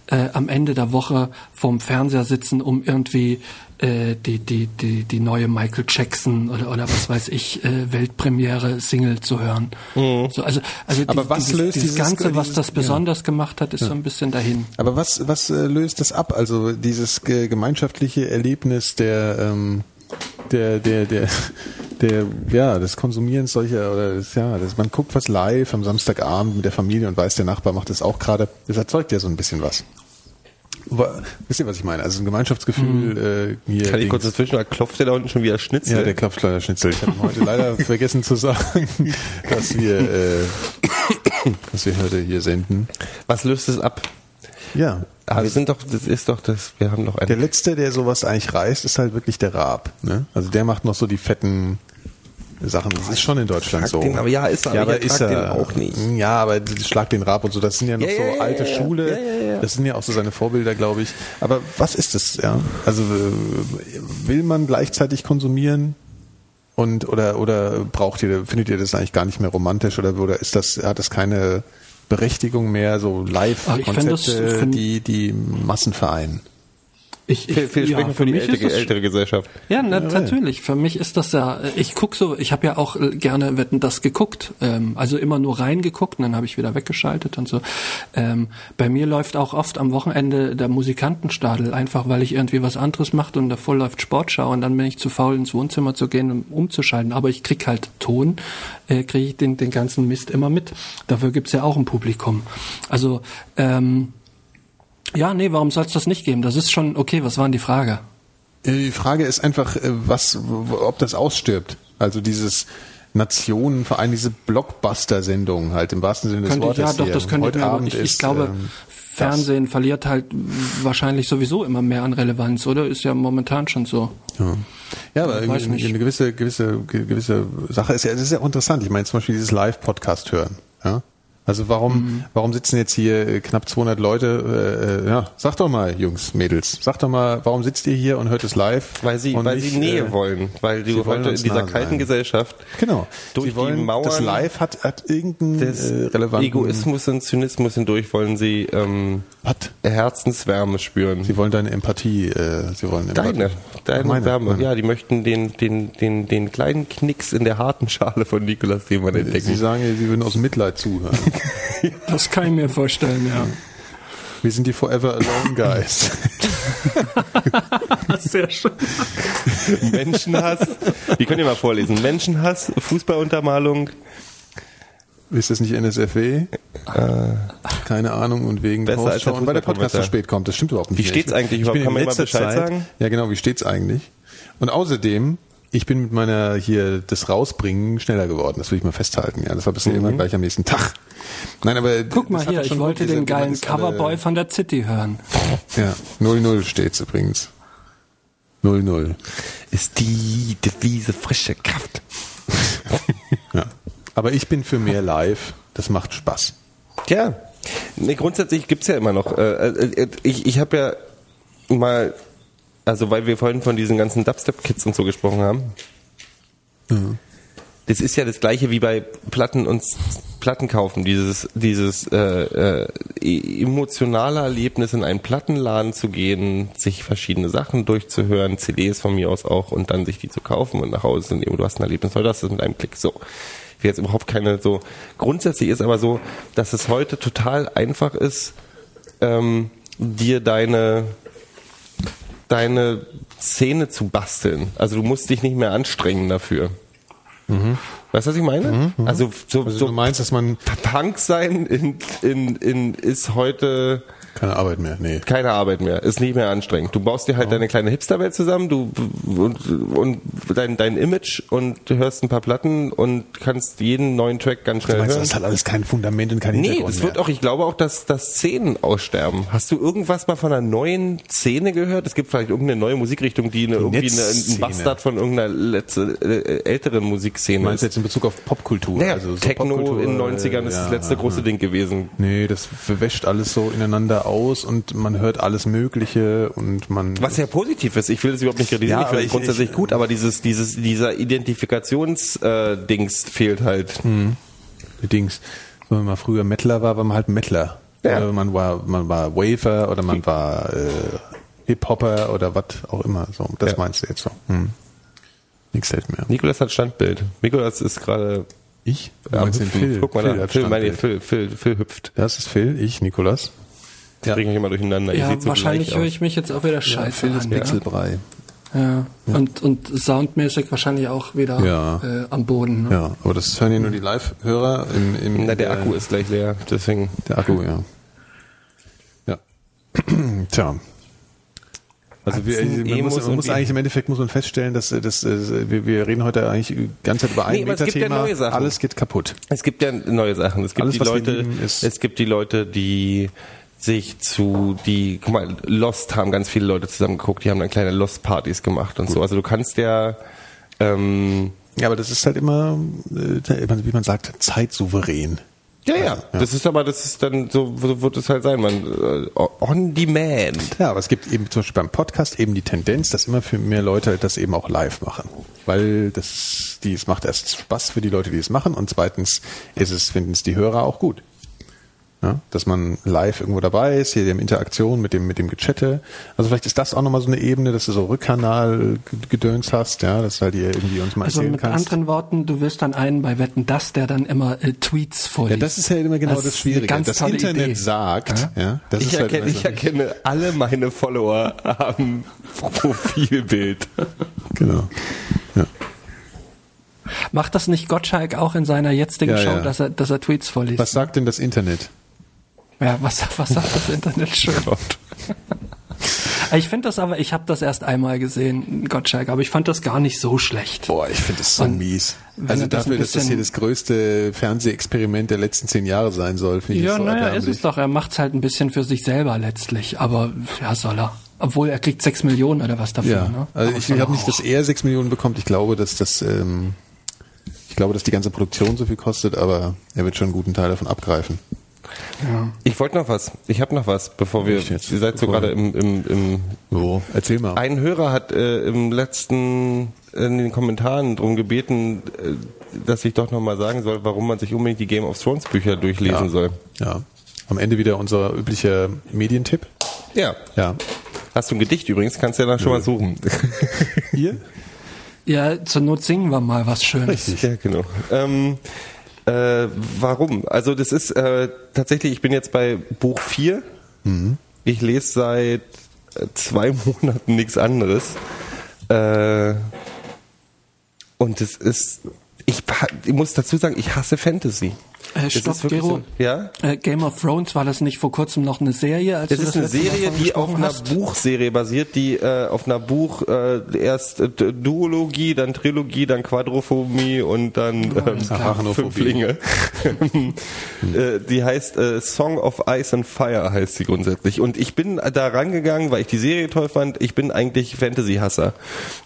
äh, am Ende der Woche vorm Fernseher sitzen, um irgendwie äh, die, die, die, die neue Michael Jackson oder, oder was weiß ich, äh, Weltpremiere Single zu hören. So, also, also Aber die- was dieses, löst dieses dieses- Ganze, was das ja. besonders gemacht hat, ist so ein bisschen dahin. Aber was, was äh, löst das ab? Also dieses ge gemeinschaftliche Erlebnis der, ähm, der, der, der, der, ja, des Konsumierens solcher oder das, ja, das, man guckt was live am Samstagabend mit der Familie und weiß, der Nachbar macht das auch gerade. Das erzeugt ja so ein bisschen was. Aber, wisst ihr, was ich meine? Also ein Gemeinschaftsgefühl äh, hier. Kann ich kurz dazwischen, da klopft der da unten schon wieder Schnitzel. ja, der klopft kleiner Schnitzel. Ich habe heute leider vergessen zu sagen, dass wir, äh, dass wir heute hier senden. Was löst es ab? Ja. Ah, wir sind doch, das ist doch das, wir haben doch Der ein, letzte, der sowas eigentlich reißt, ist halt wirklich der Raab. Ne? Also der macht noch so die fetten Sachen. Das ist schon in Deutschland so. den, aber ja, ist er, ja, aber aber ist er den auch nicht. Ja, aber Schlag den Raab und so, das sind ja noch Ja, so ja, alte ja, Schule. Das sind ja auch so seine Vorbilder, glaube ich. Aber was ist das? Ja, also will man gleichzeitig konsumieren? Und oder oder braucht ihr, findet ihr das eigentlich gar nicht mehr romantisch oder oder ist das hat das keine Berechtigung mehr, so das- Live-Konzepte, find- die die Massen vereinen? Ich, ich, Viel, viel ja, für die mich ist ältere, das- ältere Gesellschaft. Ja, na, natürlich. Für mich ist das ja, ich guck so, ich habe ja auch äh, gerne Wetten das geguckt, ähm, also immer nur reingeguckt und dann habe ich wieder weggeschaltet und so. Ähm, bei mir läuft auch oft am Wochenende der Musikantenstadel, einfach weil ich irgendwie was anderes mache und davor läuft Sportschau und dann bin ich zu faul ins Wohnzimmer zu gehen, um umzuschalten. Aber ich krieg halt Ton, äh, kriege ich den, den ganzen Mist immer mit. Dafür gibt's ja auch ein Publikum. Also ähm, ja, nee, warum soll es das nicht geben? Das ist schon okay. Was war denn die Frage? Äh, Die Frage ist einfach, äh, was, ob das ausstirbt. Also dieses Nationenverein, diese Blockbuster-Sendung halt im wahrsten Sinne des ich, Wortes. ja, doch, das könnte ich Heute mir aber, Abend ich, ich ist, glaube, ähm, Fernsehen verliert halt wahrscheinlich sowieso immer mehr an Relevanz, oder? Ist ja momentan schon so. Ja, ja aber Ich nicht. eine gewisse, gewisse, ge- gewisse Sache ist ja, das ist ja auch interessant. Ich meine zum Beispiel dieses Live-Podcast hören. Ja? Also warum, Mhm. warum sitzen jetzt hier äh, knapp 200 Leute? Äh, äh, ja, sag doch mal, Jungs, Mädels, sag doch mal, warum sitzt ihr hier und hört es live? Weil sie, weil nicht, sie Nähe äh, wollen. Weil sie heute in dieser kalten sein. Gesellschaft Genau. durch sie wollen, die Mauern das Live hat, hat irgendeinen des äh, relevanten Egoismus und Zynismus hindurch wollen sie ähm? Herzenswärme spüren. Sie wollen deine Empathie, äh, sie wollen Empathie. Deine, deine Meine, Wärme. meine. Ja, die möchten den, den, den, den kleinen Knicks in der harten Schale von Nikolas Seemann Sie entdecken. sagen, sie würden aus Mitleid zuhören. Das kann ich mir vorstellen, ja. Wir sind die Forever Alone Guys. Sehr schön. Menschenhass. Die könnt ihr mal vorlesen. Menschenhass, Fußballuntermalung. Ist das nicht NSFW? Keine Ahnung und wegen Besser als der und weil der Podcast so Fußballkommentar. spät kommt. Das stimmt überhaupt nicht. Wie steht's eigentlich ich überhaupt? Kann man mal Bescheid Zeit, sagen? Ja, genau. Wie steht's eigentlich? Und außerdem, ich bin mit meiner hier das rausbringen schneller geworden. Das will ich mal festhalten. Ja, das war bisher immer gleich am nächsten Tag. Nein, aber Guck mal hier, ich wollte diese- den geilen Coverboy von der City hören. Ja, 0-0 steht's übrigens. 0-0. Ist die Devise frische Kraft. Ja. Aber ich bin für mehr Live. Das macht Spaß. Ja, nee, grundsätzlich gibt's ja immer noch. Äh, äh, ich ich habe ja mal, also weil wir vorhin von diesen ganzen Dubstep-Kids und so gesprochen haben. Das ist ja das gleiche wie bei Platten und Platten kaufen. Dieses, dieses äh, äh, e- emotionale Erlebnis in einen Plattenladen zu gehen, sich verschiedene Sachen durchzuhören, CDs von mir aus auch und dann sich die zu kaufen und nach Hause zu nehmen. Du hast ein Erlebnis, weil das ist mit einem Klick so. Ich will jetzt überhaupt keine so. Grundsätzlich ist aber so, dass es heute total einfach ist, ähm, dir deine deine Szene zu basteln. Also du musst dich nicht mehr anstrengen dafür. Weißt du, was ich meine? Also so, Also so du meinst, dass man Punk sein in, in, in, ist heute keine Arbeit mehr. Nee. keine Arbeit mehr, ist nicht mehr anstrengend. Du baust dir halt deine kleine Hipsterwelt zusammen, du und, und dein, dein Image und du hörst ein paar Platten und kannst jeden neuen Track ganz Du schnell meinst, hören. das hat alles kein Fundament und kein Nee, das wird auch, ich glaube auch, dass, dass Szenen aussterben. Hast du irgendwas mal von einer neuen Szene gehört? Es gibt vielleicht irgendeine neue Musikrichtung, die, eine, irgendwie eine, ein. Bastard von irgendeiner letzte, äh, älteren Musikszene Du meinst ist. jetzt in Bezug auf Popkultur? Naja, also so Techno Popkultur, in den 90ern ist ja, das letzte große Ding gewesen. Nee, das verwäscht alles so ineinander aus und man hört alles Mögliche und man. Was ja positiv ist, ich will das überhaupt nicht kritisieren, Ja, ich finde aber es ich- grundsätzlich ich- gut, aber dieses, dieses, dieser Identifikationsdings äh, fehlt halt. die Dings. Wenn man früher Mettler war, war man halt Mettler. Ja. Man war, man war Wafer oder man war äh, Hip-Hopper oder was auch immer. So, das Ja. meinst du jetzt so. Hm. Nix hält mehr. Nikolas hat Standbild. Nikolas ist gerade Ich? Hüpfen. Phil? Guck mal Phil da, Phil, meine. Phil, Phil, Phil hüpft. Das ist Phil, ich, Nikolas. Das bringe ich immer durcheinander. Ja, wahrscheinlich höre ich mich jetzt auch wieder scheiße Phil ist an. Ja. Pixelbrei. Ja. Und, und soundmäßig wahrscheinlich auch wieder Ja. äh, am Boden. Ne? Ja, aber das hören ja nur die Live-Hörer im, im Na, der äh, Akku ist gleich leer, deswegen. Der Akku, ja. Ja. Tja. Also wir, man, muss, man muss eigentlich im Endeffekt muss man feststellen, dass, äh, dass äh, wir, wir reden heute eigentlich die ganze Zeit über ein Nee, aber es gibt ja neue Sachen. Alles geht kaputt. Es gibt ja neue Sachen. Es gibt Alles, die Leute, es gibt die Leute, die sich zu die, guck mal, Lost haben ganz viele Leute zusammen geguckt, die haben dann kleine Lost-Partys gemacht und so. Also du kannst ja ähm, Ja, aber das ist halt immer, äh, wie man sagt, zeitsouverän. Ja, ja, das ist aber, das ist dann, so so wird es halt sein, man, äh, on demand. Ja, aber es gibt eben zum Beispiel beim Podcast eben die Tendenz, dass immer für mehr Leute das eben auch live machen. Weil das, die, es macht erst Spaß für die Leute, die es machen und zweitens ist es, finden es die Hörer auch gut. Ja, dass man live irgendwo dabei ist, hier die Interaktion mit dem, mit dem Gechatte. Also vielleicht ist das auch nochmal so eine Ebene, dass du so Rückkanal-Gedöns hast, ja, dass du halt hier irgendwie uns mal Also erzählen mit kannst. anderen Worten, du wirst dann einen bei Wetten das, der dann immer äh, Tweets vorliest. Ja, das ist ja immer genau Das das, Schwierige. ganz Das Internet Idee. sagt, ja, das Ich ist halt erkenne, ich so- erkenne alle meine Follower am Profilbild. genau. Ja. Macht das nicht Gottschalk auch in seiner jetzigen Ja, Show, ja. Dass, er, dass er Tweets vorliest? Was sagt denn das Internet? Ja, was, was sagt das Internet schon? ich finde das aber, ich habe das erst einmal gesehen, Gottschalk, aber ich fand das gar nicht so schlecht. Boah, ich finde das so Und mies. Also das dafür, ein dass das hier das größte Fernsehexperiment der letzten zehn Jahre sein soll, finde ich Ja, das so naja, ist es doch. Er macht's halt ein bisschen für sich selber letztlich. Aber ja, soll er. Obwohl er kriegt sechs Millionen oder was dafür. Ja, ne? also Aber ich glaube nicht, dass er sechs Millionen bekommt. Ich glaube, dass das, ähm, ich glaube, dass die ganze Produktion so viel kostet, aber er wird schon einen guten Teil davon abgreifen. Ich wollte noch was. Ich habe noch was, bevor wir. Jetzt? Ihr seid so gerade im, im, im. So, erzähl mal. Ein Hörer hat äh, im letzten in den Kommentaren darum gebeten, äh, dass ich doch noch mal sagen soll, warum man sich unbedingt die Game of Thrones Bücher durchlesen ja. soll. Ja. Am Ende wieder unser üblicher Medientipp. Ja. Ja. Hast du ein Gedicht übrigens? Kannst du ja dann schon mal suchen. Hier? Ja, zur Not singen wir mal was Schönes. Ja, genau. Ähm, äh, warum? Also das ist äh, tatsächlich, ich bin jetzt bei Buch 4. Ich lese seit äh, zwei Monaten nichts anderes. Äh, und es ist, ich, ich muss dazu sagen, ich hasse Fantasy. Äh, Das stopp, Gero. so. Ja? Äh, Game of Thrones, war das nicht vor kurzem noch eine Serie? Als Es du ist das eine Serie, die auf einer hast? Buchserie basiert, die äh, auf einer Buch äh, erst äh, Duologie, dann Trilogie, dann Quadrophobie und dann ähm. Fünflinge. äh, die heißt äh, Song of Ice and Fire heißt sie grundsätzlich. Und ich bin da rangegangen, weil ich die Serie toll fand. Ich bin eigentlich Fantasy-Hasser.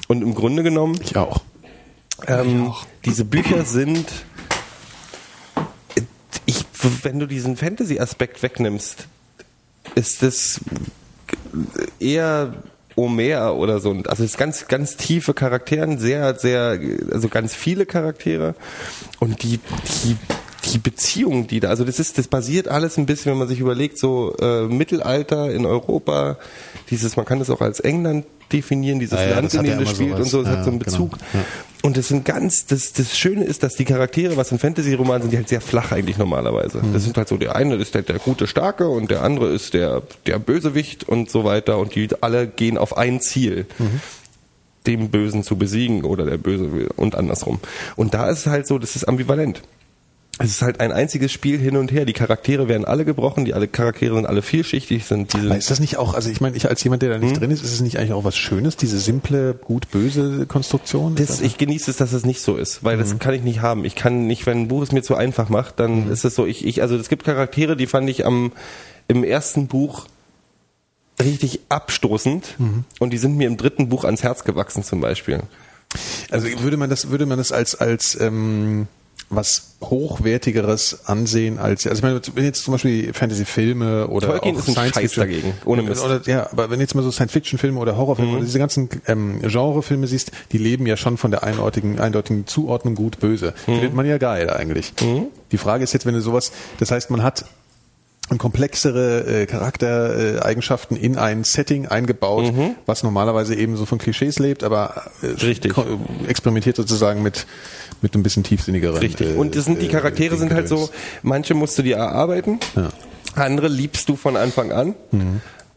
Und im Grunde genommen Ich auch. ähm, diese Bücher sind, ich, wenn du diesen Fantasy-Aspekt wegnimmst, ist das eher Omer oder so. Also es ist ganz, ganz tiefe Charaktere, sehr, sehr, also ganz viele Charaktere und die, die, die Beziehungen, die da, also das ist, das basiert alles ein bisschen, wenn man sich überlegt, so äh, Mittelalter in Europa, dieses, man kann das auch als England definieren, dieses Ja, ja, Land, in dem das spielt sowas. und so, das Ja, hat so einen genau. Bezug. Ja. Und das sind ganz, das, das Schöne ist, dass die Charaktere, was in Fantasy-Romanen sind, die halt sehr flach eigentlich normalerweise. Mhm. Das sind halt so, der eine ist der, der gute Starke und der andere ist der, der Bösewicht und so weiter und die alle gehen auf ein Ziel. Mhm. Dem Bösen zu besiegen oder der Böse will- und andersrum. Und da ist es halt so, das ist ambivalent. Es ist halt ein einziges Spiel hin und her. Die Charaktere werden alle gebrochen, die alle Charaktere sind alle vielschichtig, sind diese. Aber ist das nicht auch, also ich meine, ich als jemand, der da nicht Hm? drin ist, ist es nicht eigentlich auch was Schönes, diese simple, gut-böse Konstruktion? Das, ich genieße es, dass es nicht so ist, weil Mhm. das kann ich nicht haben. Ich kann nicht, wenn ein Buch es mir zu einfach macht, dann Mhm. ist es so, ich, ich, also es gibt Charaktere, die fand ich am, im ersten Buch richtig abstoßend Mhm. und die sind mir im dritten Buch ans Herz gewachsen zum Beispiel. Also würde man das, würde man das als, als ähm, was hochwertigeres ansehen als, also ich meine, wenn jetzt zum Beispiel Fantasy-Filme oder Tolkien auch ist Science Scheiß Fiction, dagegen, ohne Mist. Oder, ja, aber wenn jetzt mal so Science-Fiction-Filme oder Horrorfilme Mhm. oder diese ganzen ähm, Genrefilme siehst, die leben ja schon von der eindeutigen, eindeutigen Zuordnung gut böse. Mhm. Findet man ja geil eigentlich. Die Frage ist jetzt, wenn du sowas, das heißt, man hat und komplexere äh, Charaktereigenschaften in ein Setting eingebaut, was normalerweise eben so von Klischees lebt, aber äh, experimentiert sozusagen mit mit ein bisschen tiefsinnigeren. Richtig. äh, Und das sind die äh, Charaktere sind halt so, manche musst du dir erarbeiten, Ja. andere liebst du von Anfang an.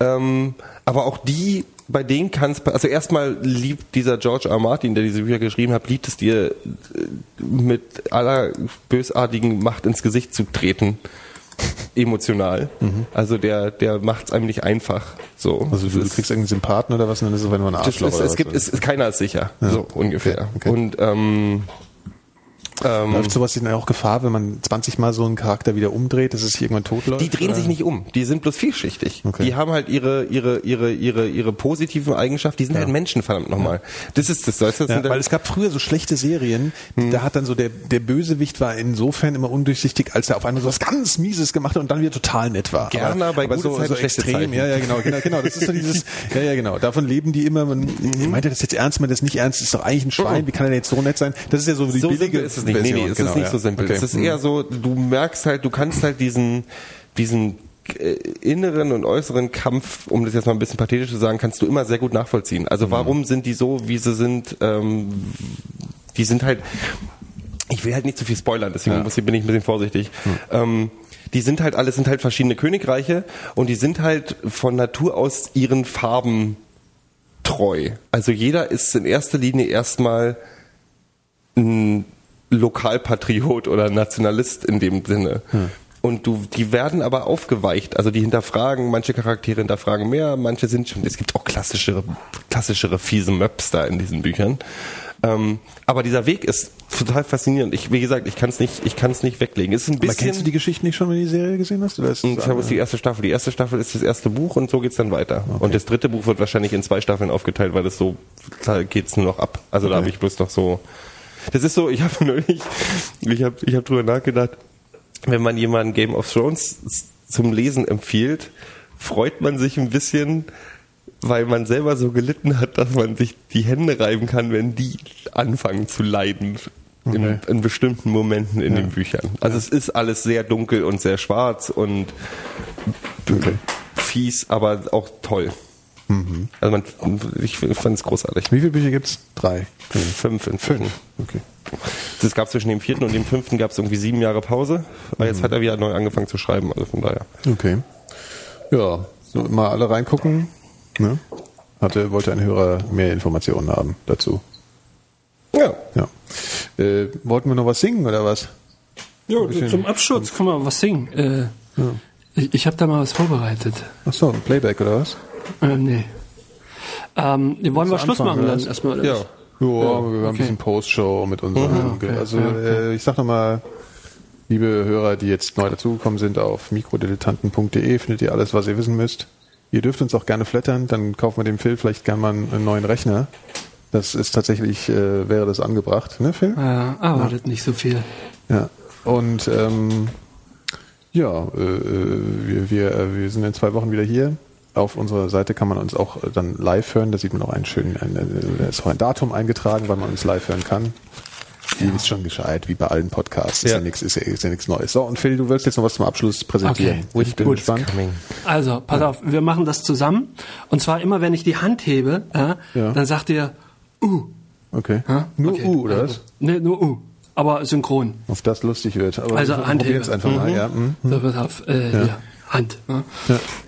Ähm, aber auch die, bei denen kannst also erstmal liebt dieser George R. Martin, der diese Bücher geschrieben hat, liebt es dir äh, mit aller bösartigen Macht ins Gesicht zu treten. Emotional. Also der, der macht es einem nicht einfach. So. Also du, du kriegst irgendeinen Sympathen oder was, und dann ist es einfach ein Arschloch. ist, es gibt, es, es, keiner ist sicher. So ungefähr. Okay. Und ähm, Ähm, Läuft sowas denn auch Gefahr, wenn man 20 Mal so einen Charakter wieder umdreht, dass es sich irgendwann tot läuft? Die drehen sich nicht um. Die sind bloß vielschichtig. Okay. Die haben halt ihre, ihre, ihre, ihre, ihre positiven Eigenschaften. Die sind halt Menschen, verdammt nochmal. Das ist das. das, das Ja, sind weil es gab früher so schlechte Serien, da hat dann so der, der Bösewicht war insofern immer undurchsichtig, als er auf einmal so was ganz Mieses gemacht hat und dann wieder total nett war. Gerne, aber gute so, so extrem, ja, ja, genau, genau, genau. Das ist so dieses, ja, ja, genau. Davon leben die immer. Man, meint er das jetzt ernst, meint er das nicht ernst? Ist doch eigentlich ein Schwein. Wie kann er denn jetzt so nett sein? Das ist ja so die so billige nicht. Nee, nee, es Version, ist genau, nicht ja. so simpel. Okay. Es ist eher so, du merkst halt, du kannst halt diesen, diesen äh, inneren und äußeren Kampf, um das jetzt mal ein bisschen pathetisch zu sagen, kannst du immer sehr gut nachvollziehen. Also Hm. warum sind die so, wie sie sind? Ähm, die sind halt, ich will halt nicht zu viel spoilern, deswegen muss ich, bin ich ein bisschen vorsichtig. Hm. Ähm, die sind halt alles sind halt verschiedene Königreiche und die sind halt von Natur aus ihren Farben treu. Also jeder ist in erster Linie erstmal ein Lokalpatriot oder Nationalist in dem Sinne. Und du, die werden aber aufgeweicht. Also die hinterfragen, manche Charaktere hinterfragen mehr, manche sind schon, es gibt auch klassischere, klassischere fiese Möps da in diesen Büchern. Ähm, aber dieser Weg ist total faszinierend. Ich, wie gesagt, ich kann es nicht, ich kann es nicht weglegen. Es ist ein Aber bisschen. kennst du die Geschichte nicht schon, wenn du die Serie gesehen hast? Oder ist ich habe jetzt die erste Staffel. Die erste Staffel ist das erste Buch und so geht's dann weiter. Und das dritte Buch wird wahrscheinlich in zwei Staffeln aufgeteilt, weil das so, da geht's nur noch ab. Also da habe ich bloß noch so. Das ist so, ich habe neulich, ich habe ich hab drüber nachgedacht, wenn man jemanden Game of Thrones zum Lesen empfiehlt, freut man sich ein bisschen, weil man selber so gelitten hat, dass man sich die Hände reiben kann, wenn die anfangen zu leiden. In, Okay. in bestimmten Momenten in den Büchern. Also es ist alles sehr dunkel und sehr schwarz und Okay. fies, aber auch toll. Also man, ich fand es großartig. Wie viele Bücher gibt's? Drei. Fünf inzwischen. Okay. Es gab zwischen dem vierten und dem fünften gab es irgendwie sieben Jahre Pause, aber jetzt hat er wieder neu angefangen zu schreiben, also von daher. Okay. Ja, so mal alle reingucken. Ne? Hatte, wollte ein Hörer mehr Informationen haben dazu. Ja. Ja. Äh, wollten wir noch was singen oder was? Ja, zum Abschluss kann man was singen. Äh, Ich, ich habe da mal was vorbereitet. Ach so, ein Playback oder was? Äh, nee. Ähm, wollen wir Schluss anfangen, machen dann erstmal? Oder Ja. was? Ja, wir haben ein bisschen Postshow mit unseren. okay, also ja, okay. Äh, ich sag nochmal, liebe Hörer, die jetzt neu dazugekommen sind, auf mikrodilettanten.de findet ihr alles, was ihr wissen müsst. Ihr dürft uns auch gerne flattern, dann kaufen wir dem Phil vielleicht gerne mal einen neuen Rechner. Das ist tatsächlich, äh, wäre das angebracht, ne Phil? Ja, erwartet nicht so viel. Ja. Und ähm, ja, äh, äh, wir, wir, äh, wir sind in zwei Wochen wieder hier. Auf unserer Seite kann man uns auch äh, dann live hören. Da sieht man auch einen schönen, ein, äh, da ist auch ein Datum eingetragen, weil man uns live hören kann. Die ist schon gescheit, wie bei allen Podcasts. Ist ja, Ja. nichts, ist ja, ist ja nichts Neues. So, und Phil, du willst jetzt noch was zum Abschluss präsentieren. Okay, ich bin gut. gespannt. Also, pass auf, wir machen das zusammen. Und zwar immer, wenn ich die Hand hebe, ja, Ja. dann sagt ihr, uh. Okay. Ja? Nur okay. U, oder also, was? Ne, nur U. Aber synchron. Auf das lustig wird. Aber Also wir Handhebe. probieren es einfach mal, ja. Mhm. So, pass auf, äh, hier, Hand. Ne?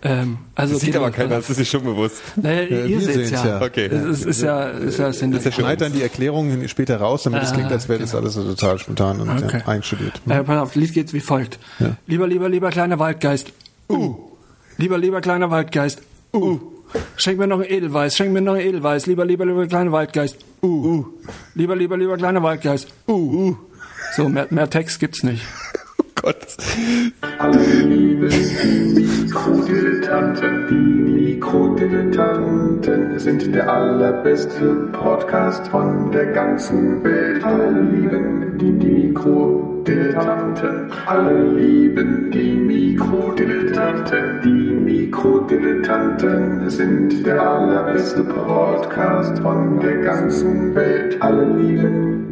Ähm, also Sieht geht aber keiner, das ist sich schon bewusst. Naja, Ja, ihr sehen's ja. ja. Okay. Es ist, ist ja, ist ja, sind Er schneidet dann die Erklärungen später raus, damit es Ah, klingt, als wäre das alles so total spontan und Okay. ja, einstudiert. Äh, pass auf, Lied geht's wie folgt. Ja. Lieber, lieber, lieber kleiner Waldgeist. Uh. Lieber, lieber kleiner Waldgeist. Uh. Schenk mir noch ein Edelweiß, schenk mir noch ein Edelweiß. Lieber, lieber, lieber kleiner Waldgeist. Uh. uh. Lieber, lieber, lieber kleiner Waldgeist. Uh. uh. So, mehr, mehr Text gibt's nicht. Gott. Mikrodilettanten, die Mikrodilettanten sind der allerbeste Podcast von der ganzen Welt. Alle lieben die, die Mikrodilettanten, alle lieben die Mikrodilettanten, die Mikrodilettanten sind der allerbeste Podcast von der ganzen Welt. Alle lieben